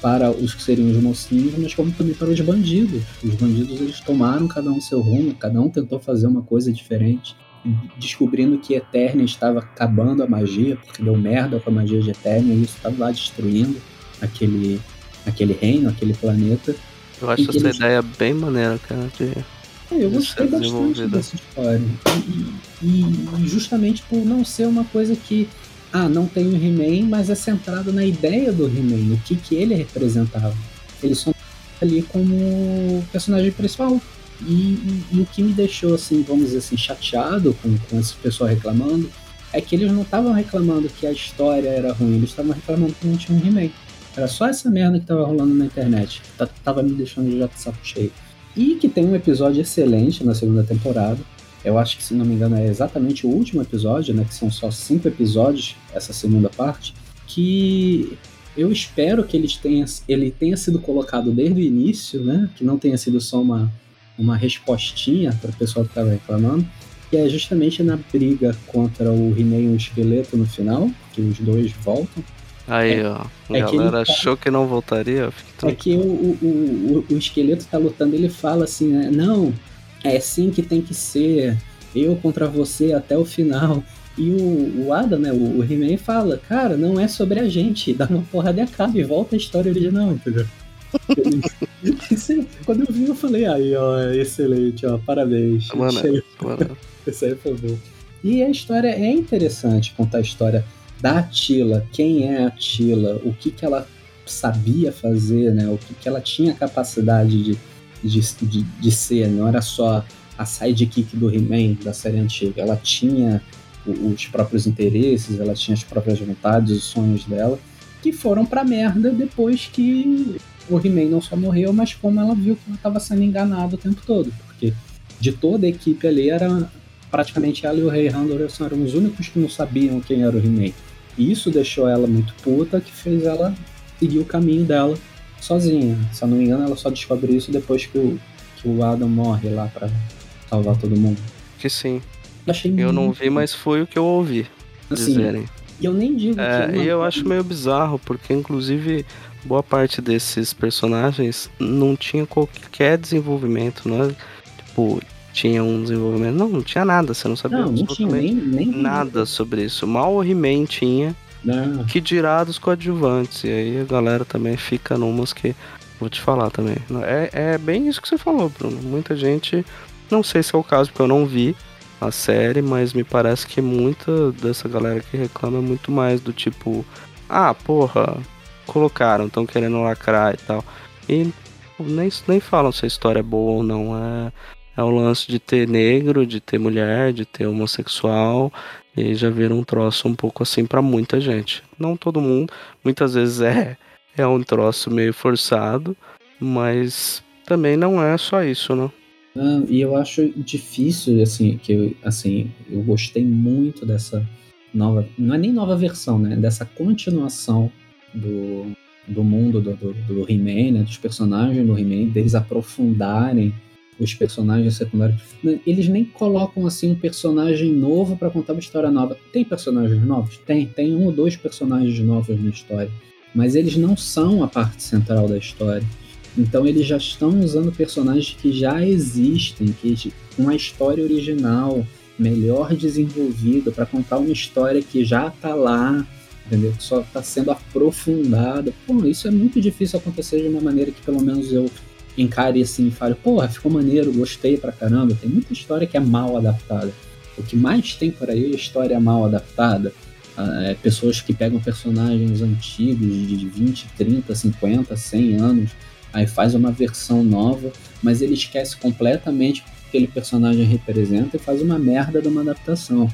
para os que seriam os mocinhos, mas como também para os bandidos. Os bandidos eles tomaram cada um seu rumo, cada um tentou fazer uma coisa diferente, descobrindo que Eternia estava acabando a magia, porque deu merda com a magia de Eternia e isso estava lá destruindo aquele, aquele reino, aquele planeta. Eu acho essa eles- ideia bem maneira, cara. De... É, eu gostei bastante dessa história. E, e- e justamente por não ser uma coisa que, ah, não tem o He-Man, mas é centrado na ideia do He-Man, o que, que ele representava. Ele só ali como personagem principal. E, e- e o que me deixou, assim, vamos dizer assim, chateado com, com esse pessoal reclamando, é que eles não estavam reclamando que a história era ruim, eles estavam reclamando que não tinha um He-Man. Era só essa merda que tava rolando na internet. que tá- Tava me deixando já de saco cheio. E que tem um episódio excelente na segunda temporada. Eu acho que, se não me engano, é exatamente o último episódio, né? Que são só cinco episódios, essa segunda parte. Que eu espero que eles tenha, ele tenha sido colocado desde o início, né? Que não tenha sido só uma, uma respostinha para o pessoal que estava reclamando. Que é justamente na briga contra o He-Man e o Esqueleto no final, que os dois voltam. Aí, ó. A é que ele galera tá- achou que não voltaria. Fique É que o, o, o, o esqueleto tá lutando, ele fala assim, né? Não, é assim que tem que ser. Eu contra você até o final. E o, o Adam, né? O, o He-Man fala, cara, não é sobre a gente. Dá uma porrada e acaba e volta a história original, entendeu? *laughs* Aí, Quando eu vi, eu falei, aí, ó, excelente, ó, parabéns. Mano, Isso aí foi bom. *laughs* E a história é interessante, contar a história da Atila, quem é a Atila, o que, que ela sabia fazer, né? O que, que ela tinha capacidade de, de, de, de ser, não era só a sidekick do He-Man da série antiga, ela tinha os próprios interesses, ela tinha as próprias vontades, os sonhos dela, que foram pra merda depois que o He-Man não só morreu, mas como ela viu que ela estava sendo enganada o tempo todo, porque de toda a equipe ali era praticamente ela e o Rei Anderson eram os únicos que não sabiam quem era o He-Man. E isso deixou ela muito puta, que fez ela seguir o caminho dela sozinha. Se eu não me engano, ela só descobre isso depois que o, que o Adam morre lá pra salvar todo mundo. que sim. Achei Eu não vi, mas foi o que eu ouvi assim, dizerem. E eu nem digo É, que. e eu acho meio bizarro, porque inclusive boa parte desses personagens não tinha qualquer desenvolvimento, não é? Tipo, tinha um desenvolvimento. Não, não tinha nada, você não sabia Não, não tinha nem, nem nada sobre isso. Mal o He-Man tinha, Não. que dirá dos coadjuvantes. E aí a galera também fica numas que. Vou te falar também. É, é bem isso que você falou, Bruno. Muita gente. Não sei se é o caso, porque eu não vi a série, mas me parece que muita dessa galera que reclama é muito mais do tipo. Ah, porra, colocaram, estão querendo lacrar e tal. E nem, nem falam se a história é boa ou não. É, é o lance de ter negro, de ter mulher, de ter homossexual. E já vira um troço um pouco assim pra muita gente. Não todo mundo. Muitas vezes é, é um troço meio forçado. Mas também não é só isso, né? Ah, e eu acho difícil, assim, que eu, assim, eu gostei muito dessa nova. Não é nem nova versão, né? Dessa continuação do, do mundo do, do, do He-Man, né? Dos personagens do He-Man, deles aprofundarem os personagens secundários. Eles nem colocam assim um personagem novo pra contar uma história nova. Tem personagens novos? Tem, tem um ou dois personagens novos na história. Mas eles não são a parte central da história. Então eles já estão usando personagens que já existem, que com a história original melhor desenvolvida para contar uma história que já tá lá, entendeu? Que só está sendo aprofundada. Pô, isso é muito difícil acontecer de uma maneira que pelo menos eu encare assim e fale, porra, ficou maneiro, gostei pra caramba. Tem muita história que é mal adaptada. O que mais tem por aí é história mal adaptada. Ah, é, pessoas que pegam personagens antigos de 20, 30, 50, 100 anos aí faz uma versão nova, mas ele esquece completamente o que aquele personagem representa e faz uma merda de uma adaptação.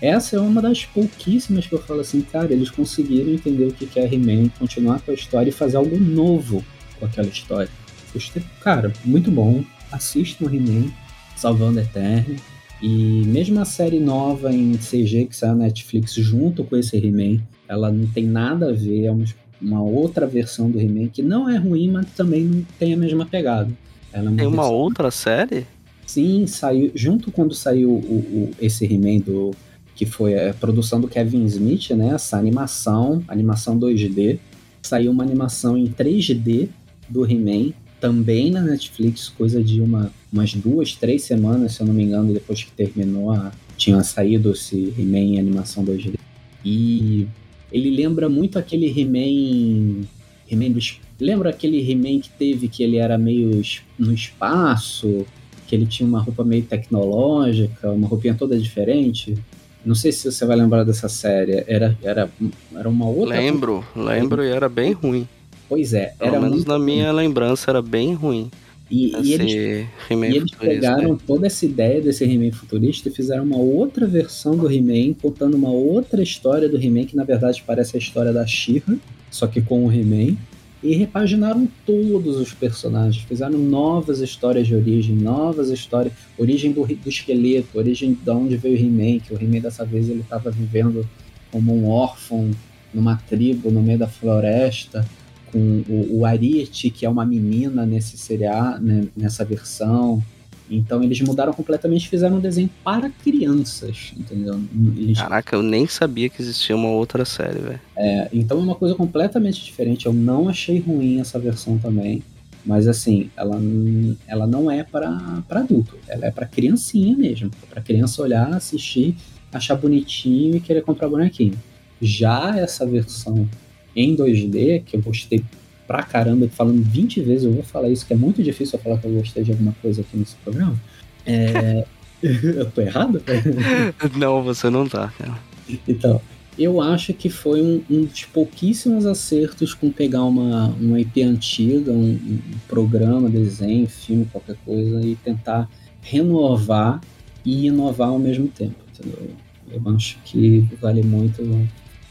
Essa é uma das pouquíssimas que eu falo assim, cara, eles conseguiram entender o que é He-Man, continuar com a história e fazer algo novo com aquela história. Gostei, cara, muito bom. Assistam He-Man, Salvando a Eterno. E mesmo a série nova em CG que saiu na Netflix junto com esse He-Man, ela não tem nada a ver, é uma uma outra versão do He-Man que não é ruim, mas também não tem a mesma pegada. Ela é Tem uma versão- outra série? Sim, saiu junto quando saiu o, o- esse He-Man do que foi a produção do Kevin Smith, né? Essa animação, animação 2D. Saiu uma animação em 3D do He-Man, também na Netflix, coisa de uma, umas duas, três semanas, se eu não me engano, depois que terminou, a, tinha saído esse He-Man em animação 2D. E ele lembra muito aquele He-Man. He-Man dos Lembra aquele He-Man que teve que ele era meio no espaço, que ele tinha uma roupa meio tecnológica, uma roupinha toda diferente? Não sei se você vai lembrar dessa série. Era, era, era uma outra. Lembro, lembro e era bem ruim. Pois é, Pelo era menos na minha lembrança era bem ruim. E, e eles, e eles futurista, pegaram né? toda essa ideia desse He-Man futurista e fizeram uma outra versão do He-Man, contando uma outra história do He-Man, que na verdade parece a história da She-Ra, só que com o He-Man. E repaginaram todos os personagens, fizeram novas histórias de origem, novas histórias, origem do, do esqueleto, origem de onde veio o He-Man, que o He-Man dessa vez ele estava vivendo como um órfão numa tribo no meio da floresta, com o, o Ariete, que é uma menina nesse serial, né, nessa versão. Então eles mudaram completamente, fizeram um desenho para crianças, entendeu? Eles Caraca, eu nem sabia que existia uma outra série, velho. é, então é uma coisa completamente diferente. Eu não achei ruim essa versão também. Mas assim, ela, ela não é para adulto. Ela é para criancinha mesmo. para criança olhar, assistir, achar bonitinho e querer comprar bonequinho. Já essa versão em 2D, que eu gostei pra caramba, falando 20 vezes, eu vou falar isso, que é muito difícil eu falar que eu gostei de alguma coisa aqui nesse programa. É... *laughs* eu tô errado? *laughs* Não, você não tá, cara. Então, eu acho que foi um, um dos pouquíssimos acertos com pegar uma, uma IP antiga, um, um programa, desenho, filme, qualquer coisa, e tentar renovar e inovar ao mesmo tempo, entendeu? Eu acho que vale muito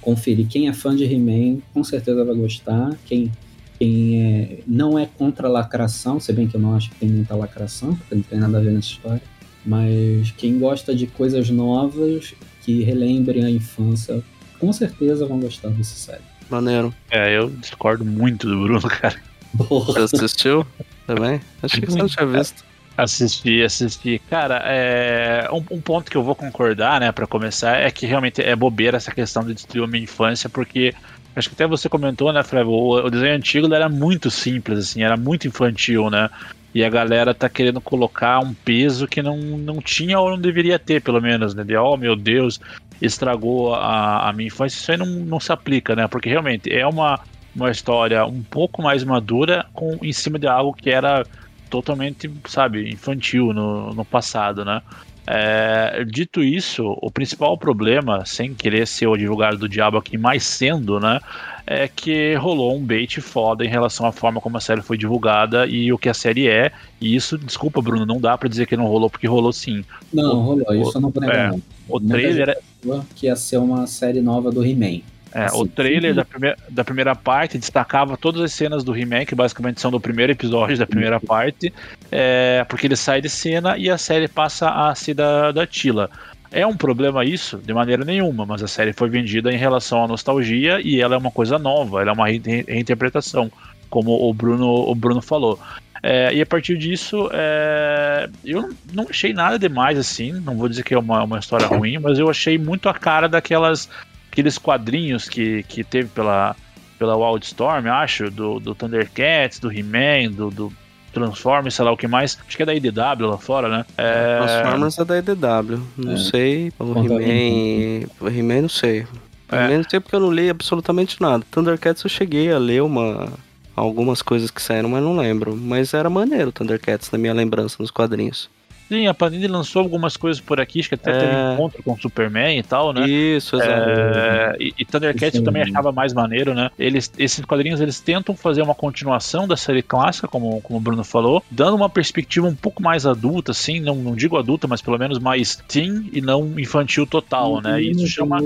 conferir. Quem é fã de He-Man, com certeza vai gostar. Quem, quem é, não é contra a lacração, se bem que eu não acho que tem muita lacração, porque não tem nada a ver nessa história. Mas quem gosta de coisas novas, que relembrem a infância, com certeza vão gostar dessa série. Maneiro. É, eu discordo muito do Bruno, *laughs* cara. Você assistiu também? Achei que você não tinha visto. Assisti, assisti. Cara, é, um, um ponto que eu vou concordar, né, pra começar, é que realmente é bobeira essa questão de destruir a minha infância, porque acho que até você comentou, né, Flávio, o, o desenho antigo era muito simples, assim, era muito infantil, né? E a galera tá querendo colocar um peso que não, não tinha ou não deveria ter, pelo menos, né? De, oh, meu Deus, estragou a, a minha infância. Isso aí não, não se aplica, né? Porque realmente é uma, uma história um pouco mais madura com, em cima de algo que era totalmente, sabe, infantil no, no passado, né? É, dito isso, o principal problema, sem querer ser o advogado do diabo aqui, mais sendo, né, é que rolou um bait foda em relação à forma como a série foi divulgada e o que a série é. E isso, desculpa, Bruno, não dá pra dizer que não rolou, porque rolou sim. Não, rolou, isso eu não vou negar. É, não. O Muita trailer é, gente que ia ser uma série nova do He-Man. É, Assim, o trailer sim. da primeira, da primeira parte destacava todas as cenas do He-Man, que basicamente são do primeiro episódio da primeira parte, é, porque ele sai de cena e a série passa a ser da, da Tila. É um problema isso? De maneira nenhuma, mas a série foi vendida em relação à nostalgia e ela é uma coisa nova, ela é uma re- re- reinterpretação, como o Bruno, o Bruno falou. É, e a partir disso, é, eu não achei nada demais assim, não vou dizer que é uma, uma história ruim, mas eu achei muito a cara daquelas aqueles quadrinhos que, que teve pela, pela Wildstorm, acho, do, do Thundercats, do He-Man, do, do Transformers, sei lá o que mais. Acho que é da IDW lá fora, né? É, Transformers é da EDW. Não É. sei. O He-Man. O He-Man não sei. É. He-Man não sei porque eu não li absolutamente nada. Thundercats eu cheguei a ler uma. Algumas coisas que saíram, mas não lembro. Mas era maneiro o Thundercats na minha lembrança nos quadrinhos. Sim, a Panini lançou algumas coisas por aqui, acho que até É. teve encontro com o Superman e tal, né? Isso, exato. É, e, e Thundercats eu também achava mais maneiro, né? Eles, esses quadrinhos eles tentam fazer uma continuação da série clássica, como, como o Bruno falou, dando uma perspectiva um pouco mais adulta, assim, não, não digo adulta, mas pelo menos mais teen e não infantil total, né? E isso chama,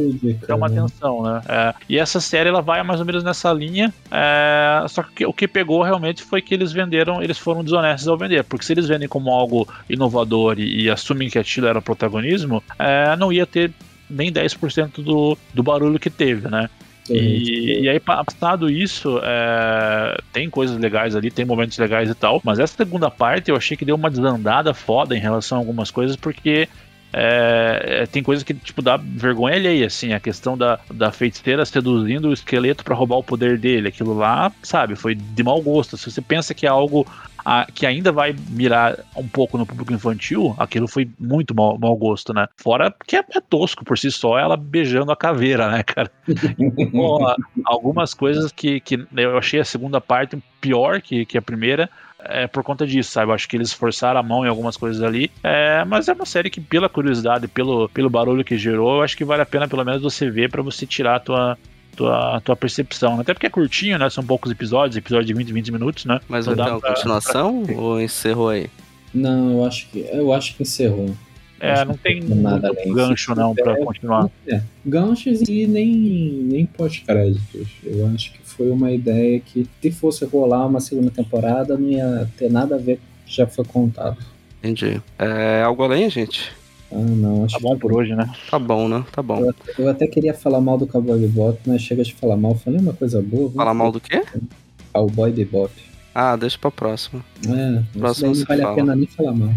chama né? atenção, né? É, e essa série ela vai mais ou menos nessa linha, é, só que o que pegou realmente foi que eles venderam, eles foram desonestos ao vender, porque se eles vendem como algo inovador e, e assumem que aquilo era protagonismo, é, não ia ter nem 10% do, do barulho que teve, né? E, e aí, passado isso, é, tem coisas legais ali, tem momentos legais e tal, mas essa segunda parte eu achei que deu uma desandada foda em relação a algumas coisas, porque é, é, tem coisas que, tipo, dá vergonha alheia, assim, a questão da, da feiticeira seduzindo o esqueleto para roubar o poder dele, aquilo lá, sabe, foi de mau gosto. Se você pensa que é algo a, que ainda vai mirar um pouco no público infantil, aquilo foi muito mau, mau gosto, né? Fora que é, é, tosco por si só ela beijando a caveira, né, cara? *laughs* Então, algumas coisas que, que eu achei a segunda parte pior que, que a primeira, é por conta disso, sabe? Eu acho que eles forçaram a mão em algumas coisas ali. É, mas é uma série que, pela curiosidade, pelo, pelo barulho que gerou, eu acho que vale a pena pelo menos você ver para você tirar a tua, tua, tua percepção. Até porque é curtinho, né? São poucos episódios, episódio de 20, 20 minutos, né? Mas vai ter uma pra, continuação pra... ou encerrou aí? Não, eu acho que eu acho que encerrou. É, não tem nada além. gancho não para continuar. É, ganchos e nem, nem pós-créditos. Eu acho que foi uma ideia que, se fosse rolar uma segunda temporada, não ia ter nada a ver com o que já foi contado. Entendi. É algo além, gente? Ah, não. Acho tá bom por hoje, né? Tá bom, né? Tá bom. Eu, eu até queria falar mal do Cowboy Bebop, mas chega de falar mal. Falei uma coisa boa. Falar mal do quê? Cowboy Bebop. Ah, deixa pra próxima. É, próxima não vale fala. a pena nem falar mal.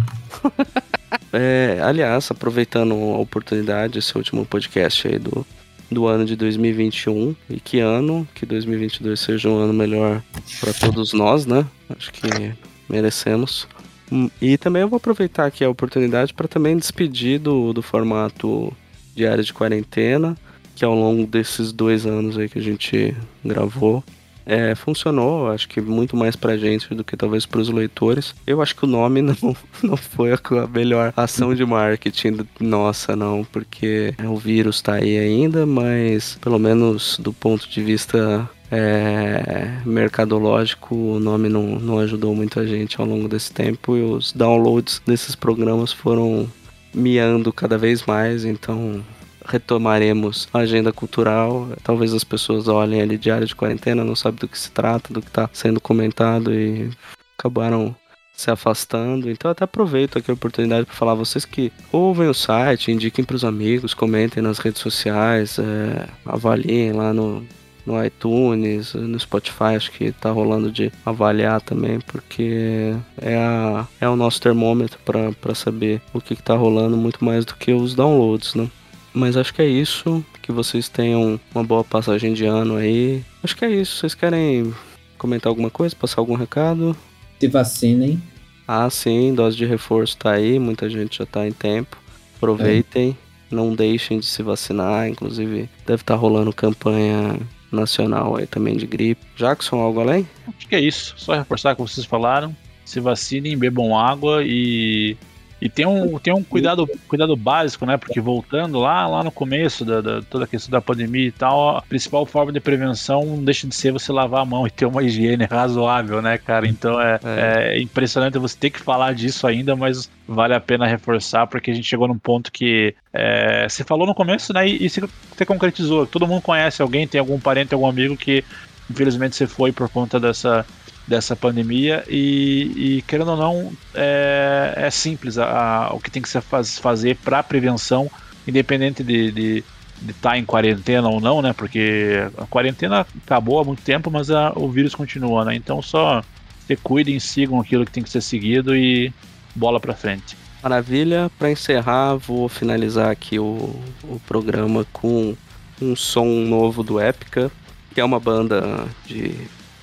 *laughs* é, aliás, aproveitando a oportunidade, esse último podcast aí do, do ano de 2021 e que ano, que 2022 seja um ano melhor para todos nós, né? Acho que merecemos. Hum, e também eu vou aproveitar aqui a oportunidade para também despedir do, do formato diário de quarentena, que ao longo desses dois anos aí que a gente gravou, é, funcionou, acho que muito mais pra gente do que talvez pros leitores. Eu acho que o nome *laughs* não, não foi a melhor ação de marketing nossa, não, porque o vírus tá aí ainda, mas pelo menos do ponto de vista é, mercadológico, o nome não, não ajudou muito a gente ao longo desse tempo e os downloads desses programas foram miando cada vez mais, então retomaremos a agenda cultural. Talvez as pessoas olhem ali diário de quarentena, não sabem do que se trata, do que está sendo comentado e acabaram se afastando. Então até aproveito aqui a oportunidade para falar vocês que ouvem o site, indiquem para os amigos, comentem nas redes sociais, é, avaliem lá no no iTunes, no Spotify, acho que tá rolando de avaliar também, porque é, a, é o nosso termômetro para saber o que, que tá rolando muito mais do que os downloads, né? Mas acho que é isso. Que vocês tenham uma boa passagem de ano aí. Acho que é isso. Vocês querem comentar alguma coisa? Passar algum recado? Se vacinem. Ah, sim. Dose de reforço tá aí. Muita gente já tá em tempo. Aproveitem. É. Não deixem de se vacinar. Inclusive, deve estar tá rolando campanha nacional aí também de gripe. Jackson, algo além? Acho que é isso. Só reforçar o que vocês falaram. Se vacinem, bebam água e e tem um, tem um cuidado, cuidado básico, né? Porque voltando lá, lá no começo da, da, toda a questão da pandemia e tal, a principal forma de prevenção não deixa de ser você lavar a mão e ter uma higiene razoável, né, cara? Então é, é. é impressionante você ter que falar disso ainda, mas vale a pena reforçar porque a gente chegou num ponto que é, você falou no começo, né? E, e você, você concretizou. Todo mundo conhece alguém, tem algum parente, algum amigo que infelizmente você foi por conta dessa dessa pandemia e, e querendo ou não, é, é simples a, a, o que tem que se faz, fazer para prevenção, independente de, de de estar tá em quarentena ou não, né? Porque a quarentena acabou há muito tempo, mas a, o vírus continua, né? Então só se cuidem, sigam aquilo que tem que ser seguido e bola para frente. Maravilha. Para encerrar, vou finalizar aqui o, o programa com um som novo do Épica, que é uma banda de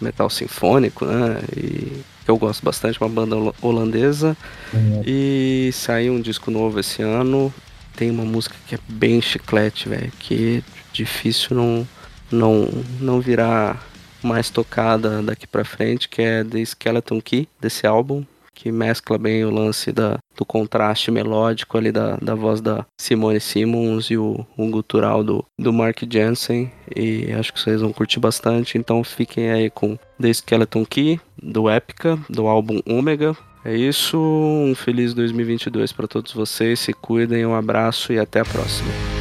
metal sinfônico, né? E que eu gosto bastante, uma banda holandesa. Uhum. E saiu um disco novo esse ano. Tem uma música que é bem chiclete, velho, que é difícil não não não virar mais tocada daqui para frente, que é The Skeleton Key desse álbum que mescla bem o lance da, do contraste melódico ali da, da voz da Simone Simmons e o, o gutural do, do Mark Jensen. E acho que vocês vão curtir bastante. Então fiquem aí com The Skeleton Key, do Epica, do álbum Omega. É isso, um feliz 2022 para todos vocês. Se cuidem, um abraço e até a próxima.